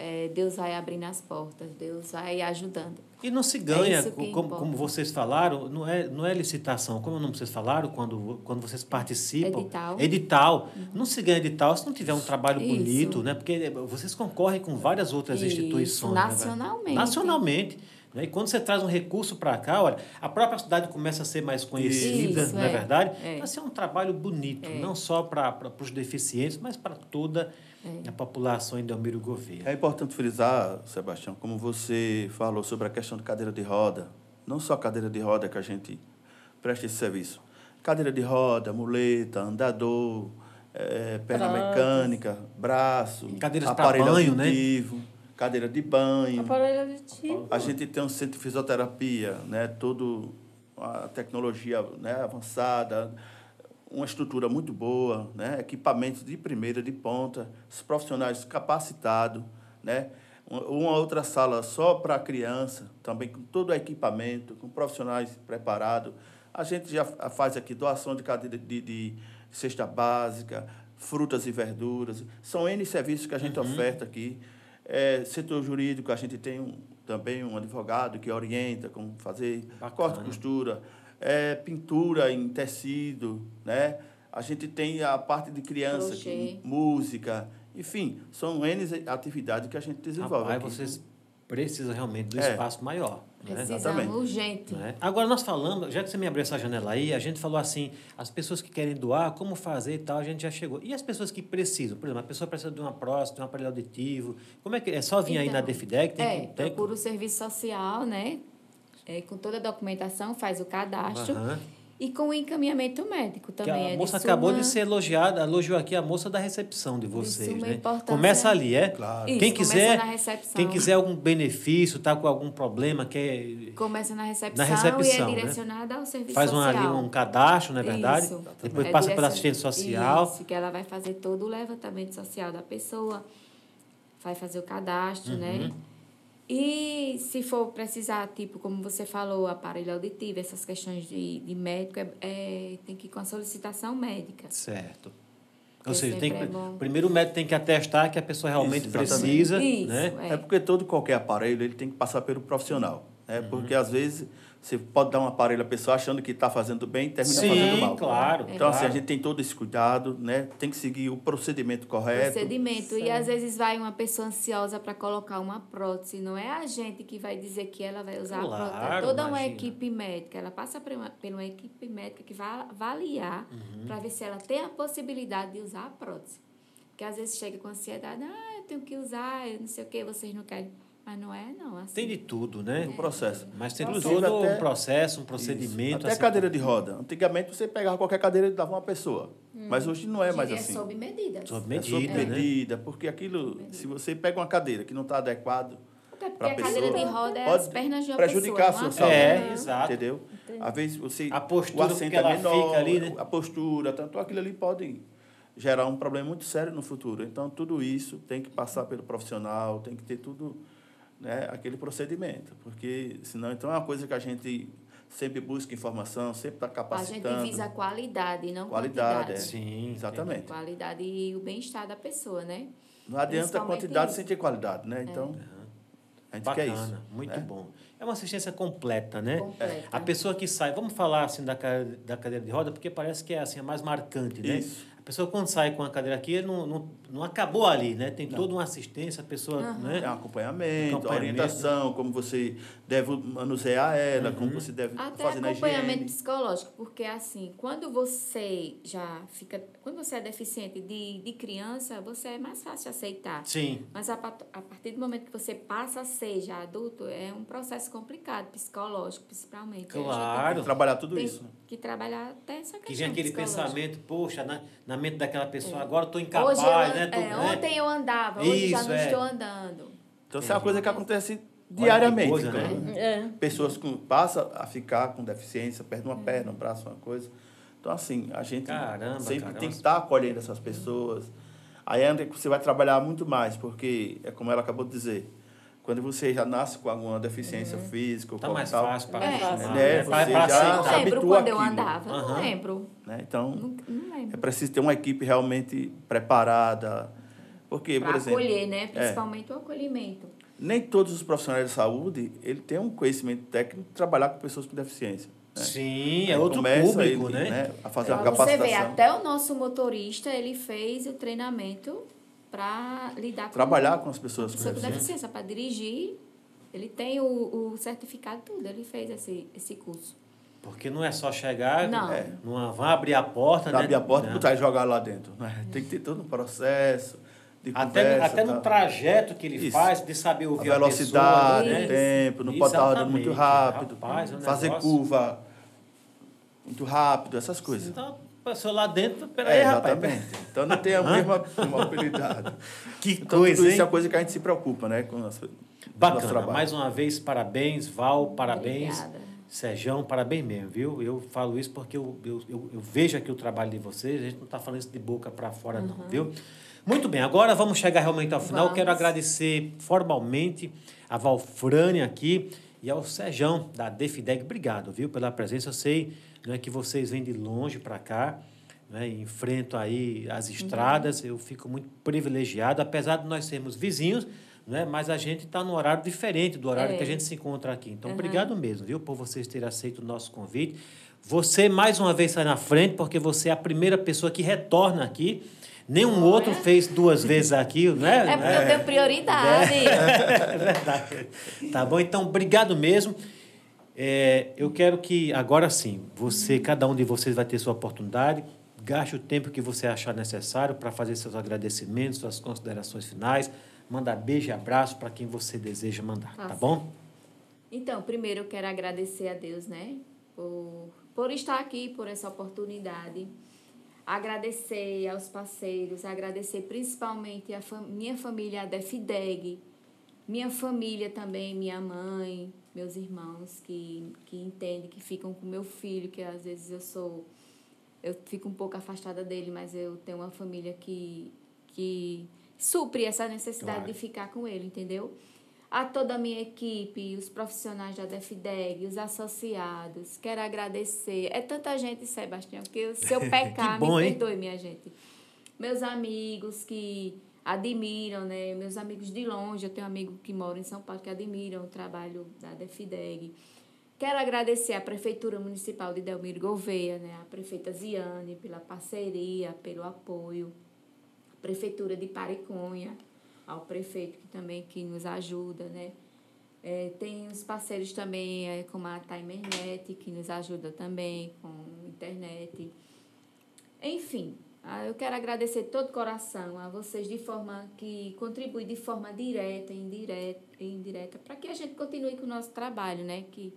eh, Deus vai abrindo as portas, Deus vai ajudando. E não se ganha, É como, como vocês falaram, não é, não é licitação, como não vocês falaram, quando, quando vocês participam. Edital. Edital. Não se ganha edital se não tiver um trabalho Isso. bonito, né? Porque vocês concorrem com várias outras Isso, instituições. né, nacionalmente. Nacionalmente. Né? E quando você traz um recurso para cá, olha, a própria cidade começa a ser mais conhecida, Isso, não é, é. verdade? É. Então, assim, é um trabalho bonito, não só para os deficientes, mas para toda É. a população em Delmiro Gouveia. É importante frisar, Sebastião, como você falou sobre a questão de cadeira de roda, não só cadeira de roda que a gente presta esse serviço. Cadeira de roda, muleta, andador, eh, perna Braços. mecânica, braço, Cadeiras aparelho banho, né? auditivo, cadeira de banho. Aparelho auditivo. A gente tem um centro de fisioterapia, né? Todo a tecnologia né? avançada, uma estrutura muito boa, né? Equipamentos de primeira, de ponta, os profissionais capacitados, né? Uma outra sala só para criança, também com todo o equipamento, com profissionais preparados. A gente já fa- faz aqui doação de cadeira de, de cesta básica, frutas e verduras. São N serviços que a gente oferta aqui. É, setor jurídico, a gente tem um, também um advogado que orienta como fazer Bacana. corte e costura, é, pintura em tecido, né? A gente tem a parte de criança, que- música, enfim, são N atividades que a gente desenvolve. Aqui. vocês precisam realmente do É. espaço maior. Né? Precisamos, exatamente. urgente. Né? Agora, nós falamos, já que você me abriu essa janela aí, a gente falou assim, as pessoas que querem doar, como fazer e tal, a gente já chegou. E as pessoas que precisam? Por exemplo, a pessoa precisa de uma próstata, de um aparelho auditivo. Como é que é? só vir aí na Então, Defidec? Tem é, que, tem que- procura o serviço social, né? É, com toda a documentação, faz o cadastro. Aham. E com o encaminhamento médico Que também. a é moça de acabou suma- de ser elogiada, elogiou aqui a moça da recepção de vocês, suma né? Começa ali, é? Claro. Isso, quem começa quiser, na recepção. quem quiser algum benefício, tá com algum problema, quer Começa na recepção, recepção, e né? é direcionada ao serviço faz um, ali social. um cadastro, não é verdade? Isso. Depois É passa pela direcion- assistente social. Isso, que ela vai fazer todo o levantamento social da pessoa, vai fazer o cadastro, Uhum. né? E se for precisar, tipo, como você falou, aparelho auditivo, essas questões de, de médico, é, é- tem que ir com a solicitação médica. Certo. Ou seja, tem que, é primeiro o médico tem que atestar que a pessoa realmente Isso, precisa, Isso, né? é. É porque todo e qualquer aparelho ele tem que passar pelo profissional. Né? Uhum. Porque às vezes você pode dar um aparelho à pessoa achando que está fazendo bem e termina Sim, fazendo mal. claro. Então, assim, a claro. gente tem todo esse cuidado, né? tem que seguir o procedimento correto. procedimento. E às vezes vai uma pessoa ansiosa para colocar uma prótese. Não é a gente que vai dizer que ela vai usar Claro, a prótese. É toda uma imagina. equipe médica. Ela passa por uma, por uma equipe médica que vai avaliar Uhum. para ver se ela tem a possibilidade de usar a prótese. Porque às vezes chega com ansiedade, ah, eu tenho que usar, eu não sei o que, vocês não querem. Mas não é, não. Assim. Tem de tudo, né? O processo. Mas tem Inclusive, todo até- um processo, um Isso. procedimento. Até assim, cadeira de roda. Antigamente você pegava qualquer cadeira e dava uma pessoa. Mas hoje não é mais é assim. sob medida. Sob É sob medida, né? medida, porque aquilo, se você pega uma cadeira que não está adequado, Até porque a cadeira de pessoa, roda é pode as pernas de uma prejudicar pessoa. a sua a saúde. É, perna. exato. Entendeu? Às vezes você. A postura o assento é menor, fica ali, né? A postura, tanto aquilo ali pode gerar um problema muito sério no futuro. Então, tudo isso tem que passar pelo profissional, tem que ter tudo, né, aquele procedimento. Porque, senão, então é uma coisa que a gente sempre busca informação, sempre está A gente capacitando. visa a qualidade, não Qualidade, quantidade. é. Sim. Exatamente. Qualidade e o bem-estar da pessoa, né? Não adianta a quantidade isso. sem ter qualidade, né? Então, a gente quer Bacana, isso. muito né? bom. É uma assistência completa, né? Completa. A pessoa que sai, vamos falar assim da, ca- da cadeira de roda, porque parece que é assim, a mais marcante, né? Isso. A pessoa quando sai com a cadeira aqui, ele não, não, não acabou ali, né? Tem toda uma assistência, a pessoa, né? É um acompanhamento, Acompanhamento. orientação, como você deve manusear ela, como você deve Até fazer na acompanhamento higiene. psicológico, porque assim, quando você já fica. Quando você é deficiente de, de criança, você é mais fácil de aceitar. Sim. Mas a, a partir do momento que você passa a ser já adulto, é um processo complicado, psicológico, principalmente. Claro. Trabalhar tudo tem isso. que trabalhar até essa questão Que vem aquele pensamento, poxa, na, na mente daquela pessoa, agora eu estou incapaz, Hoje eu, né? Tô- é, né? Ontem eu andava, hoje já Isso, não é. estou andando. Então, isso é uma coisa que acontece que diariamente. coisa, então, né? É. Pessoas com, passam a ficar com deficiência, perdem uma perna, um braço, uma coisa. Então, assim, a gente Caramba, sempre cara, tem que estar acolhendo essas pessoas. Aí é você vai trabalhar muito mais, porque, é como ela acabou de dizer, quando você já nasce com alguma deficiência física ou Tá mais tal, fácil para É. acostumar, É, né? Pra- você pra já- Eu não lembro quando eu àquilo. andava, eu não lembro. né? Então, Não, não é lembro. preciso ter uma equipe realmente preparada. Porque, por Para exemplo, é. acolher, né? Principalmente o acolhimento. nem todos os profissionais de saúde ele tem um conhecimento técnico de trabalhar com pessoas com deficiência. né? Sim, é outro público, ele, né? A fazer uma Pra você capacitação. ver, até o nosso motorista, ele fez o treinamento para lidar com Trabalhar com as pessoas com pessoa deficiência. para dirigir. Ele tem o, o certificado tudo, ele fez esse, esse curso. Porque não é só chegar, Não. É. numa, vão abrir a porta, né? Abrir a porta e botar e jogar lá dentro. Né? Tem que ter todo um processo de Até, conversa. até no tá? trajeto que ele Isso. faz, de saber A ouvir a, velocidade, pessoa, o né? tempo, não pode estar rodando muito Exatamente. rápido. Rapaz, fazer negócio- curva muito rápido, essas coisas. Então, a pessoa lá dentro, peraí, É, rapaz. exatamente. Então não tem a mesma mobilidade. Que Então, coisa, tudo hein? isso é uma coisa que a gente se preocupa, né? Com o nosso, nosso Bacana. trabalho. Mais uma vez, parabéns, Val, parabéns. Obrigada. Sejão, parabéns mesmo, viu? Eu falo isso porque eu, eu, eu, eu vejo aqui o trabalho de vocês, a gente não está falando isso de boca para fora, não, viu? Muito bem, agora vamos chegar realmente ao final. Vamos. Quero agradecer formalmente a Valfrane aqui e ao Sejão da Defideg. Obrigado, viu, pela presença. Eu sei né, que vocês vêm de longe para cá, né, enfrentam aí as estradas. Eu fico muito privilegiado, apesar de nós sermos vizinhos, né, mas a gente está num horário diferente do horário É. que a gente se encontra aqui. Então, Uhum. obrigado mesmo, viu, por vocês terem aceito o nosso convite. Você, mais uma vez, sai na frente, porque você é a primeira pessoa que retorna aqui. Nenhum outro fez duas vezes aqui, né? É porque eu tenho prioridade. É verdade. Tá bom? Então, obrigado mesmo. É, eu quero que, agora sim, você, cada um de vocês vai ter sua oportunidade. Gaste o tempo que você achar necessário para fazer seus agradecimentos, suas considerações finais. Manda beijo e abraço para quem você deseja mandar, Tá tá bom? Então, primeiro eu quero agradecer a Deus, né? Por, por estar aqui, por essa oportunidade. Agradecer aos parceiros, agradecer principalmente a fam- minha família, a Defideg, minha família também, minha mãe, meus irmãos que, que entendem, que ficam com meu filho, que às vezes eu sou. Eu fico um pouco afastada dele, mas eu tenho uma família que, que supre essa necessidade Claro. de ficar com ele, entendeu? A toda a minha equipe, os profissionais da DEFDEG, os associados, quero agradecer. É tanta gente, Sebastião, que se eu pecar, bom, me hein? perdoe, minha gente. Meus amigos que admiram, né? Meus amigos de longe, eu tenho um amigo que mora em São Paulo que admiram o trabalho da DEFDEG. Quero agradecer à Prefeitura Municipal de Delmiro Gouveia, né? a prefeita Ziane, pela parceria, pelo apoio. A Prefeitura de Pariconha, ao prefeito que também que nos ajuda, né? É, tem os parceiros também, é, como a Timernet, que nos ajuda também com internet. Enfim, eu quero agradecer de todo coração a vocês de forma que contribuem de forma direta indireta, indireta para que a gente continue com o nosso trabalho, né? Que,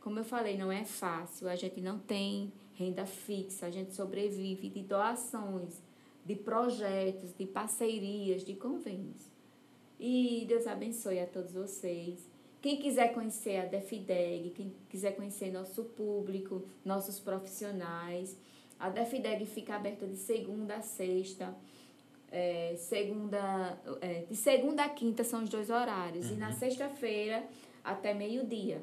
como eu falei, não é fácil, a gente não tem renda fixa, a gente sobrevive de doações, de projetos, de parcerias, de convênios. E Deus abençoe a todos vocês. Quem quiser conhecer a Defideg, quem quiser conhecer nosso público, nossos profissionais, a Defideg fica aberta de segunda a sexta. É, segunda, é, de segunda a quinta são os dois horários. E na sexta-feira até meio-dia.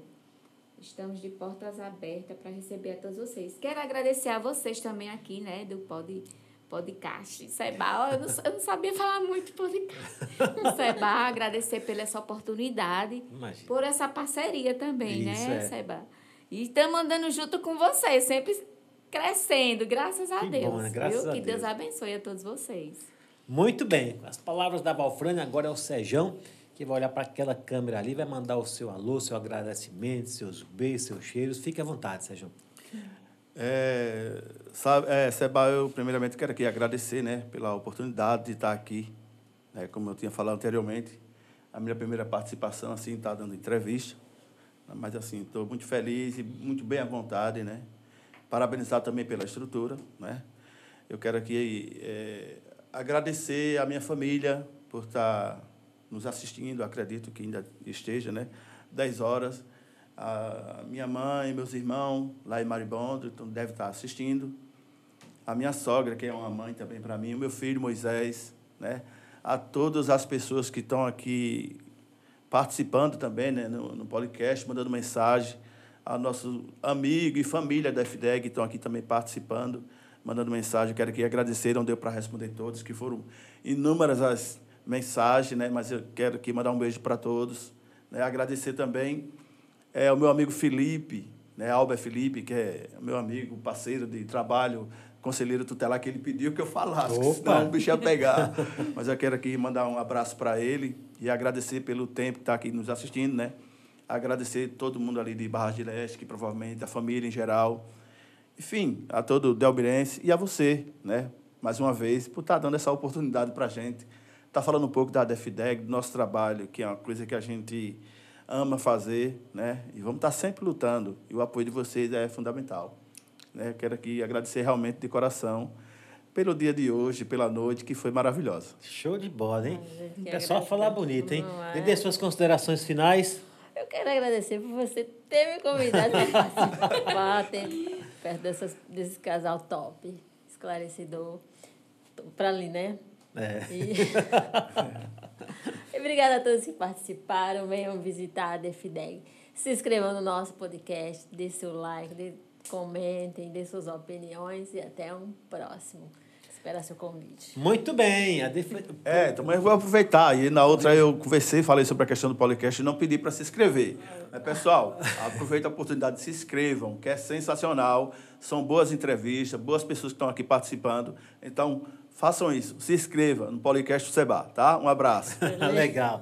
Estamos de portas abertas para receber a todos vocês. Quero agradecer a vocês também aqui, né, do Pod, podcast. Seba, eu não, eu não sabia falar muito podcast. Seba, agradecer pela essa oportunidade, Imagina. por essa parceria também, Isso, né, é. Seba? E estamos andando junto com vocês, sempre crescendo, graças a Que Deus. bom, né? Graças viu? a que Deus Deus. abençoe a todos vocês. Muito bem. As palavras da Valfrânia, agora é o Sejão, que vai olhar para aquela câmera ali, vai mandar o seu alô, seu agradecimento, seus beijos, seus cheiros. Fique à vontade, Sejão. É, sabe, é, Seba, eu primeiramente quero aqui agradecer né, pela oportunidade de estar aqui. Né, como eu tinha falado anteriormente, a minha primeira participação, assim, está dando entrevista. Mas, assim, estou muito feliz e muito bem à vontade, né? Parabenizar também pela estrutura, né? Eu quero aqui é, agradecer a minha família por estar nos assistindo, acredito que ainda esteja, né? 10 horas. A minha mãe, meus irmãos, lá em Maribondo, então deve estar assistindo. A minha sogra, que é uma mãe também para mim, o meu filho Moisés, né? A todas as pessoas que estão aqui participando também, né, no, no podcast, mandando mensagem, a nosso amigo e família da FDEG que estão aqui também participando, mandando mensagem. Quero aqui agradecer, não deu para responder todos, que foram inúmeras as mensagens, né, mas eu quero aqui mandar um beijo para todos. Né, agradecer também é, o meu amigo Felipe, né, Albert Felipe, que é meu amigo, parceiro de trabalho, conselheiro tutelar, que ele pediu que eu falasse, Opa! senão o bicho ia pegar. Mas eu quero aqui mandar um abraço para ele e agradecer pelo tempo que está aqui nos assistindo, né? Agradecer todo mundo ali de Barra de Leste, que provavelmente, a família em geral. Enfim, a todo o Delbirense e a você, né? Mais uma vez, por estar dando essa oportunidade para a gente. Estar falando um pouco da DEFDEG, do nosso trabalho, que é uma coisa que a gente ama fazer, né? E vamos estar sempre lutando. E o apoio de vocês é fundamental. Né? Quero aqui agradecer realmente de coração pelo dia de hoje, pela noite, que foi maravilhosa. Show de bola, hein? É só falar bonito, hein? Não é? E dê suas considerações finais. Eu quero agradecer por você ter me convidado para participar, perto dessas, desse casal top, esclarecedor. Para ali, né? É. E... e obrigada a todos que participaram. Venham visitar a DEFIDEG. Se inscrevam no nosso podcast, dê seu like, dê, comentem, dê suas opiniões e até um próximo. Espera seu convite. Muito bem. A def... É, então, mas eu vou aproveitar. E na outra eu conversei, falei sobre a questão do podcast e não pedi para se inscrever. Mas, pessoal, aproveita a oportunidade, se inscrevam, que é sensacional. São boas entrevistas, boas pessoas que estão aqui participando. Então, façam isso. Se inscreva no podcast do Seba, tá? Um abraço. Legal.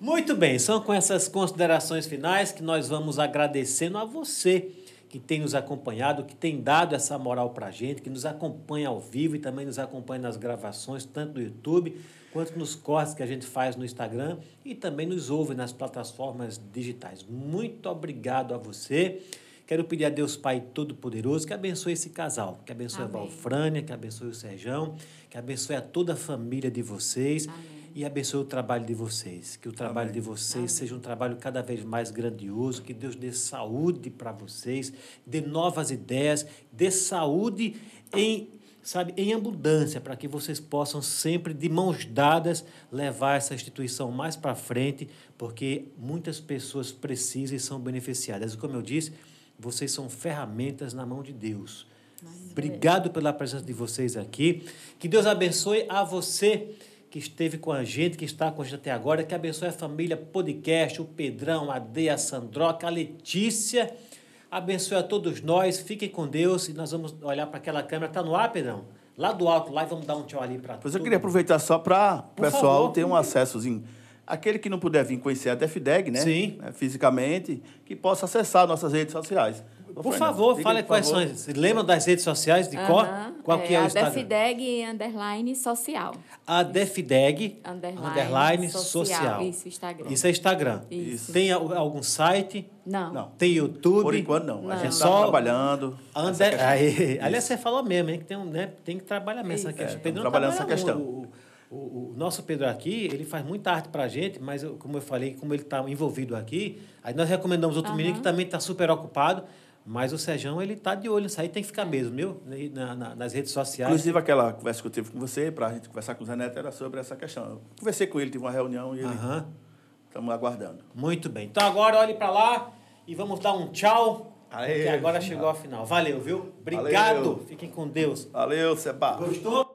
Muito bem, são com essas considerações finais que nós vamos agradecendo a você que tem nos acompanhado, que tem dado essa moral para a gente, que nos acompanha ao vivo e também nos acompanha nas gravações, tanto no YouTube quanto nos cortes que a gente faz no Instagram e também nos ouve nas plataformas digitais. Muito obrigado a você. Quero pedir a Deus Pai Todo-Poderoso que abençoe esse casal, que abençoe Amém. a Valfrânia, que abençoe o Serjão, que abençoe a toda a família de vocês e abençoe o trabalho de vocês. Que o trabalho de vocês seja um trabalho cada vez mais grandioso, que Deus dê saúde para vocês, dê novas ideias, dê saúde em sabe, em abundância, para que vocês possam sempre, de mãos dadas, levar essa instituição mais para frente, porque muitas pessoas precisam e são beneficiadas. E como eu disse, vocês são ferramentas na mão de Deus. Obrigado pela presença de vocês aqui. Que Deus abençoe a você que esteve com a gente, que está com a gente até agora. Que abençoe a família Podcast, o Pedrão, a Deia, a Sandroca, a Letícia. Abençoe a todos nós. Fiquem com Deus e nós vamos olhar para aquela câmera. Está no ar, Pedrão? Lá do alto, lá e vamos dar um tchau ali para Pois eu queria aproveitar só para o pessoal favor. ter um acessozinho. Aquele que não puder vir conhecer a DEFDEG, né? Sim. né, Fisicamente, que possa acessar nossas redes sociais. Por favor, diga, fale por quais favor. são. Vocês lembram das redes sociais de cor? Aham, Qual que é, o a Instagram? Defideg underline social. A Defideg Underline, underline social. social. Isso, Instagram. Isso é Instagram. Isso. Tem al- algum site? Não. Não. Tem YouTube? Por enquanto, não. A Não. gente É está só- trabalhando. Under... questão. Aí, aliás, você falou mesmo, hein, que tem, um, né, tem que trabalhar mesmo essa questão. É, Pedro não trabalhando essa questão. O, o, o nosso Pedro aqui, ele faz muita arte pra gente, mas eu- como eu falei, como ele está envolvido aqui, aí nós recomendamos outro menino que também está super ocupado, mas o Sejão, ele está de olho nisso aí, tem que ficar mesmo, viu? Na- na- nas redes sociais. Inclusive, aquela conversa que eu tive com você, para a gente conversar com o Zé Neto, era sobre essa questão. Eu conversei com ele, tive uma reunião e ele estamos aguardando. Muito bem. Então agora olhe para lá E vamos dar um tchau. Aê. Porque agora chegou ao final. Valeu, viu? Obrigado. Valeu. Fiquem com Deus. Valeu, Seba. Gostou?